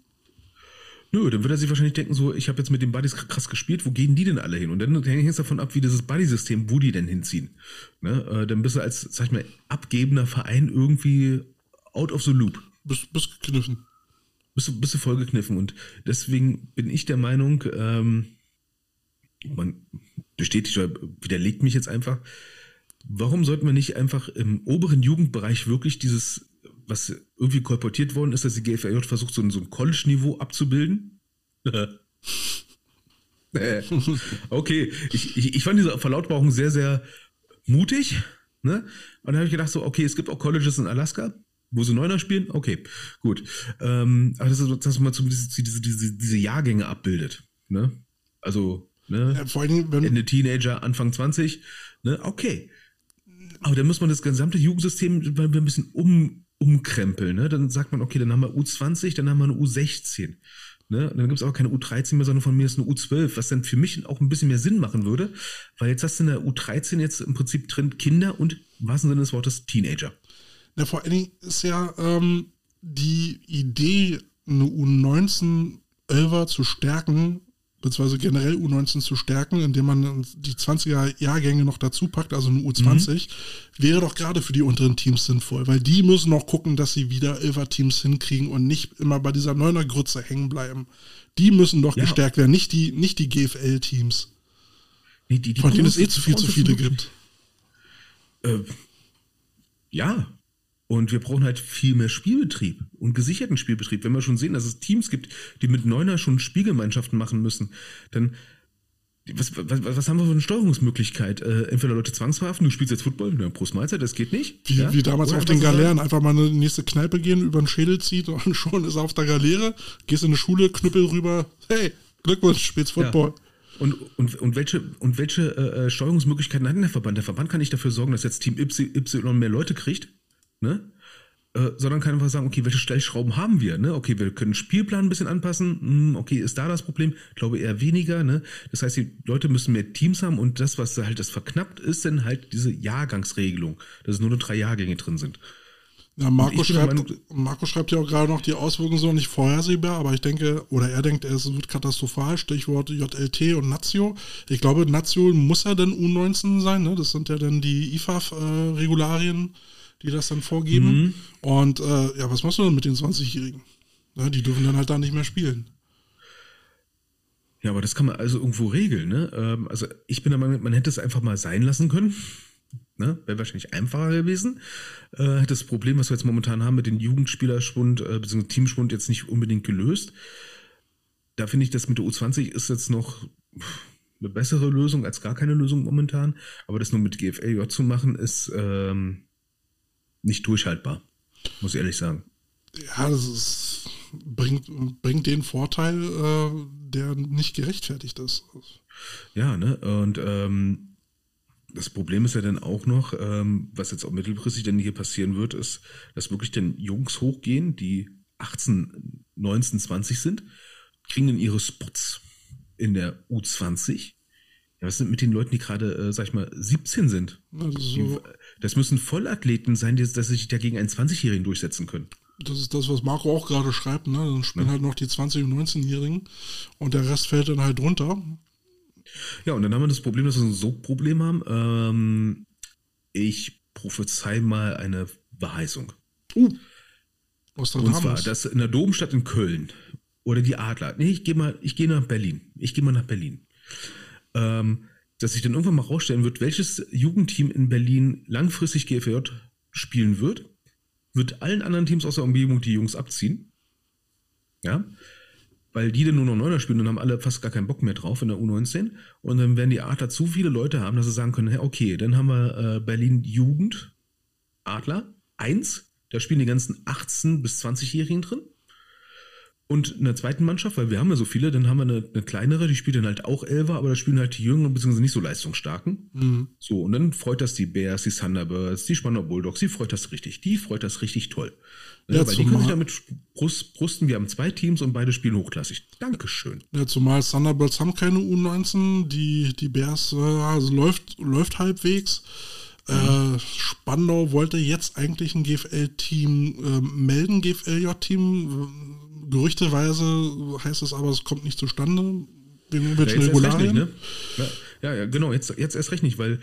Nö, dann wird er sich wahrscheinlich denken, so, ich habe jetzt mit den Buddies krass gespielt, wo gehen die denn alle hin? Und dann hängt es davon ab, wie dieses Buddy-System, wo die denn hinziehen. Ne? Äh, dann bist du als, sag ich mal, abgebender Verein irgendwie out of the loop. Bis, bis gekniffen. bist du, bist du vollgekniffen. Und deswegen bin ich der Meinung, ähm, man bestätigt oder widerlegt mich jetzt einfach, warum sollten wir nicht einfach im oberen Jugendbereich wirklich dieses, was irgendwie kolportiert worden ist, dass die GFRJ versucht, so ein, so ein College-Niveau abzubilden? Äh, okay, ich, ich, ich fand diese Verlautbarung sehr, sehr mutig. Ne? Und dann habe ich gedacht, so, okay, es gibt auch Colleges in Alaska, wo sie Neuner spielen. Okay, gut. Ähm, aber das ist, dass man zumindest diese, diese, diese Jahrgänge abbildet. Ne? Also, ne? Ja, vor allem, wenn, Ende Teenager, Anfang 20. Ne? Okay. Aber dann muss man das gesamte Jugendsystem ein bisschen um, umkrempeln. Ne? Dann sagt man, okay, dann haben wir U20, dann haben wir eine U16. Ne? Dann gibt es aber keine U13 mehr, sondern von mir ist eine U12, was dann für mich auch ein bisschen mehr Sinn machen würde, weil jetzt hast du in der U13 jetzt im Prinzip drin Kinder und im wahrsten Sinne des Wortes Teenager. Ja, vor allen Dingen ist ja ähm, die Idee, eine U19 Elver zu stärken, beziehungsweise generell U19 zu stärken, indem man die 20er Jahrgänge noch dazu packt, also eine U20, wäre doch gerade für die unteren Teams sinnvoll, weil die müssen noch gucken, dass sie wieder Elfer-Teams hinkriegen und nicht immer bei dieser Neuner-Grütze hängen bleiben. Die müssen doch Ja. gestärkt werden, nicht die, nicht die GFL-Teams, Nee, die, die von denen es eh zu viel zu viele gibt. Äh, ja. Und wir brauchen halt viel mehr Spielbetrieb und gesicherten Spielbetrieb. Wenn wir schon sehen, dass es Teams gibt, die mit Neuner schon Spielgemeinschaften machen müssen, dann was, was, was haben wir für eine Steuerungsmöglichkeit? Äh, entweder Leute zwangsverhaften, du spielst jetzt Football, na, Prost Mahlzeit, das geht nicht. Wie, ja? wie damals Oder auf den Galeeren, einfach mal in die nächste Kneipe gehen, über den Schädel zieht und schon ist er auf der Galeere, gehst in die Schule, Knüppel rüber, hey, Glückwunsch, spielst Football. Und, und, und welche, und welche äh, äh, Steuerungsmöglichkeiten hat denn der Verband? Der Verband kann nicht dafür sorgen, dass jetzt Team Y mehr Leute kriegt, ne? Äh, sondern kann einfach sagen, okay, welche Stellschrauben haben wir? Ne? Okay, wir können den Spielplan ein bisschen anpassen. Hm, okay, ist da das Problem? Ich glaube eher weniger. Ne? Das heißt, die Leute müssen mehr Teams haben und das, was halt das verknappt, ist dann halt diese Jahrgangsregelung, dass es nur noch drei Jahrgänge drin sind. Ja, Marco schreibt, Meinung- Marco schreibt ja auch gerade noch, die Auswirkungen sind noch nicht vorhersehbar, aber ich denke, oder er denkt, es wird katastrophal, Stichwort JLT und Nazio. Ich glaube, Nazio muss ja dann U19 sein, ne? das sind ja dann die IFAF-Regularien, die das dann vorgeben. Mhm. Und äh, ja, was machst du denn mit den 20-Jährigen? Ja, die dürfen dann halt da nicht mehr spielen. Ja, aber das kann man also irgendwo regeln. Ne? Ähm, also ich bin der Meinung, man hätte es einfach mal sein lassen können. Ne? Wäre wahrscheinlich einfacher gewesen. Äh, hätte das Problem, was wir jetzt momentan haben mit dem Jugendspielerschwund äh, bzw. Teamschwund jetzt nicht unbedingt gelöst. Da finde ich, das mit der U20 ist jetzt noch eine bessere Lösung als gar keine Lösung momentan. Aber das nur mit GFLJ zu machen, ist ähm, nicht durchhaltbar, muss ich ehrlich sagen. Ja, das ist, bringt, bringt den Vorteil, äh, der nicht gerechtfertigt ist. Ja, ne? Und ähm, das Problem ist ja dann auch noch, ähm, was jetzt auch mittelfristig dann hier passieren wird, ist, dass wirklich dann Jungs hochgehen, die 18, 19, 20 sind, kriegen dann ihre Spots in der U20. Was sind mit den Leuten, die gerade, äh, sag ich mal, 17 sind? Also das müssen Vollathleten sein, die, dass sich dagegen einen 20-Jährigen durchsetzen können. Das ist das, was Marco auch gerade schreibt, ne? Dann spielen ja. halt noch die 20- und 19-Jährigen und der Rest fällt dann halt runter. Ja, und dann haben wir das Problem, dass wir ein Sog-Problem haben. Ähm, ich prophezei mal eine Verheißung. Uh, was und zwar, dass in der Domstadt in Köln oder die Adler, nee, ich gehe mal, ich gehe nach Berlin. Ich gehe mal nach Berlin. Ähm, dass sich dann irgendwann mal rausstellen wird, welches Jugendteam in Berlin langfristig GFJ spielen wird, wird allen anderen Teams aus der Umgebung die Jungs abziehen. Ja weil die dann nur noch Neuner spielen und haben alle fast gar keinen Bock mehr drauf in der U19. Und dann werden die Adler zu viele Leute haben, dass sie sagen können, okay, dann haben wir äh, Berlin Jugend, Adler, 1, da spielen die ganzen 18- bis 20-Jährigen drin. Und in der zweiten Mannschaft, weil wir haben ja so viele, dann haben wir eine, eine kleinere, die spielt dann halt auch Elfer, aber da spielen halt die Jüngeren bzw. nicht so leistungsstarken. Mhm. So, und dann freut das die Bears, die Thunderbirds, die Spanner Bulldogs, die freut das richtig. Die freut das richtig toll. Ja, ja weil die können sich damit brust, brusten. Wir haben zwei Teams und beide spielen hochklassig. Dankeschön. Ja, zumal Thunderbirds haben keine U19, die, die Bears äh, also läuft, läuft halbwegs. Mhm. Äh, Spandau wollte jetzt eigentlich ein GFL-Team äh, melden, GFLJ-Team gerüchteweise heißt es aber, es kommt nicht zustande. Wegen irgendwelchen ja, Regularien. Nicht, ne? ja, ja, genau, jetzt, jetzt erst recht nicht, weil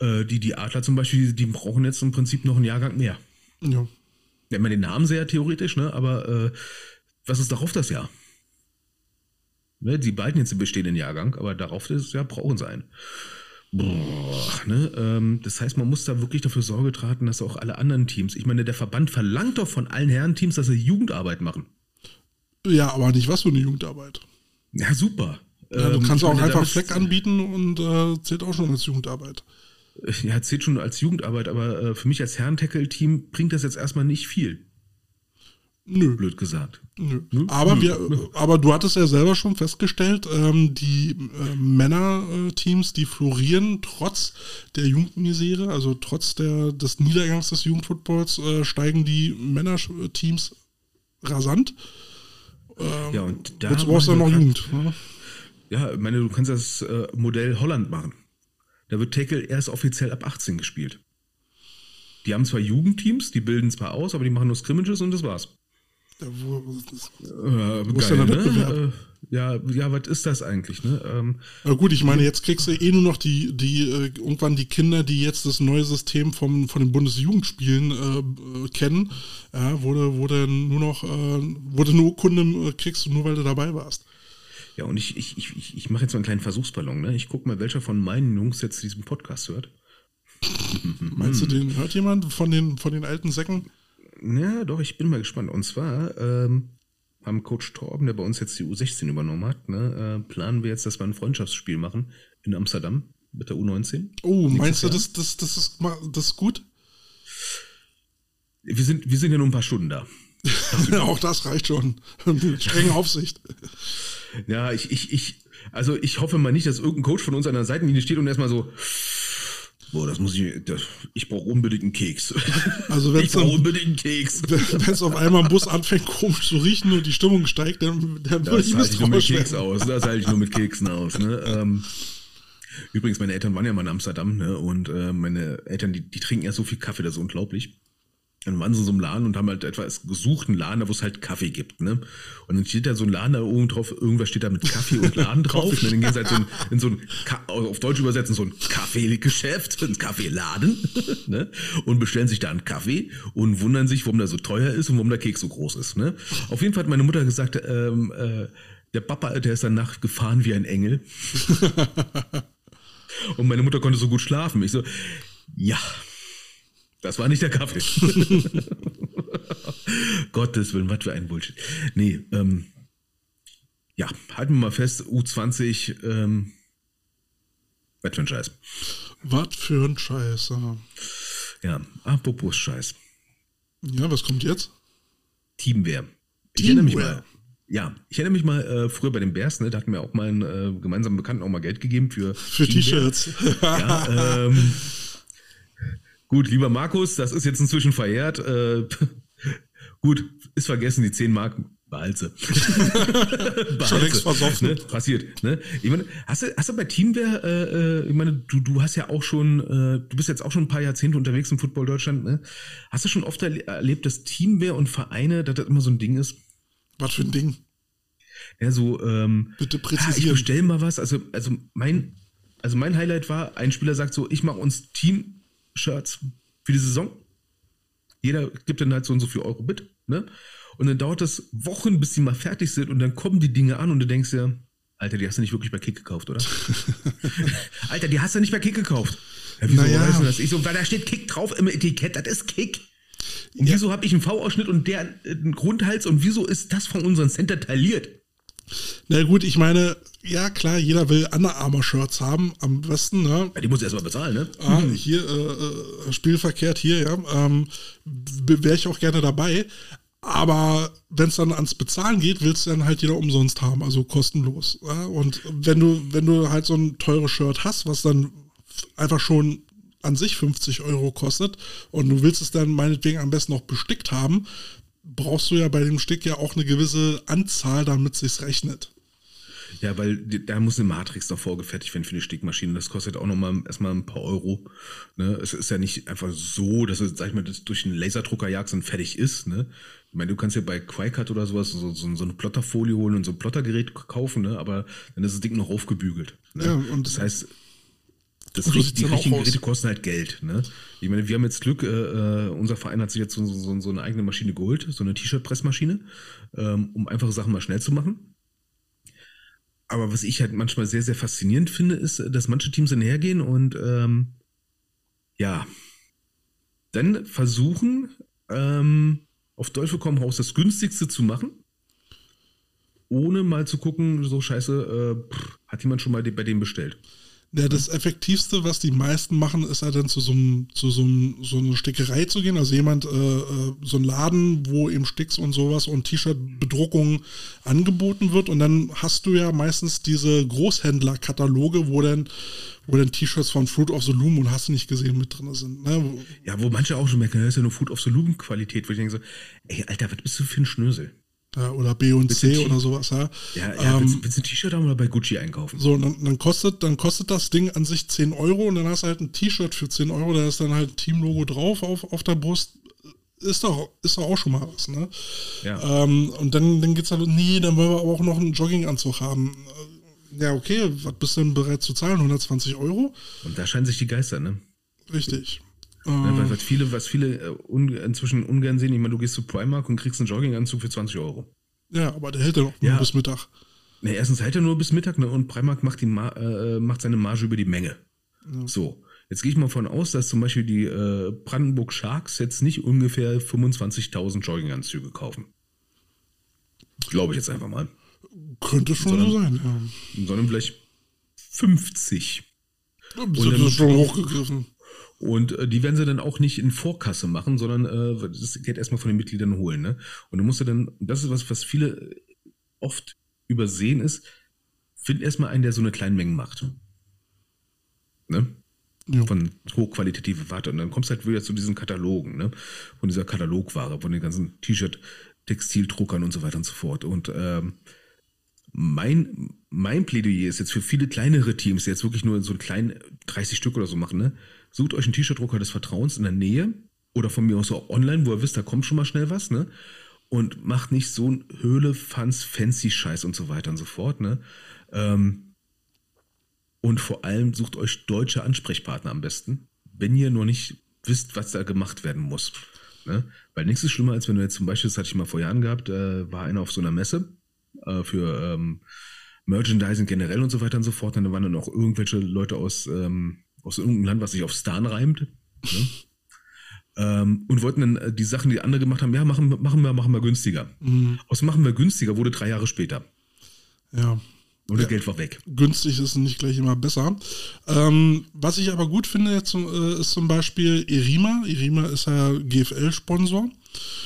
äh, die, die Adler zum Beispiel, die brauchen jetzt im Prinzip noch einen Jahrgang mehr. Ja. Ja, man den Namen sehr theoretisch, ne? aber äh, was ist darauf das Jahr? Ne, die beiden jetzt im bestehenden Jahrgang, aber darauf das Jahr brauchen sie einen. Boah, ne? Ähm, das heißt, man muss da wirklich dafür Sorge tragen, dass auch alle anderen Teams, ich meine, der Verband verlangt doch von allen Herren-Teams, dass sie Jugendarbeit machen. Ja, aber nicht was für eine Jugendarbeit. Ja, super. Ja, du ähm, kannst auch einfach Fleck anbieten und äh, zählt auch schon als Jugendarbeit. Ja, zählt schon als Jugendarbeit, aber äh, für mich als Herren-Tackle-Team bringt das jetzt erstmal nicht viel. Nö. Blöd gesagt. Nö. Nö? Aber, Nö. Wir, aber du hattest ja selber schon festgestellt, ähm, die äh, Männer-Teams, die florieren trotz der Jugendmisere, also trotz der, des Niedergangs des Jugendfootballs, äh, steigen die Männer-Teams rasant. Ähm, ja, und da. Wozu brauchst du noch Jugend? Ne? Ja, ich meine, du kannst das äh, Modell Holland machen. Da wird Tackle erst offiziell ab 18 gespielt. Die haben zwar Jugendteams, die bilden zwar aus, aber die machen nur Scrimmages und das war's. Ja, wo, äh, wo ist geil? Ne? Äh, ja, ja, was ist das eigentlich? Ne? Ähm, Na gut, ich meine, jetzt kriegst du eh nur noch die, die äh, irgendwann die Kinder, die jetzt das neue System vom, von den Bundesjugendspielen äh, kennen, ja, wo du, wo du nur noch, äh, wo du nur Kunden äh, kriegst, nur weil du dabei warst. Ja, und ich, ich, ich, ich mache jetzt so einen kleinen Versuchsballon. Ne? Ich gucke mal, welcher von meinen Jungs jetzt diesen Podcast hört. Meinst du, den hört jemand von den, von den alten Säcken? Ja, doch, ich bin mal gespannt. Und zwar ähm, haben Coach Torben, der bei uns jetzt die U16 übernommen hat, ne, äh, planen wir jetzt, dass wir ein Freundschaftsspiel machen in Amsterdam mit der U19. Oh, meinst du, das, das, das, ist, das ist gut? Wir sind, wir sind ja nur ein paar Stunden da. Auch das reicht schon. Strenge Aufsicht. Ja, ich, ich, ich, also ich hoffe mal nicht, dass irgendein Coach von uns an der Seitenlinie steht und erstmal so, Boah, das muss ich. Das, ich brauche unbedingt einen Keks. Also wenn ich brauche unbedingt einen Keks. Wenn es auf einmal im Bus anfängt, komisch zu riechen und die Stimmung steigt, dann, dann würde ich halte ich nur mit Keks aus. Das halte ich nur mit Keksen aus. Ne? Ähm, übrigens, meine Eltern waren ja mal in Amsterdam, ne? Und äh, meine Eltern, die, die trinken ja so viel Kaffee, das ist unglaublich. Dann waren sie in so einem Laden und haben halt etwas gesucht, einen Laden, wo es halt Kaffee gibt, ne? Und dann steht da so ein Laden da oben drauf, irgendwas steht da mit Kaffee und Laden drauf. und dann gehen sie halt so in, in so ein, auf Deutsch übersetzen, so ein Kaffeegeschäft, ein Kaffeeladen, ne? Und bestellen sich da einen Kaffee und wundern sich, warum der so teuer ist und warum der Keks so groß ist, ne? Auf jeden Fall hat meine Mutter gesagt, ähm, äh, der Papa, der ist danach gefahren wie ein Engel. und meine Mutter konnte so gut schlafen. Ich so, ja, das war nicht der Kaffee. Gottes Willen, was für ein Bullshit. Nee, ähm, ja, halten wir mal fest, U20, ähm, was für ein Scheiß. Was für ein Scheiß, ja. Ja, apropos Scheiß. Ja, was kommt jetzt? Teamwehr. Ich erinnere mich mal. Ja, ich erinnere mich mal äh, früher bei den Bears, ne, da hatten wir auch mal einen äh, gemeinsamen Bekannten auch mal Geld gegeben für, für T-Shirts. ja, ähm, gut, lieber Markus, das ist jetzt inzwischen verjährt. Äh, gut, ist vergessen, die 10 Mark Behalse. Schon längst versoffen. Ne? Passiert. Ne? Ich meine, hast du, hast du bei Teamwehr, äh, äh, ich meine, du, du hast ja auch schon, äh, du bist jetzt auch schon ein paar Jahrzehnte unterwegs im Football Deutschland, ne? Hast du schon oft erlebt, dass Teamwehr und Vereine, dass das immer so ein Ding ist? Was für ein Ding? Ja, so, ähm, Bitte präzisieren. Ah, ich bestell mal was. Also, also mein, also mein Highlight war, ein Spieler sagt so, ich mache uns Team-Shirts für die Saison. Jeder gibt dann halt so und so viel Euro mit, ne? Und dann dauert das Wochen, bis die mal fertig sind und dann kommen die Dinge an und du denkst ja, Alter, die hast du nicht wirklich bei Kick gekauft, oder? Alter, die hast du nicht bei Kick gekauft. Ja, wieso naja. weißt du das? Ich so, weil da steht Kick drauf im Etikett, das ist Kick. Und ja. wieso habe ich einen V-Ausschnitt und der einen Grundhals und wieso ist das von unserem Center tailliert? Na gut, ich meine, ja klar, jeder will Under Armour Shirts haben, am besten, ne? Ja, die muss erstmal bezahlen, ne? Ah, hier, äh, äh spielverkehrt hier, ja. Ähm, Wäre ich auch gerne dabei. Aber wenn es dann ans Bezahlen geht, willst du dann halt jeder umsonst haben, also kostenlos. Ja? Und wenn du, wenn du halt so ein teures Shirt hast, was dann einfach schon an sich 50 Euro kostet und du willst es dann meinetwegen am besten noch bestickt haben, brauchst du ja bei dem Stick ja auch eine gewisse Anzahl, damit es sich rechnet. Ja, weil da muss eine Matrix noch vorgefertigt werden für die Stickmaschine. Das kostet auch nochmal erstmal ein paar Euro. Ne? Es ist ja nicht einfach so, dass es, sag ich mal, das durch einen Laserdrucker jagst und fertig ist. Ne? Ich meine, du kannst ja bei Quicut oder sowas so, so, so eine Plotterfolie holen und so ein Plottergerät kaufen, ne? aber dann ist das Ding noch aufgebügelt. Ne? Ja, und das heißt, das richtig, die richtigen Geräte kosten halt Geld. Ne? Ich meine, wir haben jetzt Glück, äh, äh, unser Verein hat sich jetzt so, so, so eine eigene Maschine geholt, so eine T-Shirt-Pressmaschine, ähm, um einfache Sachen mal schnell zu machen. Aber was ich halt manchmal sehr, sehr faszinierend finde, ist, dass manche Teams dann hergehen und ähm, ja, dann versuchen, ähm, auf Teufel komm raus das günstigste zu machen, ohne mal zu gucken, so scheiße, äh, pff, hat jemand schon mal bei dem bestellt. Ja, das Effektivste, was die meisten machen, ist halt dann zu so, einem, zu so, einem, so einer Stickerei zu gehen. Also jemand, äh, äh, so ein Laden, wo eben Sticks und sowas und T-Shirt-Bedruckung angeboten wird. Und dann hast du ja meistens diese Großhändler-Kataloge, wo dann wo dann T-Shirts von Fruit of the Loom und hast du nicht gesehen mit drin sind. Ne? Ja, wo manche auch schon merken, das ist ja nur Fruit of the Loom Qualität, wo ich denke so, ey, Alter, was bist du für ein Schnösel? Ja, oder B und C oder sowas, ja. Ja, ja ähm, willst, du ein T-Shirt haben oder bei Gucci einkaufen? So, dann, dann, kostet, dann kostet das Ding an sich 10 Euro und dann hast du halt ein T-Shirt für 10 Euro, da ist dann halt ein Teamlogo drauf auf, auf der Brust. Ist doch, ist doch auch schon mal was, ne? Ja. Ähm, und dann, dann geht's halt, nee, dann wollen wir aber auch noch einen Jogginganzug haben. Ja, okay, was bist du denn bereit zu zahlen? 120 Euro? Und da scheinen sich die Geister, ne? Richtig. Ja, was, was, viele, was viele äh, inzwischen ungern sehen, ich meine, du gehst zu Primark und kriegst einen Jogginganzug für 20 Euro. Ja, aber der hält ja noch nur bis Mittag. Ne, erstens hält er nur bis Mittag ne, und Primark macht, die äh, macht seine Marge über die Menge. Ja. So, jetzt gehe ich mal von aus, dass zum Beispiel die äh, Brandenburg Sharks jetzt nicht ungefähr 25.000 Jogginganzüge kaufen. Glaube ich jetzt einfach mal. Könnte schon sondern, so sein, ja. Sondern vielleicht 50. Ja, das ist schon hochgegriffen. Und äh, die werden sie dann auch nicht in Vorkasse machen, sondern äh, das geht erstmal von den Mitgliedern holen. Ne? Und du musst ja dann, das ist was, was viele oft übersehen ist, find erstmal einen, der so eine kleine Menge macht. Ne? Ja. Von hochqualitative Ware. Und dann kommst du halt wieder zu diesen Katalogen, ne? Von dieser Katalogware, von den ganzen T-Shirt, Textildruckern und so weiter und so fort. Und ähm, mein, mein Plädoyer ist jetzt für viele kleinere Teams, die jetzt wirklich nur so ein kleinen 30 Stück oder so machen, ne? Sucht euch einen T-Shirt-Drucker des Vertrauens in der Nähe oder von mir aus auch online, wo ihr wisst, da kommt schon mal schnell was, ne? Und macht nicht so ein Höhle, Fans, Fancy Scheiß und so weiter und so fort, ne? Ähm, und vor allem sucht euch deutsche Ansprechpartner am besten, wenn ihr noch nicht wisst, was da gemacht werden muss. Ne? Weil nichts ist schlimmer, als wenn du jetzt zum Beispiel, das hatte ich mal vor Jahren gehabt, äh, war einer auf so einer Messe äh, für ähm, Merchandising generell und so weiter und so fort. Und dann waren dann auch irgendwelche Leute aus, ähm, aus irgendeinem Land, was sich auf Stan reimt. Ne? ähm, und wollten dann äh, die Sachen, die andere gemacht haben, ja, machen, machen wir, machen wir günstiger. Mhm. Aus machen wir günstiger wurde drei Jahre später. Ja. Und das ja, Geld war weg. Günstig ist nicht gleich immer besser. Ähm, was ich aber gut finde, jetzt, äh, ist zum Beispiel Erima. Erima ist ja GFL-Sponsor.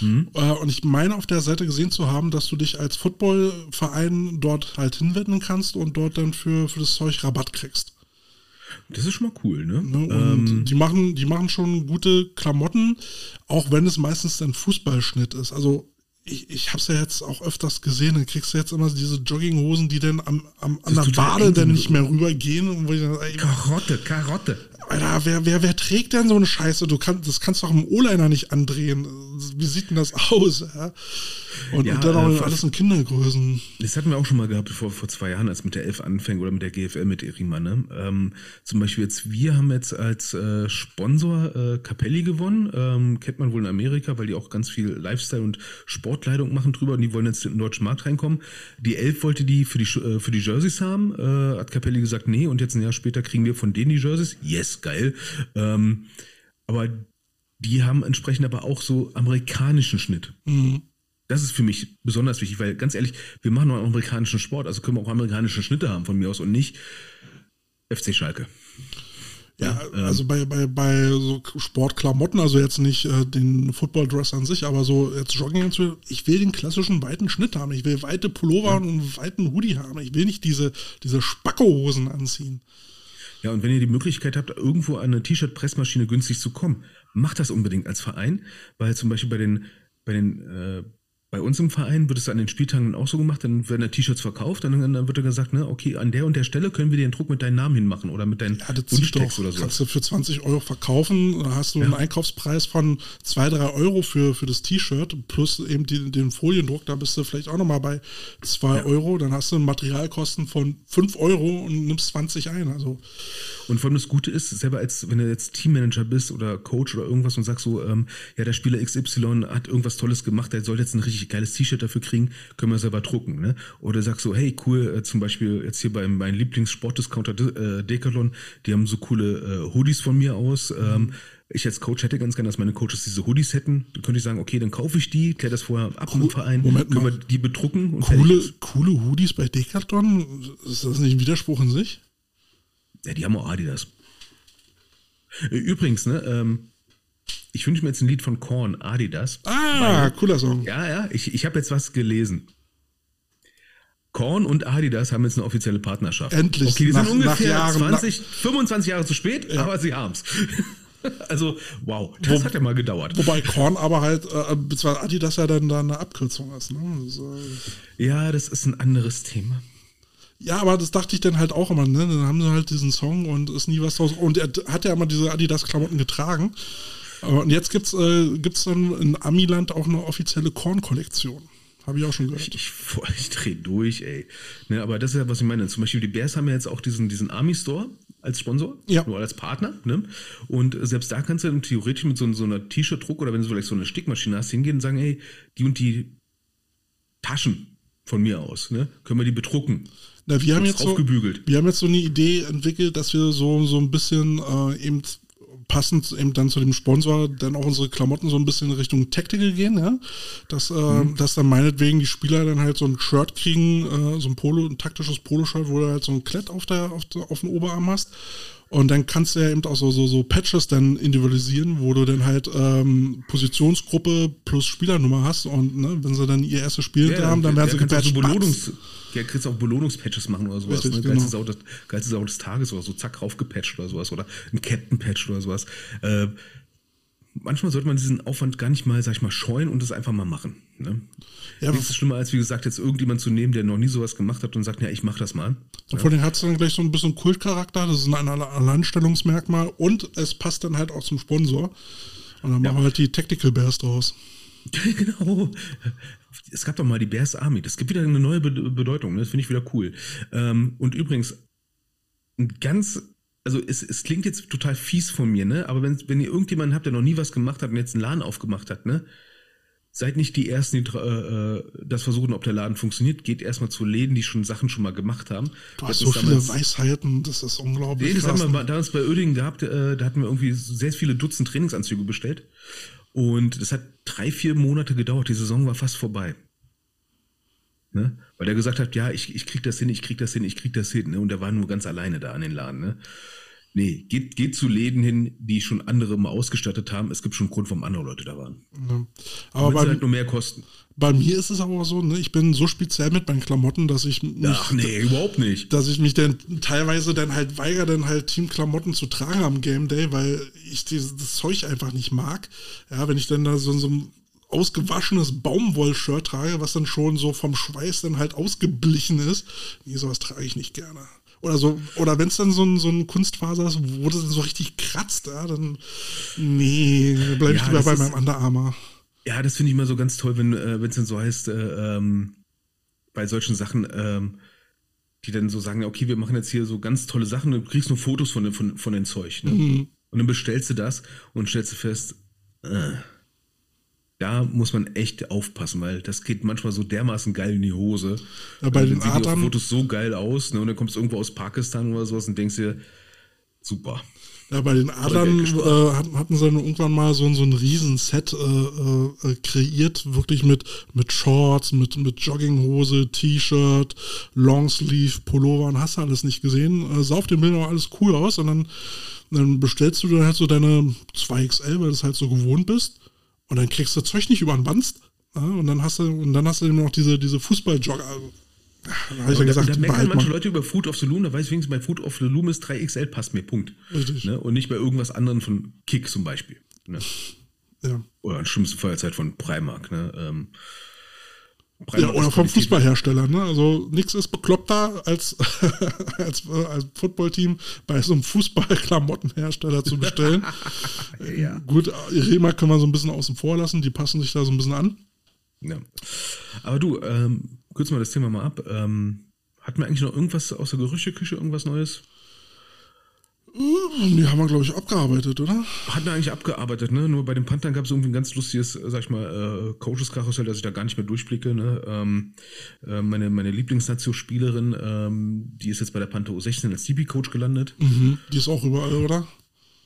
Mhm. Äh, und ich meine auf der Seite gesehen zu haben, dass du dich als Footballverein dort halt hinwenden kannst und dort dann für, für das Zeug Rabatt kriegst. Das ist schon mal cool, ne? ne und ähm, die machen, die machen schon gute Klamotten, auch wenn es meistens ein Fußballschnitt ist. Also ich, ich habe es ja jetzt auch öfters gesehen, dann kriegst du jetzt immer diese Jogginghosen, die dann am, am, an der Wade dann nicht mehr rübergehen. Und wo ich dann, ey, Karotte, Karotte. Alter, wer, wer, wer trägt denn so eine Scheiße? Du kannst, das kannst du auch im O-Liner nicht andrehen. Wie sieht denn das aus? Ja? Und, ja, und dann auch äh, alles in Kindergrößen. Das hatten wir auch schon mal gehabt vor, vor zwei Jahren, als mit der Elf anfängt oder mit der GFL mit Erima. Ne? Ähm, zum Beispiel jetzt, wir haben jetzt als äh, Sponsor äh, Capelli gewonnen. Ähm, kennt man wohl in Amerika, weil die auch ganz viel Lifestyle und Sportkleidung machen drüber und die wollen jetzt in den deutschen Markt reinkommen. Die Elf wollte die für die, äh, für die Jerseys haben, äh, hat Capelli gesagt, nee, und jetzt ein Jahr später kriegen wir von denen die Jerseys. Yes, geil. Ähm, aber die haben entsprechend aber auch so amerikanischen Schnitt. Mhm. Das ist für mich besonders wichtig, weil ganz ehrlich, wir machen einen amerikanischen Sport, also können wir auch amerikanische Schnitte haben von mir aus und nicht FC Schalke. Ja, ja also bei, bei, bei so Sportklamotten, also jetzt nicht äh, den Football-Dress an sich, aber so jetzt Jogging, ich will den klassischen weiten Schnitt haben. Ich will weite Pullover ja. und einen weiten Hoodie haben. Ich will nicht diese, diese Spackohosen anziehen. Ja, und wenn ihr die Möglichkeit habt, irgendwo an eine T-Shirt-Pressmaschine günstig zu kommen, macht das unbedingt als Verein, weil zum Beispiel bei den, bei den äh, bei uns im Verein wird es an den Spieltagen auch so gemacht, dann werden da T-Shirts verkauft, dann, dann wird da gesagt, ne, okay, an der und der Stelle können wir den Druck mit deinem Namen hinmachen oder mit deinem ja, Wunschtext oder so. Kannst du für 20 Euro verkaufen, da hast du ja. einen Einkaufspreis von 2, 3 Euro für, für das T-Shirt plus eben die, den Foliendruck, da bist du vielleicht auch nochmal bei 2 ja. Euro, dann hast du Materialkosten von 5 Euro und nimmst 20 ein. Also. Und vor allem das Gute ist, selber als, wenn du jetzt Teammanager bist oder Coach oder irgendwas und sagst so, ähm, ja, der Spieler XY hat irgendwas Tolles gemacht, der soll jetzt ein richtig geiles T-Shirt dafür kriegen, können wir selber drucken. Ne? Oder sagst so, hey, cool, äh, zum Beispiel jetzt hier beim meinem Lieblingssportdiscounter äh, Decathlon, die haben so coole äh, Hoodies von mir aus. Ähm, ich als Coach hätte ganz gerne, dass meine Coaches diese Hoodies hätten. Dann könnte ich sagen, okay, dann kaufe ich die, kläre das vorher ab cool, im Verein, Moment können mal. wir die bedrucken. Und coole, coole Hoodies bei Decathlon? Ist das nicht ein Widerspruch in sich? Ja, die haben auch Adidas. Übrigens, ne, ähm, ich wünsche mir jetzt ein Lied von Korn, Adidas. Ah, weil, cooler Song. Ja, ja, ich, ich habe jetzt was gelesen. Korn und Adidas haben jetzt eine offizielle Partnerschaft. Endlich. Okay, die sind ungefähr Jahren, 20, 25 Jahre zu spät, ja. aber sie haben es. also, wow, das Wo, hat ja mal gedauert. Wobei Korn aber halt, äh, beziehungsweise Adidas ja dann da eine Abkürzung ist. Ne? Das, äh ja, das ist ein anderes Thema. Ja, aber das dachte ich dann halt auch immer, ne? Dann haben sie halt diesen Song und ist nie was draus. Und er hat ja immer diese Adidas-Klamotten getragen. Und jetzt gibt's äh, gibt's dann in Amiland auch eine offizielle Korn-Kollektion. Habe ich auch schon gehört. Ich, ich, ich drehe durch, ey. Ne, aber das ist ja, was ich meine. Zum Beispiel die Bears haben ja jetzt auch diesen, diesen Army-Store als Sponsor, ja. nur als Partner. Ne? Und selbst da kannst du dann theoretisch mit so, so einer T-Shirt-Druck oder wenn du vielleicht so eine Stickmaschine hast, hingehen und sagen, hey, die und die Taschen von mir aus, ne? können wir die bedrucken. Na, wir haben jetzt so, wir haben jetzt so eine Idee entwickelt, dass wir so, so ein bisschen äh, eben passend eben dann zu dem Sponsor dann auch unsere Klamotten so ein bisschen in Richtung Tactical gehen, ja. Dass, äh, mhm. dass dann meinetwegen die Spieler dann halt so ein Shirt kriegen, äh, so ein Polo, ein taktisches Poloshirt, wo du halt so ein Klett auf der, auf, der, auf dem Oberarm hast und dann kannst du ja eben auch so, so, so Patches dann individualisieren, wo du dann halt ähm, Positionsgruppe plus Spielernummer hast und ne, wenn sie dann ihr erstes Spiel ja, haben, dann werden sie gepatcht. Belohnungs ja, kannst auch Belohnungspatches machen oder sowas. Richtig, ne? genau. geilste, Sau des, geilste Sau des Tages oder so, zack, raufgepatcht oder sowas. Oder ein Captain-Patch oder sowas. Äh, manchmal sollte man diesen Aufwand gar nicht mal, sag ich mal, scheuen und es einfach mal machen. Ne? Ja, Nichts ist schlimmer, als wie gesagt, jetzt irgendjemand zu nehmen, der noch nie sowas gemacht hat und sagt, ja, ich mach das mal. Und ja. vor allem hat es dann gleich so ein bisschen Kultcharakter, das ist ein Alleinstellungsmerkmal und es passt dann halt auch zum Sponsor. Und dann ja. machen wir halt die Tactical Bears draus. genau. Es gab doch mal die Bears Army. Das gibt wieder eine neue Bedeutung. Ne? Das finde ich wieder cool. Ähm, und übrigens, ein ganz also es, es klingt jetzt total fies von mir, ne? Aber wenn, wenn ihr irgendjemanden habt, der noch nie was gemacht hat und jetzt einen Laden aufgemacht hat, ne? seid nicht die Ersten, die äh, das versuchen, ob der Laden funktioniert. Geht erstmal zu Läden, die schon Sachen schon mal gemacht haben. Du hast so viele Weisheiten, das ist unglaublich. Nee, das haben wir damals bei Oedingen gehabt, äh, da hatten wir irgendwie sehr viele Dutzend Trainingsanzüge bestellt. Und das hat drei, vier Monate gedauert. Die Saison war fast vorbei. Ne? Weil er gesagt hat, ja, ich, ich krieg das hin, ich krieg das hin, ich krieg das hin. Ne? Und er war nur ganz alleine da an den Laden. Ne? Nee, geht, geht zu Läden hin, die schon andere mal ausgestattet haben. Es gibt schon einen Grund, warum andere Leute da waren. Ja. Aber bei, halt nur mehr kosten. Bei mir ist es aber so, ne, ich bin so speziell mit meinen Klamotten, dass ich mich, Ach nee, überhaupt nicht. Dass ich mich dann teilweise dann halt weigere, dann halt Teamklamotten zu tragen am Game Day, weil ich dieses das Zeug einfach nicht mag. Ja, wenn ich dann da so, so ein ausgewaschenes Baumwoll-Shirt trage, was dann schon so vom Schweiß dann halt ausgeblichen ist. Nee, sowas trage ich nicht gerne. Oder so, oder wenn es dann so ein, so ein Kunstfaser ist, wo das so richtig kratzt, ja, dann nee, bleibe ich ja, lieber bei meinem Underarmer. Ja, das finde ich immer so ganz toll, wenn äh, es dann so heißt, äh, ähm, bei solchen Sachen, ähm, die dann so sagen, okay, wir machen jetzt hier so ganz tolle Sachen, du kriegst nur Fotos von, von, von den Zeug. Ne? Mhm. Und dann bestellst du das und stellst du fest, äh, da muss man echt aufpassen, weil das geht manchmal so dermaßen geil in die Hose. Ja, bei den sehen Adern, die Fotos so geil aus, ne? Und dann kommst du irgendwo aus Pakistan oder sowas und denkst dir, super. Ja, bei den Adern äh, hatten sie dann irgendwann mal so, so ein Riesenset äh, äh, kreiert, wirklich mit, mit Shorts, mit, mit Jogginghose, T-Shirt, Longsleeve, Pullover und hast du alles nicht gesehen. Äh, sah auf den Bildern auch alles cool aus und dann, dann bestellst du dann halt so deine 2XL, weil du es halt so gewohnt bist und dann kriegst du Zeug nicht über den Wanst. Ja, und dann hast du, und dann hast du eben noch diese, diese Fußballjogger. Da habe ich ja, gesagt, da, da meckern manche Leute über Food of the Loom, da weiß ich wenigstens, bei Food of the Loom ist 3XL passt mir, Punkt. Richtig. Ne? Und nicht bei irgendwas anderem von Kick zum Beispiel. Ne? Ja. Oder im schlimmsten Fall von Primark. Ne? Ähm, ja, oder vom Fußballhersteller. Ne? Also nichts ist bekloppter als, als, äh, als Footballteam bei so einem Fußballklamottenhersteller zu bestellen. ja. Gut, Rema können wir so ein bisschen außen vor lassen, die passen sich da so ein bisschen an. Ja. Aber du, ähm, kürzen wir das Thema mal ab. Ähm, hatten wir eigentlich noch irgendwas aus der Gerüchteküche, irgendwas Neues? Die haben wir, glaube ich, abgearbeitet, oder? Hatten wir eigentlich abgearbeitet, ne? Nur bei den Panthern gab es irgendwie ein ganz lustiges, sag ich mal, äh, Coaches-Karussell, dass ich da gar nicht mehr durchblicke. Ne? Ähm, äh, meine meine Lieblingsnatio-Spielerin, ähm, die ist jetzt bei der Panther U16 als DB-Coach gelandet. Mhm, die ist auch überall, oder?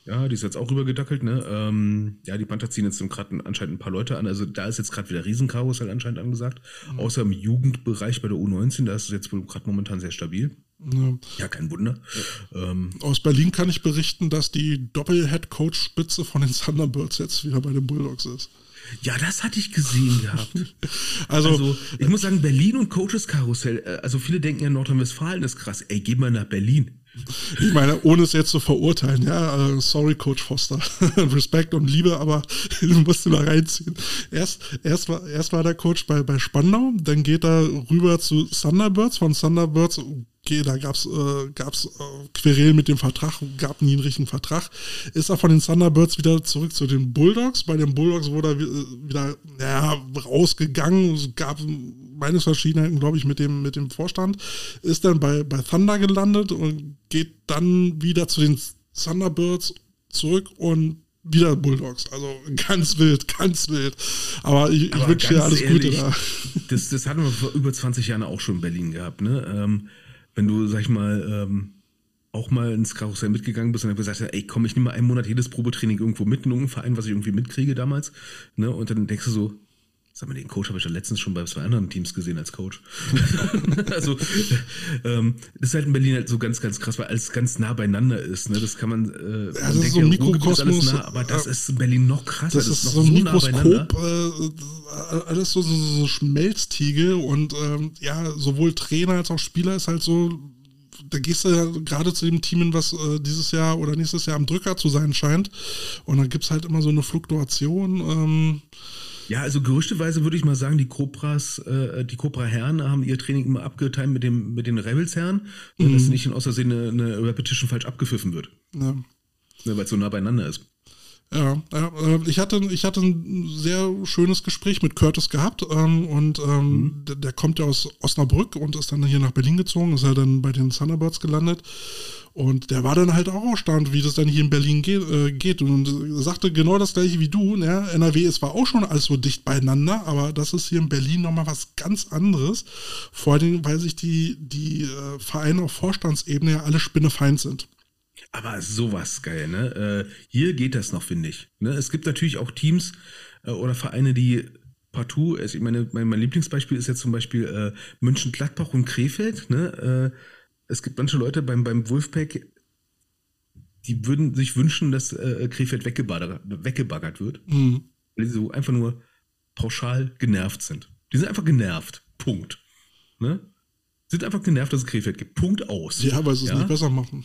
Ja, die ist jetzt auch rübergedackelt, ne? Ähm, ja, die Panther ziehen jetzt gerade anscheinend ein paar Leute an. Also da ist jetzt gerade wieder Riesenkarussell anscheinend angesagt. Mhm. Außer im Jugendbereich bei der U19, da ist es jetzt wohl gerade momentan sehr stabil. Ja, ja kein Wunder. Ähm, Aus Berlin kann ich berichten, dass die Doppel-Head-Coach-Spitze von den Thunderbirds jetzt wieder bei den Bulldogs ist. Ja, das hatte ich gesehen gehabt. also, also, ich muss sagen, Berlin und Coaches Karussell, äh, also viele denken ja, Nordrhein-Westfalen ist krass. Ey, geh mal nach Berlin. Ich meine, ohne es jetzt zu verurteilen, ja, äh, sorry, Coach Foster. Respekt und Liebe, aber du musst mal reinziehen. Erst, erst, war, erst war der Coach bei, bei Spandau, dann geht er rüber zu Thunderbirds, von Thunderbirds okay, da gab's äh, gab's äh, Querel mit dem Vertrag, gab nie einen richtigen Vertrag. Ist er von den Thunderbirds wieder zurück zu den Bulldogs. Bei den Bulldogs wurde er wieder ja, rausgegangen. Es gab Meinungsverschiedenheiten, glaube ich, mit dem, mit dem Vorstand. Ist dann bei, bei Thunder gelandet und geht dann wieder zu den Thunderbirds zurück und wieder Bulldogs. Also ganz wild, ganz wild. Aber ich, ich wünsche dir alles ehrlich, Gute da. Das, das hatten wir vor über 20 Jahren auch schon in Berlin gehabt. Ne? Ähm, wenn du, sag ich mal, ähm, auch mal ins Karussell mitgegangen bist und dann gesagt hast, ey, komm, ich nehme mal einen Monat jedes Probetraining irgendwo mit in irgendeinen Verein, was ich irgendwie mitkriege damals. Ne? Und dann denkst du so, Sag mal, den Coach habe ich ja letztens schon bei zwei anderen Teams gesehen als Coach. also, ähm, das ist halt in Berlin halt so ganz, ganz krass, weil alles ganz nah beieinander ist. Ne? Das kann man. Äh, ja, das ist so ein Mikrokosmos. Nah, aber das ist in Berlin noch krasser. Das, das ist, so ein so Mikroskop, nah äh, alles so, so, so Schmelztiegel und ähm, ja, sowohl Trainer als auch Spieler ist halt so da gehst du ja gerade zu dem Team, was äh, dieses Jahr oder nächstes Jahr am Drücker zu sein scheint. Und dann gibt es halt immer so eine Fluktuation. Ähm, ja, also gerüchteweise würde ich mal sagen, die Cobras, äh, die Cobra-Herren haben ihr Training immer abgeteilt mit, dem, mit den Rebels-Herren, mhm. dass nicht in Außersehen eine, eine Repetition falsch abgepfiffen wird. Ja. Ne, Weil es so nah beieinander ist. Ja, äh, ich, hatte, ich hatte ein sehr schönes Gespräch mit Curtis gehabt ähm, und ähm, mhm. der, der, kommt ja aus Osnabrück und ist dann hier nach Berlin gezogen, ist ja dann bei den Thunderbirds gelandet und der war dann halt auch erstaunt, wie das dann hier in Berlin geht, äh, geht und sagte genau das gleiche wie du. Ne? NRW ist zwar auch schon alles so dicht beieinander, aber das ist hier in Berlin nochmal was ganz anderes. Vor allem, weil sich die, die äh, Vereine auf Vorstandsebene ja alle spinnefeind sind. Aber sowas geil, ne? Äh, hier geht das noch, finde ich. Ne? Es gibt natürlich auch Teams äh, oder Vereine, die partout, also ich meine, mein, mein Lieblingsbeispiel ist jetzt zum Beispiel äh, München-Gladbach und Krefeld, ne? Äh, es gibt manche Leute beim, beim Wolfpack, die würden sich wünschen, dass äh, Krefeld weggebaggert, weggebaggert wird. Mhm. Weil sie so einfach nur pauschal genervt sind. Die sind einfach genervt. Punkt. Ne? Sind einfach genervt, dass es Krefeld gibt. Punkt aus. Ja, weil sie es ja? nicht besser machen.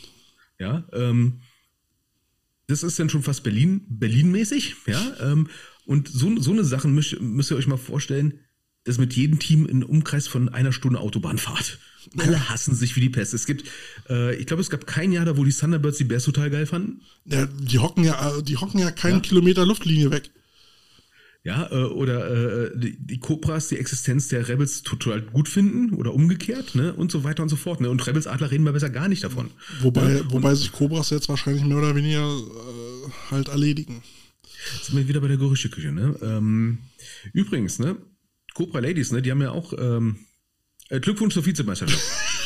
Ja, ähm, das ist dann schon fast Berlin, Berlin-mäßig, ja. Ähm, und so, so eine Sache müsst, müsst ihr euch mal vorstellen, dass mit jedem Team in Umkreis von einer Stunde Autobahnfahrt. Alle hassen sich wie die Pest. Es gibt, äh, ich glaube, es gab kein Jahr da, wo die Thunderbirds die Bears total geil fanden. Ja, die hocken ja, die hocken ja keinen ja. Kilometer Luftlinie weg. Ja, äh, oder äh, die, die Cobras die Existenz der Rebels total gut finden oder umgekehrt, ne? Und so weiter und so fort. Ne? Und Rebels Adler reden wir besser gar nicht davon. Wobei, ja? wobei sich Cobras jetzt wahrscheinlich mehr oder weniger äh, halt erledigen. Jetzt sind wir wieder bei der Gerüchteküche, ne? Ähm, übrigens, ne? Cobra Ladies, ne? Die haben ja auch ähm, äh, Glückwunsch zur Vizemeisterschaft.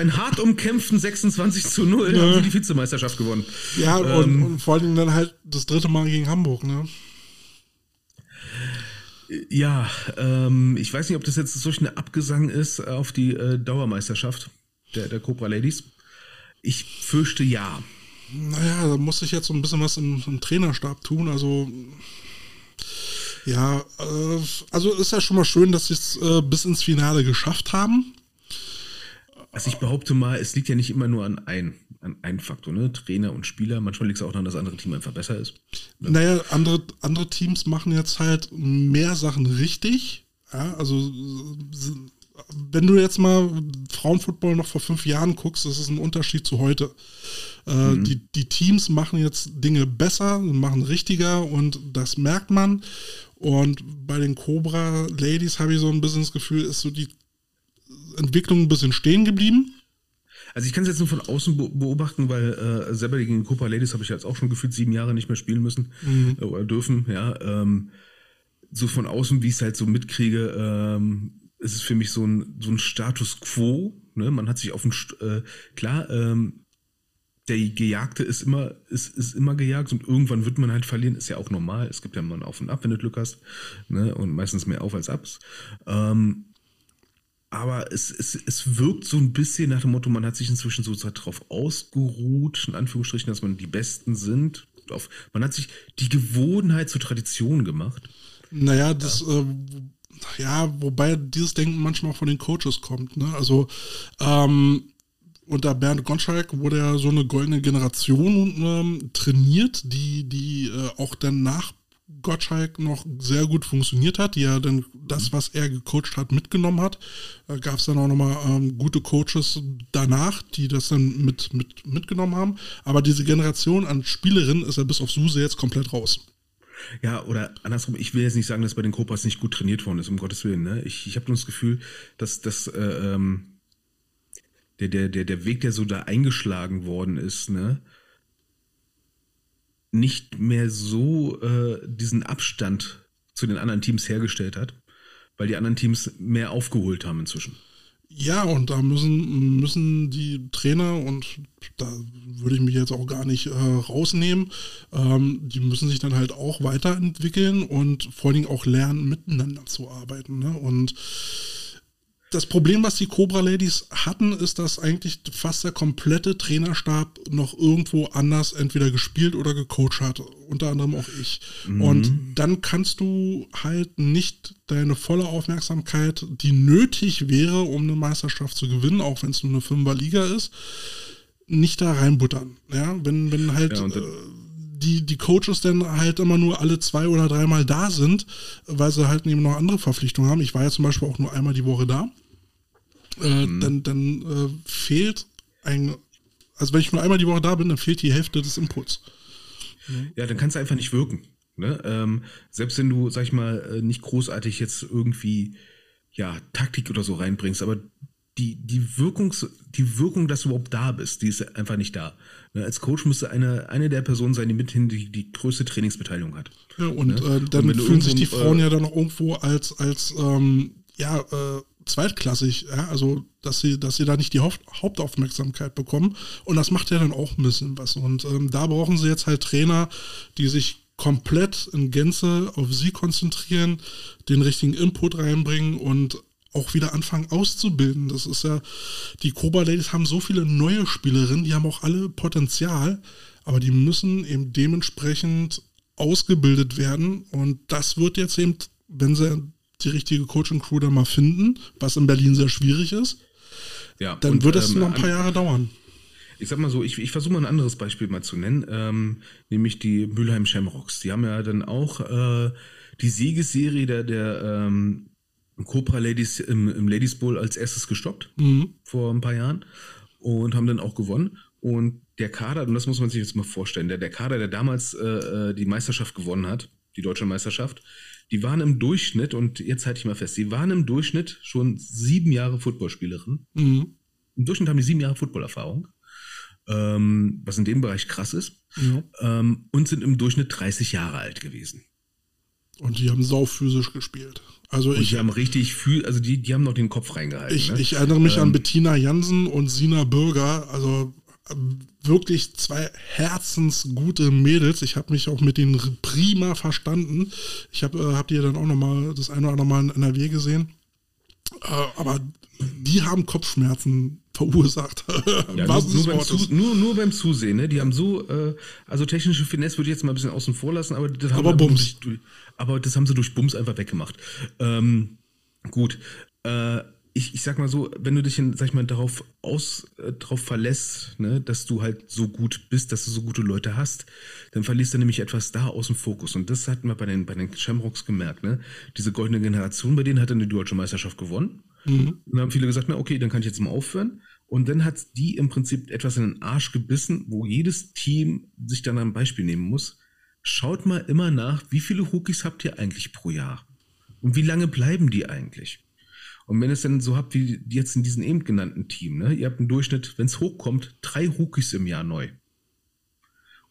Einem hart umkämpften 26 zu 0 ja. haben sie die Vizemeisterschaft gewonnen. Ja, und, ähm, und, vor allem dann halt das dritte Mal gegen Hamburg, ne? Ja, ähm, ich weiß nicht, ob das jetzt solch eine Abgesang ist auf die äh, Dauermeisterschaft der, der Cobra Ladies. Ich fürchte ja. Naja, da muss ich jetzt so ein bisschen was im, im Trainerstab tun. Also, ja, äh, also ist ja schon mal schön, dass sie es äh, bis ins Finale geschafft haben. Also ich behaupte mal, es liegt ja nicht immer nur an ein, an einem Faktor, ne? Trainer und Spieler. Manchmal liegt es auch daran, dass das andere Team einfach besser ist. Ne? Naja, andere, andere Teams machen jetzt halt mehr Sachen richtig. Ja, also wenn du jetzt mal Frauenfootball noch vor fünf Jahren guckst, das ist ein Unterschied zu heute. Äh, mhm. die, die Teams machen jetzt Dinge besser, machen richtiger und das merkt man. Und bei den Cobra Ladies habe ich so ein bisschen das Gefühl, ist so die Entwicklung ein bisschen stehen geblieben. Also ich kann es jetzt nur von außen beobachten, weil äh, selber gegen Cobra Ladies habe ich jetzt auch schon gefühlt sieben Jahre nicht mehr spielen müssen mhm. äh, oder dürfen, ja. Ähm, so von außen, wie ich es halt so mitkriege, ähm, ist es für mich so ein, so ein Status quo. Ne? Man hat sich auf ein, äh, klar, ähm, der Gejagte ist immer, ist, ist immer gejagt und irgendwann wird man halt verlieren, ist ja auch normal. Es gibt ja mal ein Auf und Ab, wenn du Glück hast. Ne? Und meistens mehr Auf als Abs. Ähm, aber es, es, es wirkt so ein bisschen nach dem Motto, man hat sich inzwischen so darauf ausgeruht, in Anführungsstrichen, dass man die Besten sind. Auf, man hat sich die Gewohnheit zur Tradition gemacht. Naja, das, ja. Äh, ja, wobei dieses Denken manchmal auch von den Coaches kommt. Ne? Also ähm, unter Bernd Gottschalk wurde ja so eine goldene Generation ähm, trainiert, die, die äh, auch dann nach Gottschalk noch sehr gut funktioniert hat, die ja dann das, was er gecoacht hat, mitgenommen hat. Da gab es dann auch nochmal ähm, gute Coaches danach, die das dann mit, mit, mitgenommen haben. Aber diese Generation an Spielerinnen ist ja bis auf Suse jetzt komplett raus. Ja, oder andersrum, ich will jetzt nicht sagen, dass bei den Copas nicht gut trainiert worden ist, um Gottes Willen. Ne? Ich, ich habe nur das Gefühl, dass, dass äh, ähm, der, der, der, der Weg, der so da eingeschlagen worden ist, ne, nicht mehr so äh, diesen Abstand zu den anderen Teams hergestellt hat, weil die anderen Teams mehr aufgeholt haben inzwischen. Ja, und da müssen, müssen die Trainer, und da würde ich mich jetzt auch gar nicht äh, rausnehmen, ähm, die müssen sich dann halt auch weiterentwickeln und vor allen Dingen auch lernen, miteinander zu arbeiten. Ne? Und das Problem, was die Cobra Ladies hatten, ist, dass eigentlich fast der komplette Trainerstab noch irgendwo anders entweder gespielt oder gecoacht hat. Unter anderem auch ich. Mhm. Und dann kannst du halt nicht deine volle Aufmerksamkeit, die nötig wäre, um eine Meisterschaft zu gewinnen, auch wenn es nur eine Fünferliga ist, nicht da reinbuttern. Ja, wenn, wenn halt. Ja, äh, die, die Coaches dann halt immer nur alle zwei oder dreimal da sind, weil sie halt eben noch andere Verpflichtungen haben. Ich war ja zum Beispiel auch nur einmal die Woche da. Äh, mhm. Dann, dann äh, fehlt ein, also wenn ich nur einmal die Woche da bin, dann fehlt die Hälfte des Inputs. Ja, dann kannst du einfach nicht wirken. Ne? Ähm, selbst wenn du, sag ich mal, äh, nicht großartig jetzt irgendwie ja, Taktik oder so reinbringst, aber die, die, Wirkungs, die Wirkung, dass du überhaupt da bist, die ist einfach nicht da. Ne? Als Coach müsste eine, eine der Personen sein, die mithin die, die größte Trainingsbeteiligung hat. Ja, und ne? äh, dann und fühlen sich die Frauen äh, ja dann auch irgendwo als, als ähm, ja, äh, zweitklassig, ja, also dass sie, dass sie da nicht die Haupt Hauptaufmerksamkeit bekommen. Und das macht ja dann auch ein bisschen was. Und ähm, da brauchen sie jetzt halt Trainer, die sich komplett in Gänze auf sie konzentrieren, den richtigen Input reinbringen und auch wieder anfangen auszubilden. Das ist ja, die Cobra Ladies haben so viele neue Spielerinnen, die haben auch alle Potenzial, aber die müssen eben dementsprechend ausgebildet werden. Und das wird jetzt eben, wenn sie die richtige Coaching-Crew da mal finden, was in Berlin sehr schwierig ist, ja, dann und, wird es ähm, noch ein paar Jahre dauern. Ich sag mal so, ich, ich versuche mal ein anderes Beispiel mal zu nennen, ähm, nämlich die Mülheim Shamrocks. Die haben ja dann auch äh, die Siegesserie der, der ähm, Cobra Ladies im, im, Ladies Bowl als erstes gestoppt mhm. vor ein paar Jahren und haben dann auch gewonnen. Und der Kader, und das muss man sich jetzt mal vorstellen, der, der Kader, der damals äh, äh die Meisterschaft gewonnen hat, die deutsche Meisterschaft, die waren im Durchschnitt, und jetzt halte ich mal fest, die waren im Durchschnitt schon sieben Jahre Footballspielerin. Mhm. Im Durchschnitt haben die sieben Jahre Footballerfahrung, ähm, was in dem Bereich krass ist, ja. ähm, und sind im Durchschnitt 30 Jahre alt gewesen. Und die haben sau physisch gespielt. Also und ich, die haben richtig viel, also die, die haben noch den Kopf reingehalten. Ich, ne? ich erinnere mich ähm, an Bettina Jansen und Sina Bürger, also wirklich zwei herzensgute Mädels. Ich habe mich auch mit denen prima verstanden. Ich habe äh, hab die dann auch nochmal das eine oder andere Mal in NRW gesehen. Äh, aber die haben Kopfschmerzen verursacht. Ja, nur, nur, beim Zu, nur, nur, beim Zusehen, ne? Die haben so, äh, also technische Finesse würde ich jetzt mal ein bisschen außen vor lassen, aber das haben, aber Bums. Durch, aber das haben sie durch Bums einfach weggemacht. Ähm, gut. Äh, ich, ich sag mal so, wenn du dich, in, sag ich mal, darauf aus, äh, darauf verlässt, ne, dass du halt so gut bist, dass du so gute Leute hast, dann verlierst du nämlich etwas da aus dem Fokus. Und das hatten wir bei den, bei den Shamrocks gemerkt, ne? Diese goldene Generation, bei denen hat dann die deutsche Meisterschaft gewonnen. Mhm. Und dann haben viele gesagt, na okay, dann kann ich jetzt mal aufhören. Und dann hat die im Prinzip etwas in den Arsch gebissen, wo jedes Team sich dann ein Beispiel nehmen muss. Schaut mal immer nach, wie viele Rookies habt ihr eigentlich pro Jahr? Und wie lange bleiben die eigentlich? Und wenn es dann so habt wie jetzt in diesem eben genannten Team, ne, ihr habt im Durchschnitt, wenn es hochkommt, drei Rookies im Jahr neu.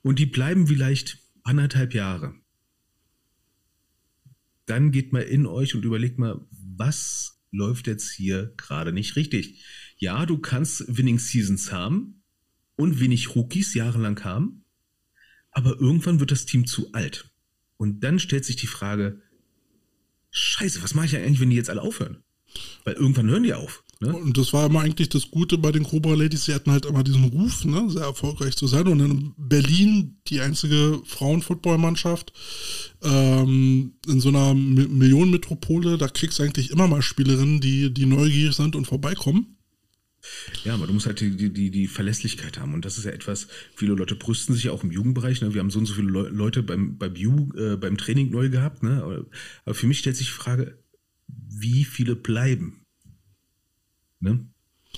Und die bleiben vielleicht anderthalb Jahre. Dann geht mal in euch und überlegt mal, was läuft jetzt hier gerade nicht richtig. Ja, du kannst Winning Seasons haben und wenig Rookies jahrelang haben, aber irgendwann wird das Team zu alt. Und dann stellt sich die Frage, scheiße, was mache ich eigentlich, wenn die jetzt alle aufhören? Weil irgendwann hören die auf. Ne? Und das war immer eigentlich das Gute bei den Cobra Ladies. Sie hatten halt immer diesen Ruf, ne, sehr erfolgreich zu sein. Und in Berlin die einzige Frauenfootballmannschaft ähm, in so einer Millionenmetropole. Da kriegst du eigentlich immer mal Spielerinnen, die, die neugierig sind und vorbeikommen. Ja, aber du musst halt die, die, die Verlässlichkeit haben. Und das ist ja etwas, viele Leute brüsten sich ja auch im Jugendbereich. Ne? Wir haben so und so viele Le Leute beim, beim, Jugend, äh, beim Training neu gehabt. Ne? Aber für mich stellt sich die Frage, wie viele bleiben? Ne?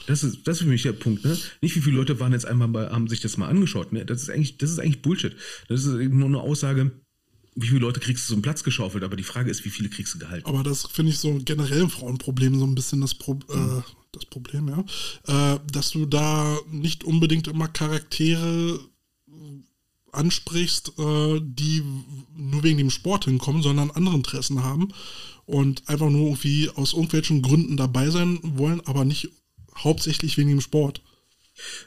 Das ist, das ist für mich der Punkt, ne? Nicht wie viele Leute waren jetzt einmal bei, haben sich das mal angeschaut, ne? Das ist eigentlich, das ist eigentlich Bullshit. Das ist nur eine Aussage, wie viele Leute kriegst du so einen Platz geschaufelt, aber die Frage ist, wie viele kriegst du gehalten? Aber das finde ich so generell im Frauenproblem so ein bisschen das, Pro mhm. äh, das Problem, ja. Äh, dass du da nicht unbedingt immer Charaktere ansprichst, äh, die nur wegen dem Sport hinkommen, sondern andere Interessen haben und einfach nur irgendwie aus irgendwelchen Gründen dabei sein wollen, aber nicht hauptsächlich wegen dem Sport.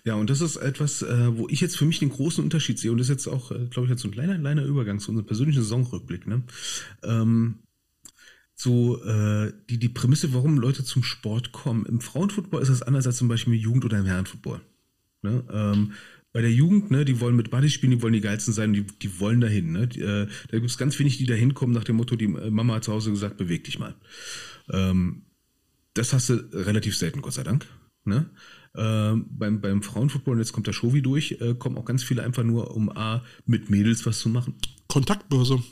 Ja, und das ist etwas, äh, wo ich jetzt für mich den großen Unterschied sehe, und das ist jetzt auch, äh, glaube ich, jetzt so ein kleiner, kleiner Übergang zu unserem persönlichen Saisonrückblick. Ne? Ähm, so äh, die, die Prämisse, warum Leute zum Sport kommen. Im Frauenfootball ist das anders als zum Beispiel im Jugend- oder im Herrenfootball. Ne? Ähm, bei der Jugend, ne, die wollen mit Buddy spielen, die wollen die geilsten sein, die, die wollen dahin. Ne? Die, äh, da gibt es ganz wenig, die da hinkommen nach dem Motto, die äh, Mama hat zu Hause gesagt, beweg dich mal. Ähm, das hast du relativ selten, Gott sei Dank. Ne? Ähm, beim, beim Frauenfootball, und jetzt kommt der Shovi durch, äh, kommen auch ganz viele einfach nur, um A, mit Mädels was zu machen. Kontaktbörse.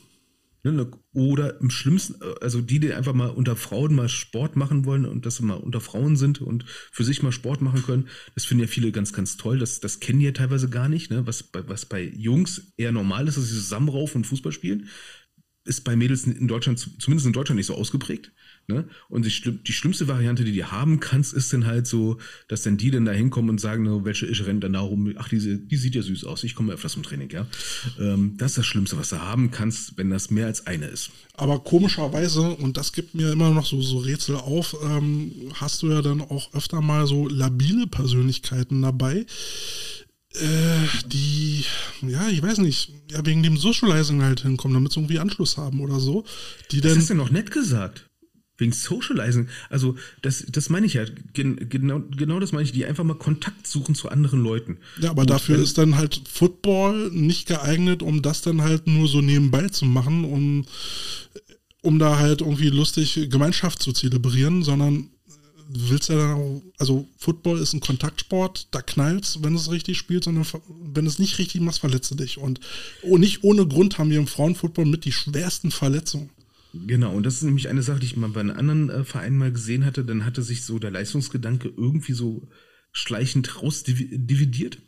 Ne, oder im schlimmsten, also die, die einfach mal unter Frauen mal Sport machen wollen und dass sie mal unter Frauen sind und für sich mal Sport machen können, das finden ja viele ganz, ganz toll. Das, das kennen die ja teilweise gar nicht, ne? was, bei, was bei Jungs eher normal ist, dass sie zusammenraufen und Fußball spielen, ist bei Mädels in Deutschland, zumindest in Deutschland nicht so ausgeprägt. Ne? Und die, die, schlimmste Variante, die du haben kannst, ist dann halt so, dass dann die dann da hinkommen und sagen, no, welche ich rennt dann da rum, ach, diese, die sieht ja süß aus, ich komme öfters zum Training, ja. Ähm, das ist das Schlimmste, was du haben kannst, wenn das mehr als eine ist. Aber komischerweise, und das gibt mir immer noch so, so Rätsel auf, ähm, hast du ja dann auch öfter mal so labile Persönlichkeiten dabei, äh, die, ja, ich weiß nicht, ja, wegen dem Socializing halt hinkommen, damit sie irgendwie Anschluss haben oder so. Die Was hast du noch nett gesagt? Wegen Socializing. Also, das, das meine ich ja. genau, genau das meine ich, die einfach mal Kontakt suchen zu anderen Leuten. Ja, aber Und dafür ist dann halt Football nicht geeignet, um das dann halt nur so nebenbei zu machen, um, um da halt irgendwie lustig Gemeinschaft zu zelebrieren, sondern willst ja dann auch, also Football ist ein Kontaktsport, da knallt's, wenn es richtig spielt, sondern wenn es nicht richtig machst, verletze dich. Und oh, nicht ohne Grund haben wir im Frauenfootball mit die schwersten Verletzungen. Genau, und das ist nämlich eine Sache, die ich mal bei einem anderen äh, Verein mal gesehen hatte. Dann hatte sich so der Leistungsgedanke irgendwie so schleichend rausdividiert.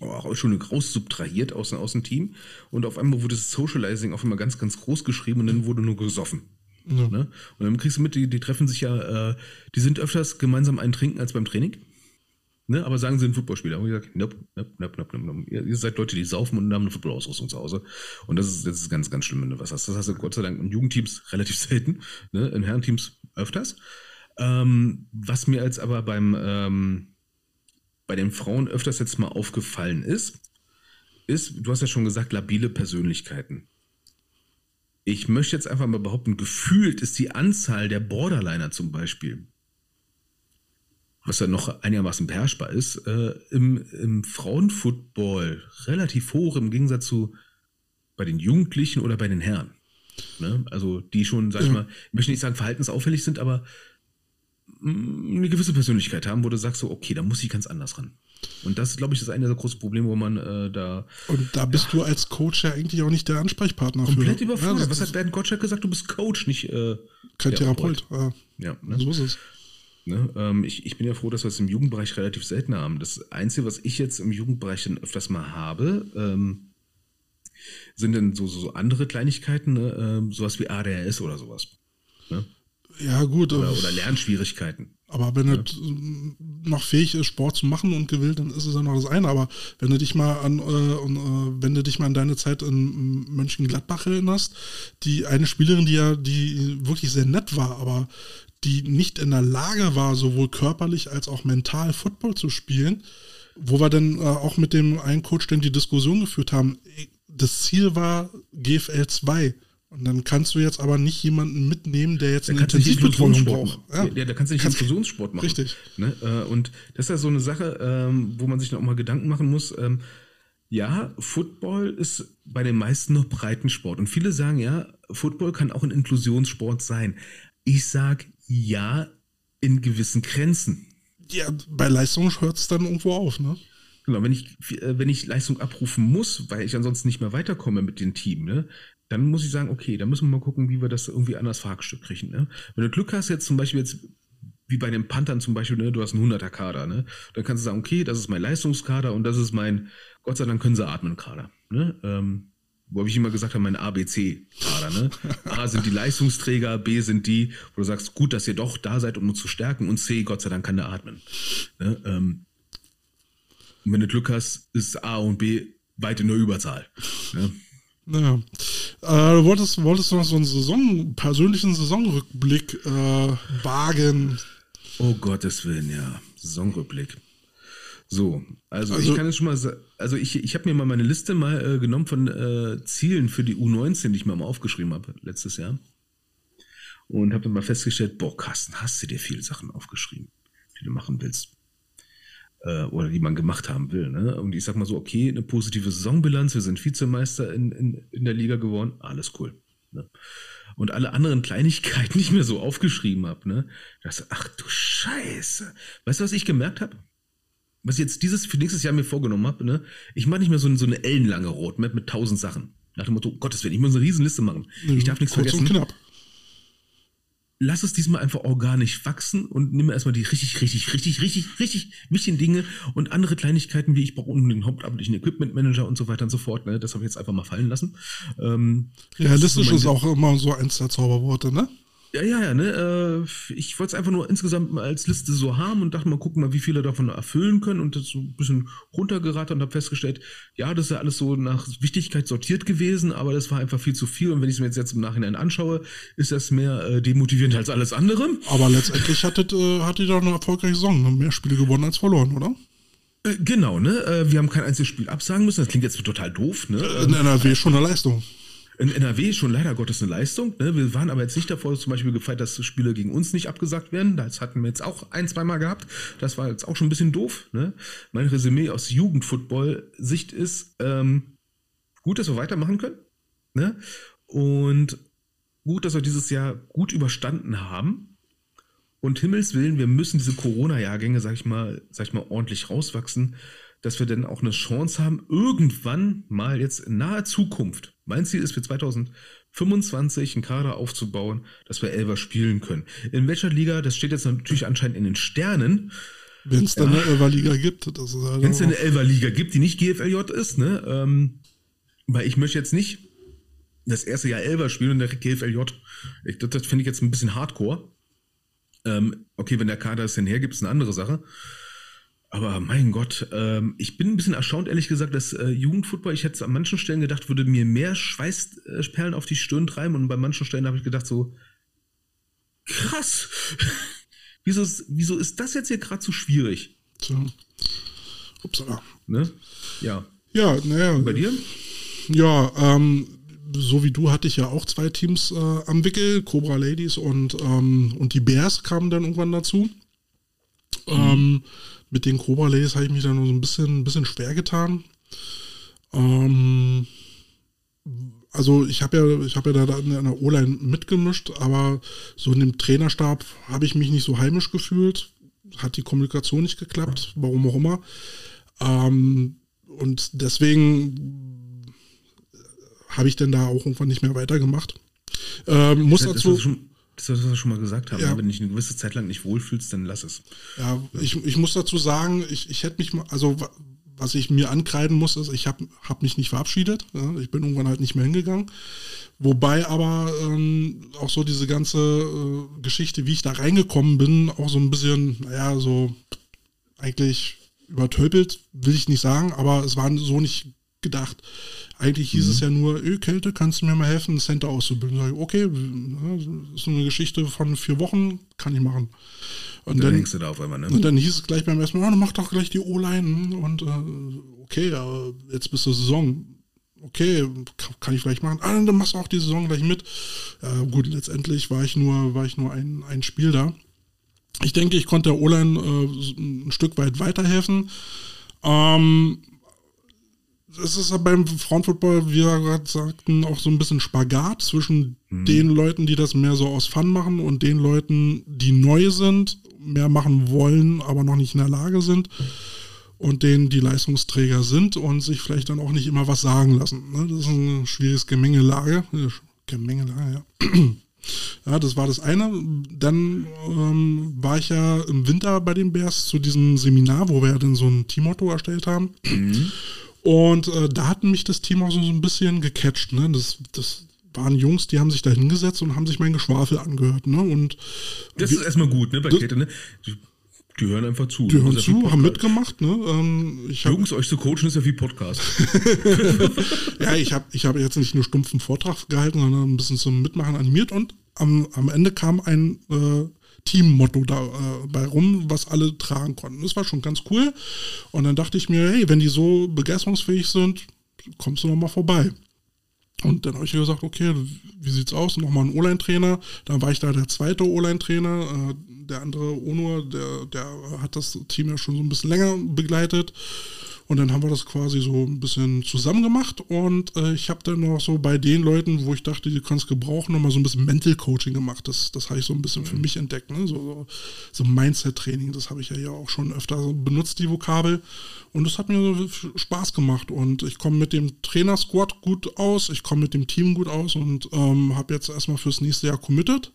Auch schon raus subtrahiert aus, aus dem Team. Und auf einmal wurde das Socializing auf einmal ganz, ganz groß geschrieben und dann wurde nur gesoffen. Ja. Ne? Und dann kriegst du mit, die, die treffen sich ja, äh, die sind öfters gemeinsam ein Trinken als beim Training. Ne, aber sagen sie ein Footballspieler. Und ich sage, nope, nope, nope, nope, nope. Ihr, seid Leute, die saufen und haben eine Footballausrüstung zu Hause. Und das ist, das ist ganz, ganz schlimm, wenn du was hast. Das hast du Gott sei Dank in Jugendteams relativ selten, ne, in Herrenteams öfters. Ähm, was mir als aber beim, ähm, bei den Frauen öfters jetzt mal aufgefallen ist, ist, du hast ja schon gesagt, labile Persönlichkeiten. Ich möchte jetzt einfach mal behaupten, gefühlt ist die Anzahl der Borderliner zum Beispiel was ja noch einigermaßen beherrschbar ist, äh, im, im Frauenfootball relativ hoch im Gegensatz zu bei den Jugendlichen oder bei den Herren. Ne? Also die schon, sag ja. ich mal, ich möchte nicht sagen verhaltensauffällig sind, aber mm, eine gewisse Persönlichkeit haben, wo du sagst so, okay, da muss ich ganz anders ran. Und das, glaube ich, ist einer der großen Probleme, wo man äh, da. Und da bist ja, du als Coach ja eigentlich auch nicht der Ansprechpartner komplett für. überfordert. Ja, Was hat Bernd Gottschalk gesagt? Du bist Coach, nicht äh, kein Therapeut. Therapeut. Ja, ne? so ist es. Ne? Ähm, ich, ich bin ja froh, dass wir es im Jugendbereich relativ selten haben. Das Einzige, was ich jetzt im Jugendbereich dann öfters mal habe, ähm, sind dann so, so andere Kleinigkeiten, ne? ähm, sowas wie ADHS oder sowas. Ne? Ja, gut. Oder, oder Lernschwierigkeiten. Aber wenn ja. es noch fähig ist, Sport zu machen und gewillt, dann ist es ja noch das eine. Aber wenn du dich mal an, äh, äh, wenn du dich mal an deine Zeit in Mönchengladbach erinnerst, die eine Spielerin, die ja, die wirklich sehr nett war, aber die nicht in der Lage war, sowohl körperlich als auch mental Football zu spielen, wo wir dann äh, auch mit dem einen Coach dann die Diskussion geführt haben, das Ziel war GFL 2. Und dann kannst du jetzt aber nicht jemanden mitnehmen, der jetzt eine Intensivbetreuung braucht. Ja. ja, da kannst du nicht kannst Inklusionssport machen. Richtig. Ne? Äh, und das ist ja so eine Sache, ähm, wo man sich noch mal Gedanken machen muss. Ähm, ja, Football ist bei den meisten noch Breitensport. Und viele sagen, ja, Football kann auch ein Inklusionssport sein. Ich sage ja, in gewissen Grenzen. Ja, bei Leistung hört es dann irgendwo auf, ne? Genau, wenn ich, äh, wenn ich Leistung abrufen muss, weil ich ansonsten nicht mehr weiterkomme mit dem Team, ne, dann muss ich sagen, okay, dann müssen wir mal gucken, wie wir das irgendwie anders Fahrgestück kriegen. Ne? Wenn du Glück hast, jetzt zum Beispiel jetzt, wie bei den Panthern zum Beispiel, ne, du hast einen 100er Kader, ne? Dann kannst du sagen, okay, das ist mein Leistungskader und das ist mein, Gott sei Dank können sie atmen Kader. Ne? Ähm, wo ich immer gesagt habe, mein ABC-Kader. Ne? A sind die Leistungsträger, B sind die, wo du sagst, gut, dass ihr doch da seid, um uns zu stärken und C, Gott sei Dank kann der atmen. Ne? Ähm, wenn du Glück hast, ist A und B weit in der Überzahl. Ne? Ja. Äh, du wolltest, wolltest du noch so einen Saison, persönlichen Saisonrückblick äh, wagen? Oh Gottes Willen, ja. Saisonrückblick. So, also, also, ich kann jetzt schon mal sagen, also ich, ich habe mir mal meine Liste mal äh, genommen von äh, Zielen für die U19, die ich mir mal aufgeschrieben habe letztes Jahr. Und habe dann mal festgestellt, boah, Carsten, hast du dir viele Sachen aufgeschrieben, die du machen willst. Äh, oder die man gemacht haben will. Ne? Und ich sag mal so, okay, eine positive Saisonbilanz, wir sind Vizemeister in, in, in der Liga geworden, alles cool. Ne? Und alle anderen Kleinigkeiten, die ich mir so aufgeschrieben habe, ne? Das, ach du Scheiße. Weißt du, was ich gemerkt habe? Was ich jetzt dieses für nächstes Jahr mir vorgenommen habe, ne, ich mache nicht mehr so, so eine ellenlange Roadmap mit tausend Sachen. Nach dem Motto, oh Gottes Willen, ich muss eine Riesenliste machen. Ich darf nichts Kurz vergessen. und knapp. Lass es diesmal einfach organisch wachsen und nimm erstmal die richtig, richtig, richtig, richtig, richtig wichtigen Dinge und andere Kleinigkeiten, wie ich brauche unten den hauptamtlichen Equipment Manager und so weiter und so fort. Ne? Das habe ich jetzt einfach mal fallen lassen. Ähm, Realistisch mein- ist auch immer so eins der Zauberworte, ne? Ja, ja, ja, ne? Äh, ich wollte es einfach nur insgesamt mal als Liste so haben und dachte mal, gucken mal, wie viele davon erfüllen können und das so ein bisschen runtergeraten und habe festgestellt, ja, das ist ja alles so nach Wichtigkeit sortiert gewesen, aber das war einfach viel zu viel und wenn ich es mir jetzt, jetzt im Nachhinein anschaue, ist das mehr äh, demotivierend als alles andere. Aber letztendlich hattet, äh, hattet ihr doch eine erfolgreiche Saison. ne? Mehr Spiele gewonnen als verloren, oder? Äh, genau, ne? Äh, wir haben kein einziges Spiel absagen müssen, das klingt jetzt total doof, ne? In NRW schon eine Leistung. In NRW schon leider Gottes eine Leistung. Ne? Wir waren aber jetzt nicht davor zum Beispiel gefeit, dass Spiele gegen uns nicht abgesagt werden. Das hatten wir jetzt auch ein, zweimal gehabt. Das war jetzt auch schon ein bisschen doof. Ne? Mein Resümee aus Jugendfootball-Sicht ist, ähm, gut, dass wir weitermachen können. Ne? Und gut, dass wir dieses Jahr gut überstanden haben. Und Himmels Willen, wir müssen diese Corona-Jahrgänge, sag ich mal, sag ich mal, ordentlich rauswachsen, dass wir dann auch eine Chance haben, irgendwann mal jetzt in naher Zukunft. Mein Ziel ist für 2025 einen Kader aufzubauen, dass wir Elver spielen können. In welcher Liga? Das steht jetzt natürlich anscheinend in den Sternen. Wenn es dann eine Elferliga gibt. Das ist halt Wenn es eine Elver-Liga gibt, die nicht GFLJ ist, ne? Ähm, weil ich möchte jetzt nicht das erste Jahr Elver spielen und der GFLJ. Ich, das das finde ich jetzt ein bisschen hardcore. Ähm, okay, wenn der Kader es denn hergibt, ist eine andere Sache. Aber mein Gott, ähm, ich bin ein bisschen erstaunt, ehrlich gesagt, dass äh, Jugendfootball, ich hätte an manchen Stellen gedacht, würde mir mehr Schweißperlen auf die Stirn treiben und bei manchen Stellen habe ich gedacht so, krass, wieso, ist, wieso ist das jetzt hier gerade so schwierig? Tja. Upsala. Ne? Ja. Ja, naja. Bei dir? Ja, ähm, so wie du hatte ich ja auch zwei Teams äh, am Wickel, Cobra Ladies und, ähm, und die Bears kamen dann irgendwann dazu. Ähm, mit den Cobra Ladies habe ich mich dann nur so ein bisschen, ein bisschen schwer getan. Ähm, also ich habe ja, ich habe ja da in der O-Line mitgemischt, aber so in dem Trainerstab habe ich mich nicht so heimisch gefühlt. Hat die Kommunikation nicht geklappt, warum auch immer. Ähm, und deswegen habe ich dann da auch irgendwann nicht mehr weitergemacht. Ähm, muss dazu, was wir schon, das, was wir schon mal gesagt haben. Ja. ne? Wenn du dich eine gewisse Zeit lang nicht wohlfühlst, dann lass es. ja, ich, ich muss dazu sagen, ich, ich hätte mich mal, also wa- was ich mir ankreiden muss, ist, ich habe hab mich nicht verabschiedet. Ja, ich bin irgendwann halt nicht mehr hingegangen. Wobei aber ähm, auch so diese ganze äh, Geschichte, wie ich da reingekommen bin, auch so ein bisschen, naja, so eigentlich übertölpelt, will ich nicht sagen, aber es war so nicht gedacht. Eigentlich hieß es ja nur, öh, Kälte, kannst du mir mal helfen, ein Center auszubilden? Sag ich, okay, ist eine Geschichte von vier Wochen, kann ich machen. Und Dann dann, hängst du da auf einmal, ne? und dann hieß es gleich beim ersten Mal, oh, mach doch gleich die O-Line und äh, okay, aber jetzt bist du Saison. Okay, kann, ich vielleicht machen. Ah, dann machst du auch die Saison gleich mit. Ja, gut, letztendlich war ich nur, war ich nur ein, ein Spiel da. Ich denke, ich konnte der O-Line äh, ein Stück weit weiterhelfen. Ähm, es ist ja beim Frauenfootball, wie wir gerade sagten, auch so ein bisschen Spagat zwischen den Leuten, die das mehr so aus Fun machen und den Leuten, die neu sind, mehr machen wollen, aber noch nicht in der Lage sind und denen, die Leistungsträger sind und sich vielleicht dann auch nicht immer was sagen lassen. Ne? Das ist ein schwieriges Gemengelage. Gemengelage, ja. Ja, das war das eine. Dann ähm, war ich ja im Winter bei den Bears zu diesem Seminar, wo wir ja dann so ein Teammotto erstellt haben. Und äh, da hat mich das Team auch so, so ein bisschen gecatcht. Ne? Das, das waren Jungs, die haben sich da hingesetzt und haben sich mein Geschwafel angehört. Ne? Und Das ist erstmal gut, ne? Bei Käthe, ne? Die, die hören einfach zu. die hören zu, haben mitgemacht. Ne? Ähm, ich hab, Jungs, euch zu coachen ist ja wie Podcast. ja, ich habe ich hab jetzt nicht nur stumpfen Vortrag gehalten, sondern ein bisschen zum Mitmachen animiert und am, am Ende kam ein äh, Teammotto dabei rum, was alle tragen konnten. Das war schon ganz cool. Und dann dachte ich mir, hey, wenn die so begeisterungsfähig sind, kommst du noch mal vorbei. Und dann habe ich gesagt, okay, wie sieht's aus? Nochmal ein O-Line-Trainer. Dann war ich da der zweite O-Line-Trainer. Der andere Onur, der, der hat das Team ja schon so ein bisschen länger begleitet. Und dann haben wir das quasi so ein bisschen zusammen gemacht und äh, ich habe dann noch so bei den Leuten, wo ich dachte, die kannst gebrauchen, nochmal so ein bisschen Mental Coaching gemacht. Das, das habe ich so ein bisschen für mich entdeckt. Ne? So, so, so Mindset-Training, das habe ich ja hier auch schon öfter benutzt, die Vokabel. Und das hat mir so Spaß gemacht und ich komme mit dem Trainer-Squad gut aus, ich komme mit dem Team gut aus und ähm, habe jetzt erstmal fürs nächste Jahr committed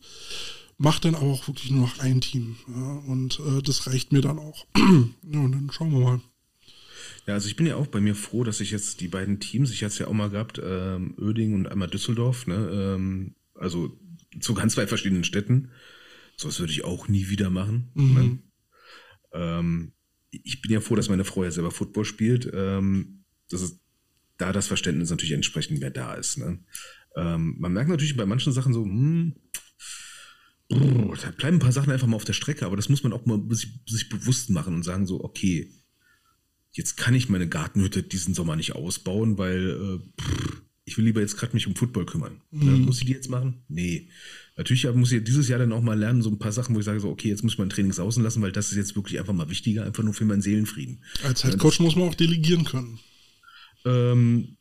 mache dann aber auch wirklich nur noch ein Team. Ja, und äh, das reicht mir dann auch. ja, und dann schauen wir mal. Ja, also ich bin ja auch bei mir froh, dass ich jetzt die beiden Teams, ich hatte es ja auch mal gehabt, ähm, Oerding und einmal Düsseldorf, ne, ähm, also zu ganz zwei verschiedenen Städten. So was würde ich auch nie wieder machen. Mhm. Ne? Ähm, ich bin ja froh, dass meine Frau ja selber Football spielt. Ähm, das ist da das Verständnis natürlich entsprechend mehr da ist. Ne? Ähm, man merkt natürlich bei manchen Sachen so, hm, da bleiben ein paar Sachen einfach mal auf der Strecke, aber das muss man auch mal sich, sich bewusst machen und sagen so, okay, jetzt kann ich meine Gartenhütte diesen Sommer nicht ausbauen, weil äh, pff, ich will lieber jetzt gerade mich um Football kümmern. Mhm. Muss ich die jetzt machen? Nee. Natürlich muss ich dieses Jahr dann auch mal lernen, so ein paar Sachen, wo ich sage, so, okay, jetzt muss ich mein Training sausen lassen, weil das ist jetzt wirklich einfach mal wichtiger, einfach nur für meinen Seelenfrieden. Als Headcoach muss man auch delegieren können. Ähm,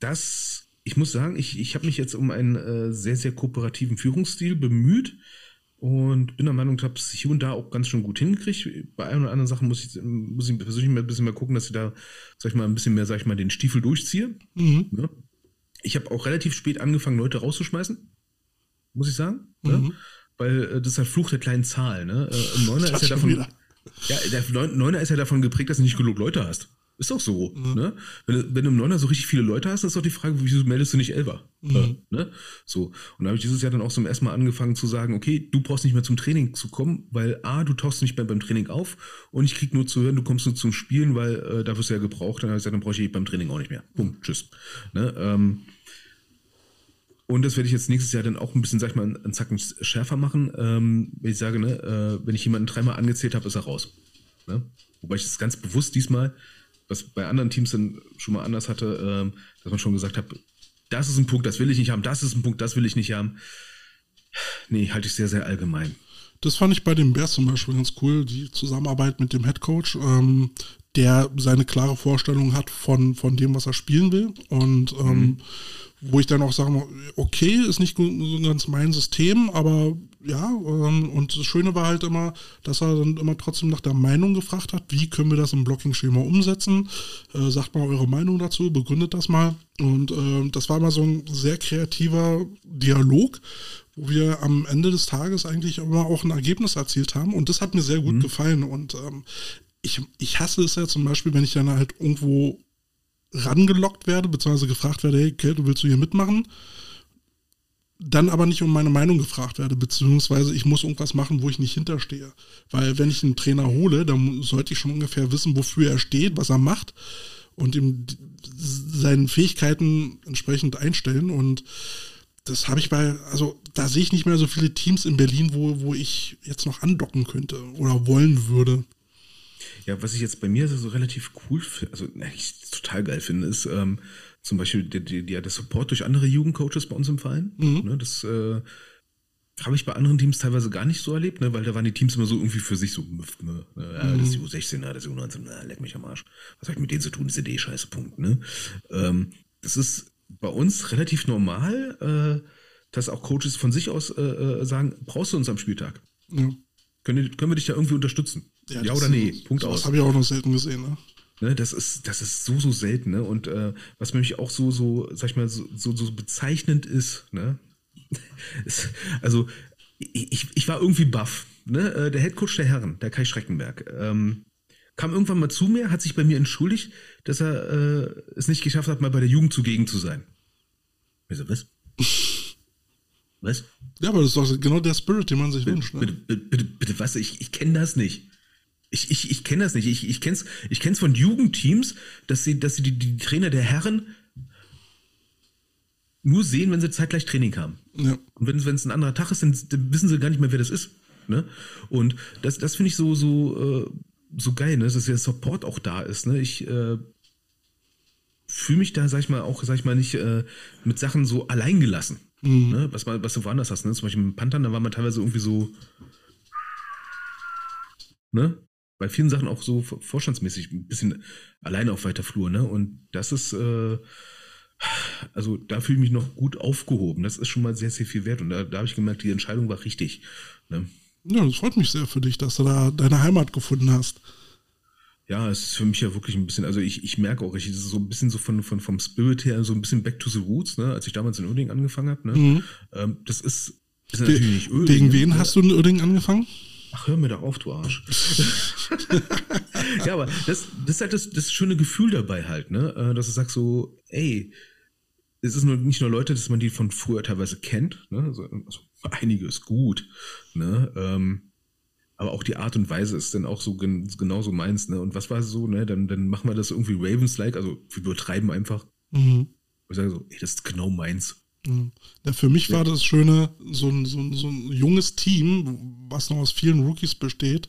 das ich muss sagen, ich, ich habe mich jetzt um einen äh, sehr, sehr kooperativen Führungsstil bemüht und bin der Meinung, ich habe es hier und da auch ganz schön gut hingekriegt. Bei ein oder anderen Sachen muss ich, muss ich persönlich mal ein bisschen mehr gucken, dass ich da, sag ich mal, ein bisschen mehr, sag ich mal, den Stiefel durchziehe. Mhm. Ja. Ich habe auch relativ spät angefangen, Leute rauszuschmeißen, muss ich sagen. Mhm. Ja. Weil äh, das ist halt Fluch der kleinen Zahl. Ne? Äh, Neuner ist ja davon. Ja, der Neuner ist ja davon geprägt, dass du nicht genug Leute hast. Ist doch so. Mhm. Ne? Wenn, wenn, du im Neuner so richtig viele Leute hast, ist doch die Frage, wieso meldest du nicht Elfer? Mhm. Äh, ne? So. Und da habe ich dieses Jahr dann auch zum ersten Mal angefangen zu sagen, okay, du brauchst nicht mehr zum Training zu kommen, weil A, du tauchst nicht mehr beim Training auf und ich krieg nur zu hören, du kommst nur zum Spielen, weil äh, da wirst du ja gebraucht. Dann habe ich gesagt, dann brauche ich beim Training auch nicht mehr. Punkt. Tschüss. Ne? Ähm, und das werde ich jetzt nächstes Jahr dann auch ein bisschen, sag ich mal, einen Zacken schärfer machen. Ähm, wenn ich sage, ne, äh, wenn ich jemanden dreimal angezählt habe, ist er raus. Ne? Wobei ich das ganz bewusst diesmal was bei anderen Teams dann schon mal anders hatte, ähm, dass man schon gesagt hat, das ist ein Punkt, das will ich nicht haben, das ist ein Punkt, das will ich nicht haben. Nee, halte ich sehr, sehr allgemein. Das fand ich bei den Bears zum Beispiel ganz cool, die Zusammenarbeit mit dem Head Coach, ähm, der seine klare Vorstellung hat von, von dem, was er spielen will. Und ähm, mhm wo ich dann auch sage, okay, ist nicht ganz mein System, aber ja, ähm, und das Schöne war halt immer, dass er dann immer trotzdem nach der Meinung gefragt hat, wie können wir das im Blocking-Schema umsetzen? Äh, sagt mal eure Meinung dazu, begründet das mal. Und äh, das war mal so ein sehr kreativer Dialog, wo wir am Ende des Tages eigentlich immer auch ein Ergebnis erzielt haben. Und das hat mir sehr gut mhm. gefallen. Und ähm, ich, ich hasse es ja zum Beispiel, wenn ich dann halt irgendwo rangelockt werde, beziehungsweise gefragt werde, hey, Kate, willst du hier mitmachen? Dann aber nicht um meine Meinung gefragt werde, beziehungsweise ich muss irgendwas machen, wo ich nicht hinterstehe. Weil wenn ich einen Trainer hole, dann sollte ich schon ungefähr wissen, wofür er steht, was er macht und ihm seinen Fähigkeiten entsprechend einstellen. Und das habe ich bei, also da sehe ich nicht mehr so viele Teams in Berlin, wo, wo ich jetzt noch andocken könnte oder wollen würde. Ja, was ich jetzt bei mir so relativ cool finde, also ich total geil finde, ist ähm, zum Beispiel der, der, der Support durch andere Jugendcoaches bei uns im Verein. Mhm. Ne, das äh, habe ich bei anderen Teams teilweise gar nicht so erlebt, ne, weil da waren die Teams immer so irgendwie für sich so, ne, ja, mhm. das ist die U16, das ist die U19, na, leck mich am Arsch. Was habe ich mit denen zu tun? Das ist eh scheiße Punkt. Ne? Ähm, das ist bei uns relativ normal, äh, dass auch Coaches von sich aus äh, äh sagen, brauchst du uns am Spieltag? Ja. Können, können wir dich da irgendwie unterstützen? Ja, ja oder nee? Punkt aus. Das habe ich auch noch selten gesehen, ne? Ne, das ist, das ist so, so selten, ne? Und äh, was mich auch so, so, sag ich mal, so, so, so bezeichnend ist, ne? also, ich, ich war irgendwie baff. Ne? Äh, der Headcoach der Herren, der Kai Schreckenberg, ähm, kam irgendwann mal zu mir, hat sich bei mir entschuldigt, dass er äh, es nicht geschafft hat, mal bei der Jugend zugegen zu sein. Wieso, was? Was? Ja, aber das ist doch genau der Spirit, den man sich bitte, wünscht. Ne? Bitte, bitte, bitte, bitte, was? Ich, ich kenne das nicht. Ich, ich, ich kenne das nicht. Ich, ich kenne es ich kenn's von Jugendteams, dass sie, dass sie die, die Trainer der Herren nur sehen, wenn sie zeitgleich Training haben. Ja. Und wenn es ein anderer Tag ist, dann, dann, wissen sie gar nicht mehr, wer das ist. Ne? Und das, das finde ich so, so, äh, so geil, ne? dass der Support auch da ist. Ne? Ich äh, fühle mich da, sag ich mal, auch, sag ich mal, nicht äh, mit Sachen so allein gelassen. Mhm. Ne? Was, was du woanders hast, ne? Zum Beispiel mit Panthern, da war man teilweise irgendwie so. Ne? bei vielen Sachen auch so vorstandsmäßig ein bisschen alleine auf weiter Flur, ne? Und das ist, äh, also da fühle ich mich noch gut aufgehoben. Das ist schon mal sehr, sehr viel wert. Und da, da habe ich gemerkt, die Entscheidung war richtig. Ne? Ja, das freut mich sehr für dich, dass du da deine Heimat gefunden hast. Ja, es ist für mich ja wirklich ein bisschen, also ich, ich merke auch, ich ist so ein bisschen so von, von, vom Spirit her, so ein bisschen back to the roots, ne, als ich damals in Uerdingen angefangen habe. Ne? Mhm. Ähm, das ist, ist natürlich We nicht Uerdingen. Wegen wen ne? hast du in Uerdingen angefangen? Ach, hör mir doch auf, du Arsch. ja, aber das, das ist halt das, das schöne Gefühl dabei halt, ne? Äh, dass du sagst so, ey, es ist nur, nicht nur Leute, dass man die von früher teilweise kennt, ne? Also, also einige ist gut, ne? Ähm, aber auch die Art und Weise ist dann auch so gen genauso meins, ne? Und was war so, ne? Dann, dann machen wir das irgendwie Ravens-like, also wir übertreiben einfach. Mhm. Ich sage so, ey, das ist genau meins. Ja, für mich war das Schöne, so ein, so, ein, so ein junges Team, was noch aus vielen Rookies besteht,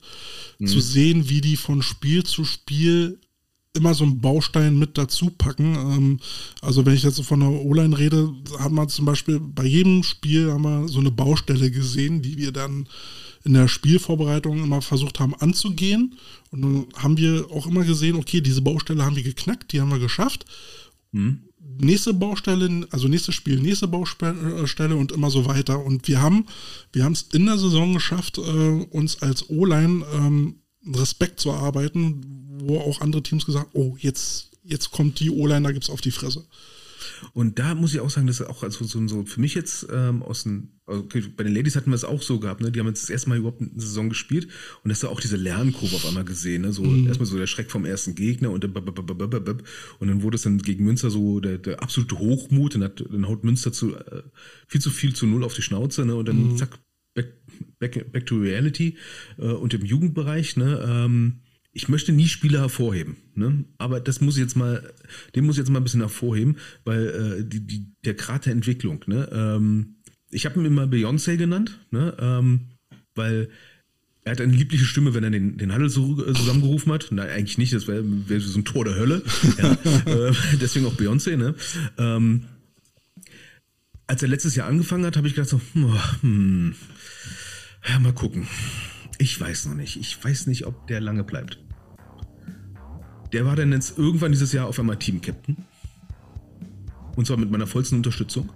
mhm. zu sehen, wie die von Spiel zu Spiel immer so einen Baustein mit dazu packen. Ähm, also wenn ich jetzt so von der O-Line rede, haben wir zum Beispiel bei jedem Spiel haben wir so eine Baustelle gesehen, die wir dann in der Spielvorbereitung immer versucht haben anzugehen. Und dann haben wir auch immer gesehen, okay, diese Baustelle haben wir geknackt, die haben wir geschafft. Mhm. Nächste Baustelle, also nächstes Spiel, nächste Baustelle und immer so weiter. Und wir haben, wir haben es in der Saison geschafft, äh, uns als O-Line ähm, Respekt zu erarbeiten, wo auch andere Teams gesagt oh, jetzt, jetzt kommt die O-Line, da gibt es auf die Fresse. Und da muss ich auch sagen, dass auch also so, so für mich jetzt ähm, aus dem, okay, bei den Ladies hatten wir es auch so gehabt, ne? Die haben jetzt das erste Mal überhaupt eine Saison gespielt und hast du auch diese Lernkurve auf einmal gesehen, ne? So mhm. erstmal so der Schreck vom ersten Gegner und, und dann wurde es dann gegen Münster so der, der absolute Hochmut und hat, dann haut Münster zu äh, viel zu viel zu null auf die Schnauze, ne? Und dann mhm. zack, back, back, to reality äh, und im Jugendbereich, ne? Ähm, ich möchte nie Spieler hervorheben, ne? aber das muss ich jetzt mal, den muss ich jetzt mal ein bisschen hervorheben, weil äh, die, die, der Grad der Entwicklung, ne? Ähm, ich habe ihn immer Beyoncé genannt, ne? Ähm, weil er hat eine liebliche Stimme, wenn er den, den Handel so, äh, zusammengerufen hat. Nein, eigentlich nicht, das wäre wär so ein Tor der Hölle. Ja, äh, deswegen auch Beyoncé, ne? Ähm, als er letztes Jahr angefangen hat, habe ich gedacht so, hm, hm, ja, mal gucken. Ich weiß noch nicht. Ich weiß nicht, ob der lange bleibt. Der war dann jetzt irgendwann dieses Jahr auf einmal Team-Captain. Und zwar mit meiner vollsten Unterstützung.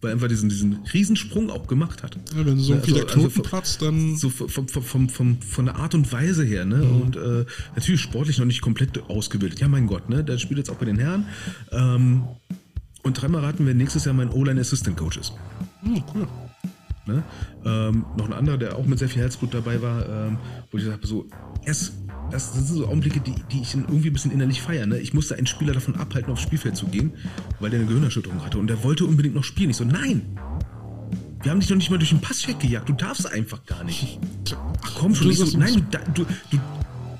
Weil er einfach diesen, diesen Riesensprung auch gemacht hat. Ja, wenn so viel also, der Knoten also platzt, dann. So vom, vom, vom, von der Art und Weise her, ne? Mhm. Und äh, natürlich sportlich noch nicht komplett ausgebildet. Ja, mein Gott, ne? Der spielt jetzt auch bei den Herren. Ähm, und dreimal raten, wer nächstes Jahr mein O-Line Assistant Coach ist. Mhm, cool. Ne? Ähm, noch ein anderer, der auch mit sehr viel Herzblut dabei war, ähm, wo ich sage, so, es, das, das, sind so Augenblicke, die, die ich irgendwie ein bisschen innerlich feiere. Ne? Ich musste einen Spieler davon abhalten, aufs Spielfeld zu gehen, weil der eine Gehirnerschütterung hatte und der wollte unbedingt noch spielen. Ich so, nein! Wir haben dich noch nicht mal durch den Passcheck gejagt. Du darfst einfach gar nicht. Ach komm schon. Ich so, nein, du, du,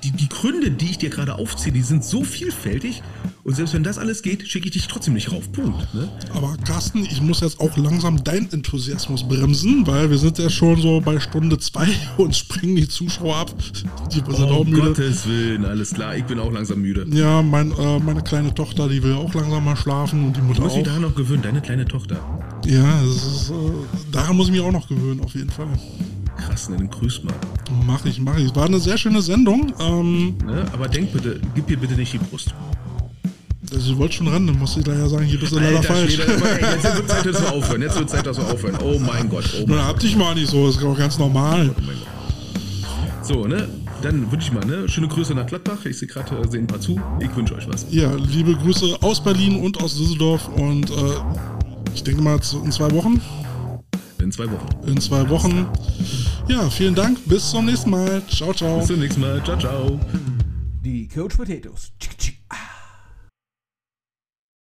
die, die Gründe, die ich dir gerade aufziehe, die sind so vielfältig. Und selbst wenn das alles geht, schicke ich dich trotzdem nicht rauf. Punkt. Ne? Aber Carsten, ich muss jetzt auch langsam deinen Enthusiasmus bremsen, weil wir sind ja schon so bei Stunde zwei und springen die Zuschauer ab. Die sind oh, auch müde. Gottes Willen, alles klar. Ich bin auch langsam müde. Ja, mein, äh, meine kleine Tochter, die will auch langsam mal schlafen und die Mutter du musst auch. dich daran noch gewöhnen, deine kleine Tochter. Ja, ist, äh, daran muss ich mich auch noch gewöhnen, auf jeden Fall. Krass, ne, den grüß mal. Mach ich, mach ich. War eine sehr schöne Sendung. Ähm, ne, aber denk bitte, gib ihr bitte nicht die Brust. Also ich wollte schon ran, dann muss ich daher sagen, hier bist du leider falsch. Schwede, jetzt wird Zeit, dass wir aufhören. Jetzt wird Zeit, dass wir aufhören. Oh mein Gott. Oh mein Na, hab dich mal nicht so, das ist auch ganz normal. Oh mein Gott. So, ne? Dann wünsche ich mal, ne? Schöne Grüße nach Gladbach. Ich sehe gerade, äh, sehen ein paar zu. Ich wünsche euch was. Ja, liebe Grüße aus Berlin und aus Düsseldorf und äh, ich denke mal in zwei Wochen. In zwei Wochen. In zwei Wochen. Ja, vielen Dank. Bis zum nächsten Mal. Ciao, ciao. Bis zum nächsten Mal. Ciao, ciao. Die Coach Potatoes.